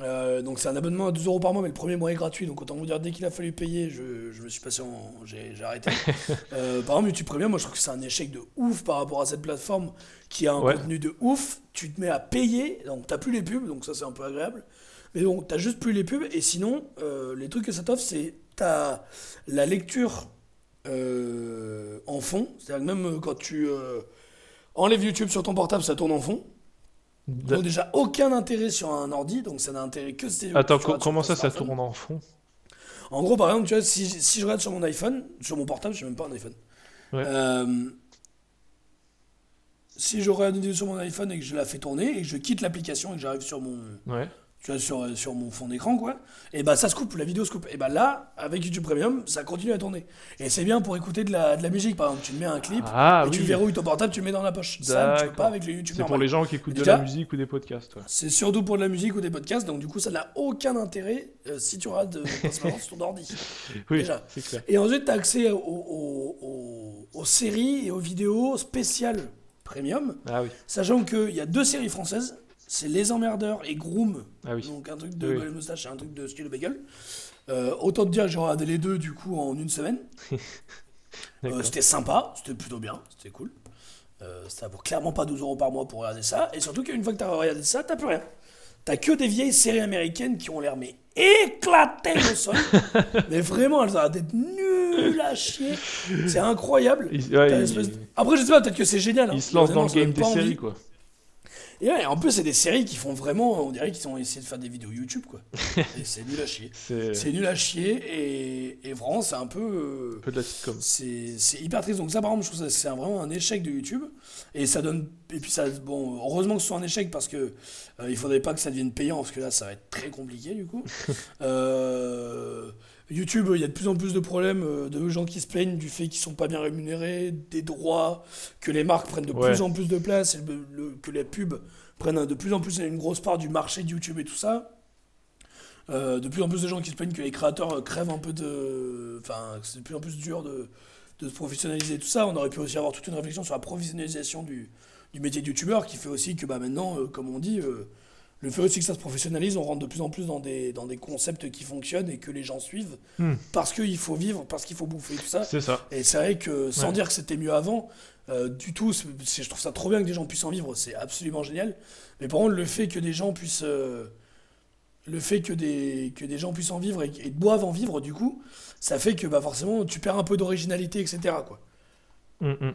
Euh, donc c'est un abonnement à 2 euros par mois, mais le premier mois est gratuit. Donc autant vous dire, dès qu'il a fallu payer, je, je me suis passé en. J'ai arrêté. Euh, par exemple, YouTube Premium, moi je trouve que c'est un échec de ouf par rapport à cette plateforme qui a un Ouais. contenu de ouf. Tu te mets à payer, donc t'as plus les pubs, donc ça c'est un peu agréable. Mais bon, t'as juste plus les pubs, et sinon, euh, les trucs que ça t'offre, c'est t'as la lecture en fond. C'est-à-dire même quand tu enlèves YouTube sur ton portable, ça tourne en fond. Déjà, aucun intérêt sur un ordi, donc ça n'a intérêt que si Attends, co- comment ça, ça tourne en fond? En gros, par exemple, tu vois, si, si je regarde sur mon iPhone, sur mon portable, je n'ai même pas un iPhone. Ouais. Euh, si je regarde une vidéo sur mon iPhone et que je la fais tourner et que je quitte l'application et que j'arrive sur mon, Ouais. Tu vois, sur, sur mon fond d'écran, quoi, et bah ça se coupe, la vidéo se coupe. Et bah là, avec YouTube Premium, ça continue à tourner. Et c'est bien pour écouter de la, de la musique, par exemple. Tu mets un clip Ah et oui. tu verrouilles ton portable, tu le mets dans la poche. Ça, tu peux pas avec le YouTube C'est pour les gens qui écoutent de la musique ou des podcasts. ouais. C'est surtout pour de la musique ou des podcasts, donc du coup, ça n'a aucun intérêt euh, si tu euh, principalement sur ton ordi. Oui, Déjà. clair. Et ensuite, tu as accès aux, aux- aux- aux séries et aux vidéos spéciales premium, Ah oui. sachant qu'il y a deux séries françaises, c'est Les Emmerdeurs et Groom, Ah oui. donc un truc de Oui. Moustache et un truc de Studio Bagel. Euh, autant te dire que j'ai regardé les deux du coup en une semaine. Euh, c'était sympa, c'était plutôt bien, c'était cool. Euh, ça vaut clairement pas 12 euros par mois pour regarder ça. Et surtout qu'une fois que t'as regardé ça, t'as plus rien. T'as que des vieilles séries américaines qui ont l'air mais éclatées au sol. mais vraiment, elles ont l'air d'être nulles à chier. C'est incroyable. Il- ouais, T'as il- l'espèce de- Après, je sais pas, peut-être que c'est génial. hein. Il se lance dans le game des séries, quoi. Et ouais, en plus, c'est des séries qui font vraiment. On dirait qu'ils ont essayé de faire des vidéos YouTube, quoi. et c'est nul à chier. C'est C'est nul à chier et, et vraiment, c'est un peu. euh, un peu de la sitcom. c'est hyper triste. Donc ça, par exemple, je trouve que c'est vraiment un échec de YouTube. Et ça donne... Et puis ça... Bon, heureusement que ce soit un échec parce que euh, il faudrait pas que ça devienne payant parce que là, ça va être très compliqué du coup. Euh, YouTube, il y a de plus en plus de problèmes euh, de gens qui se plaignent du fait qu'ils sont pas bien rémunérés, des droits, que les marques prennent de Ouais. plus en plus de place, et le- le- que les pubs prennent de plus en plus une grosse part du marché de YouTube et tout ça. Euh, de plus en plus de gens qui se plaignent que les créateurs euh, crèvent un peu de. Enfin, que c'est de plus en plus dur de, de se professionnaliser et tout ça. On aurait pu aussi avoir toute une réflexion sur la professionnalisation du, du métier de youtubeur qui fait aussi que bah, maintenant, euh, comme on dit, euh, le fait aussi que ça se professionnalise, on rentre de plus en plus dans des, dans des concepts qui fonctionnent et que les gens suivent Hmm. parce qu'il faut vivre, parce qu'il faut bouffer tout ça. C'est ça. Et c'est vrai que sans Ouais. dire que c'était mieux avant, euh, du tout, je trouve ça trop bien que des gens puissent en vivre, c'est absolument génial. Mais par contre, le fait que des gens puissent, euh, le fait que des, que des gens puissent en vivre et, et doivent en vivre, du coup, ça fait que bah, forcément tu perds un peu d'originalité, etc. Quoi. Hum, hum.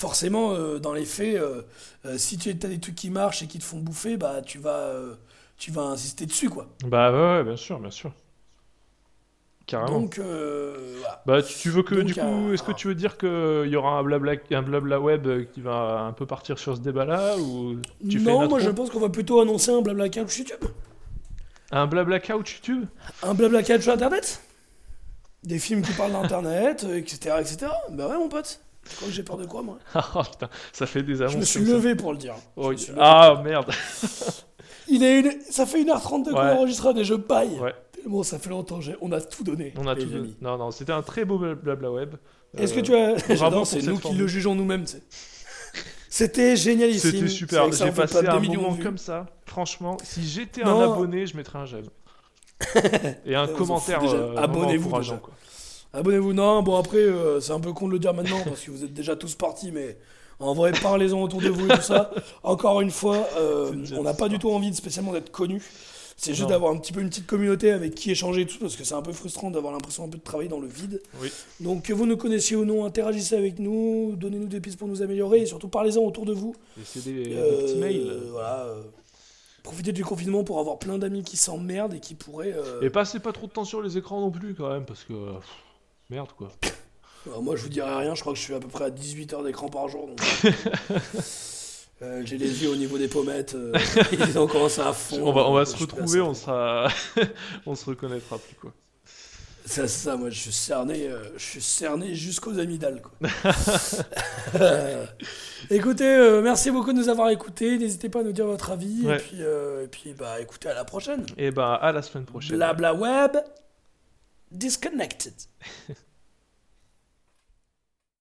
Forcément, euh, dans les faits, euh, euh, si tu as des trucs qui marchent et qui te font bouffer, bah tu vas, tu vas insister dessus, quoi. Bah ouais, ouais, bien sûr, bien sûr. Carrément. Donc, voilà. Bah, tu, tu veux que, Donc, du coup, est-ce que tu veux dire qu'il y aura un blabla, un blabla web qui va un peu partir sur ce débat-là ou tu non, moi je pense qu'on va plutôt annoncer un blabla couch YouTube. Un blabla couch YouTube? Un blabla sur Internet? Des films qui parlent d'Internet, etc., etc. Bah ouais, mon pote. Que j'ai peur de quoi, moi Ah putain, ça fait des annonces. Je me suis ça. levé pour le dire. Oh, levé. Ah merde Il est une... Ça fait 1h32 qu'on Ouais. enregistre et je baille. Ouais. Tellement ça fait longtemps, j'ai- on a tout donné. On a tout donné. Non, non, c'était un très beau blabla web. Est-ce Euh, que tu as. J'adore, c'est nous qui le jugeons nous-mêmes, tu sais. C'était génialissime. C'était super, j'ai passé pas 2 un moment comme ça. Franchement, si j'étais un abonné, je mettrais un j'aime. Et un commentaire euh, Abonnez-vous. Abonnez-vous. Non, bon après, euh, c'est un peu con de le dire maintenant parce que vous êtes déjà tous partis, mais En vrai, parlez-en autour de vous et tout ça. Encore une fois, euh, on n'a pas du tout envie de spécialement d'être connu. C'est juste d'avoir un petit peu une petite communauté avec qui échanger et tout, parce que c'est un peu frustrant d'avoir l'impression un peu de travailler dans le vide. Oui. Donc que vous nous connaissiez ou non, interagissez avec nous, donnez-nous des pistes pour nous améliorer et surtout parlez-en autour de vous. Laissez des, des Euh, petits mails. Voilà. profitez du confinement pour avoir plein d'amis qui s'emmerdent et qui pourraient. Et passez pas trop de temps sur les écrans non plus, quand même, parce que. pff, merde, quoi. Alors moi, je vous dirai rien, je crois que je suis à peu près à 18 heures d'écran par jour. donc, euh, J'ai les yeux au niveau des pommettes, euh, ils ont commencé à fond. On va, on va donc se retrouver, on sera. on se reconnaîtra plus, quoi. C'est ça, moi je suis cerné, euh, je suis cerné jusqu'aux amygdales. Quoi. écoutez, euh, merci beaucoup de nous avoir écoutés. N'hésitez pas à nous dire votre avis. Ouais. Et puis, euh, et puis bah, écoutez, à la prochaine. Et bah, à la semaine prochaine. Blabla web, disconnected.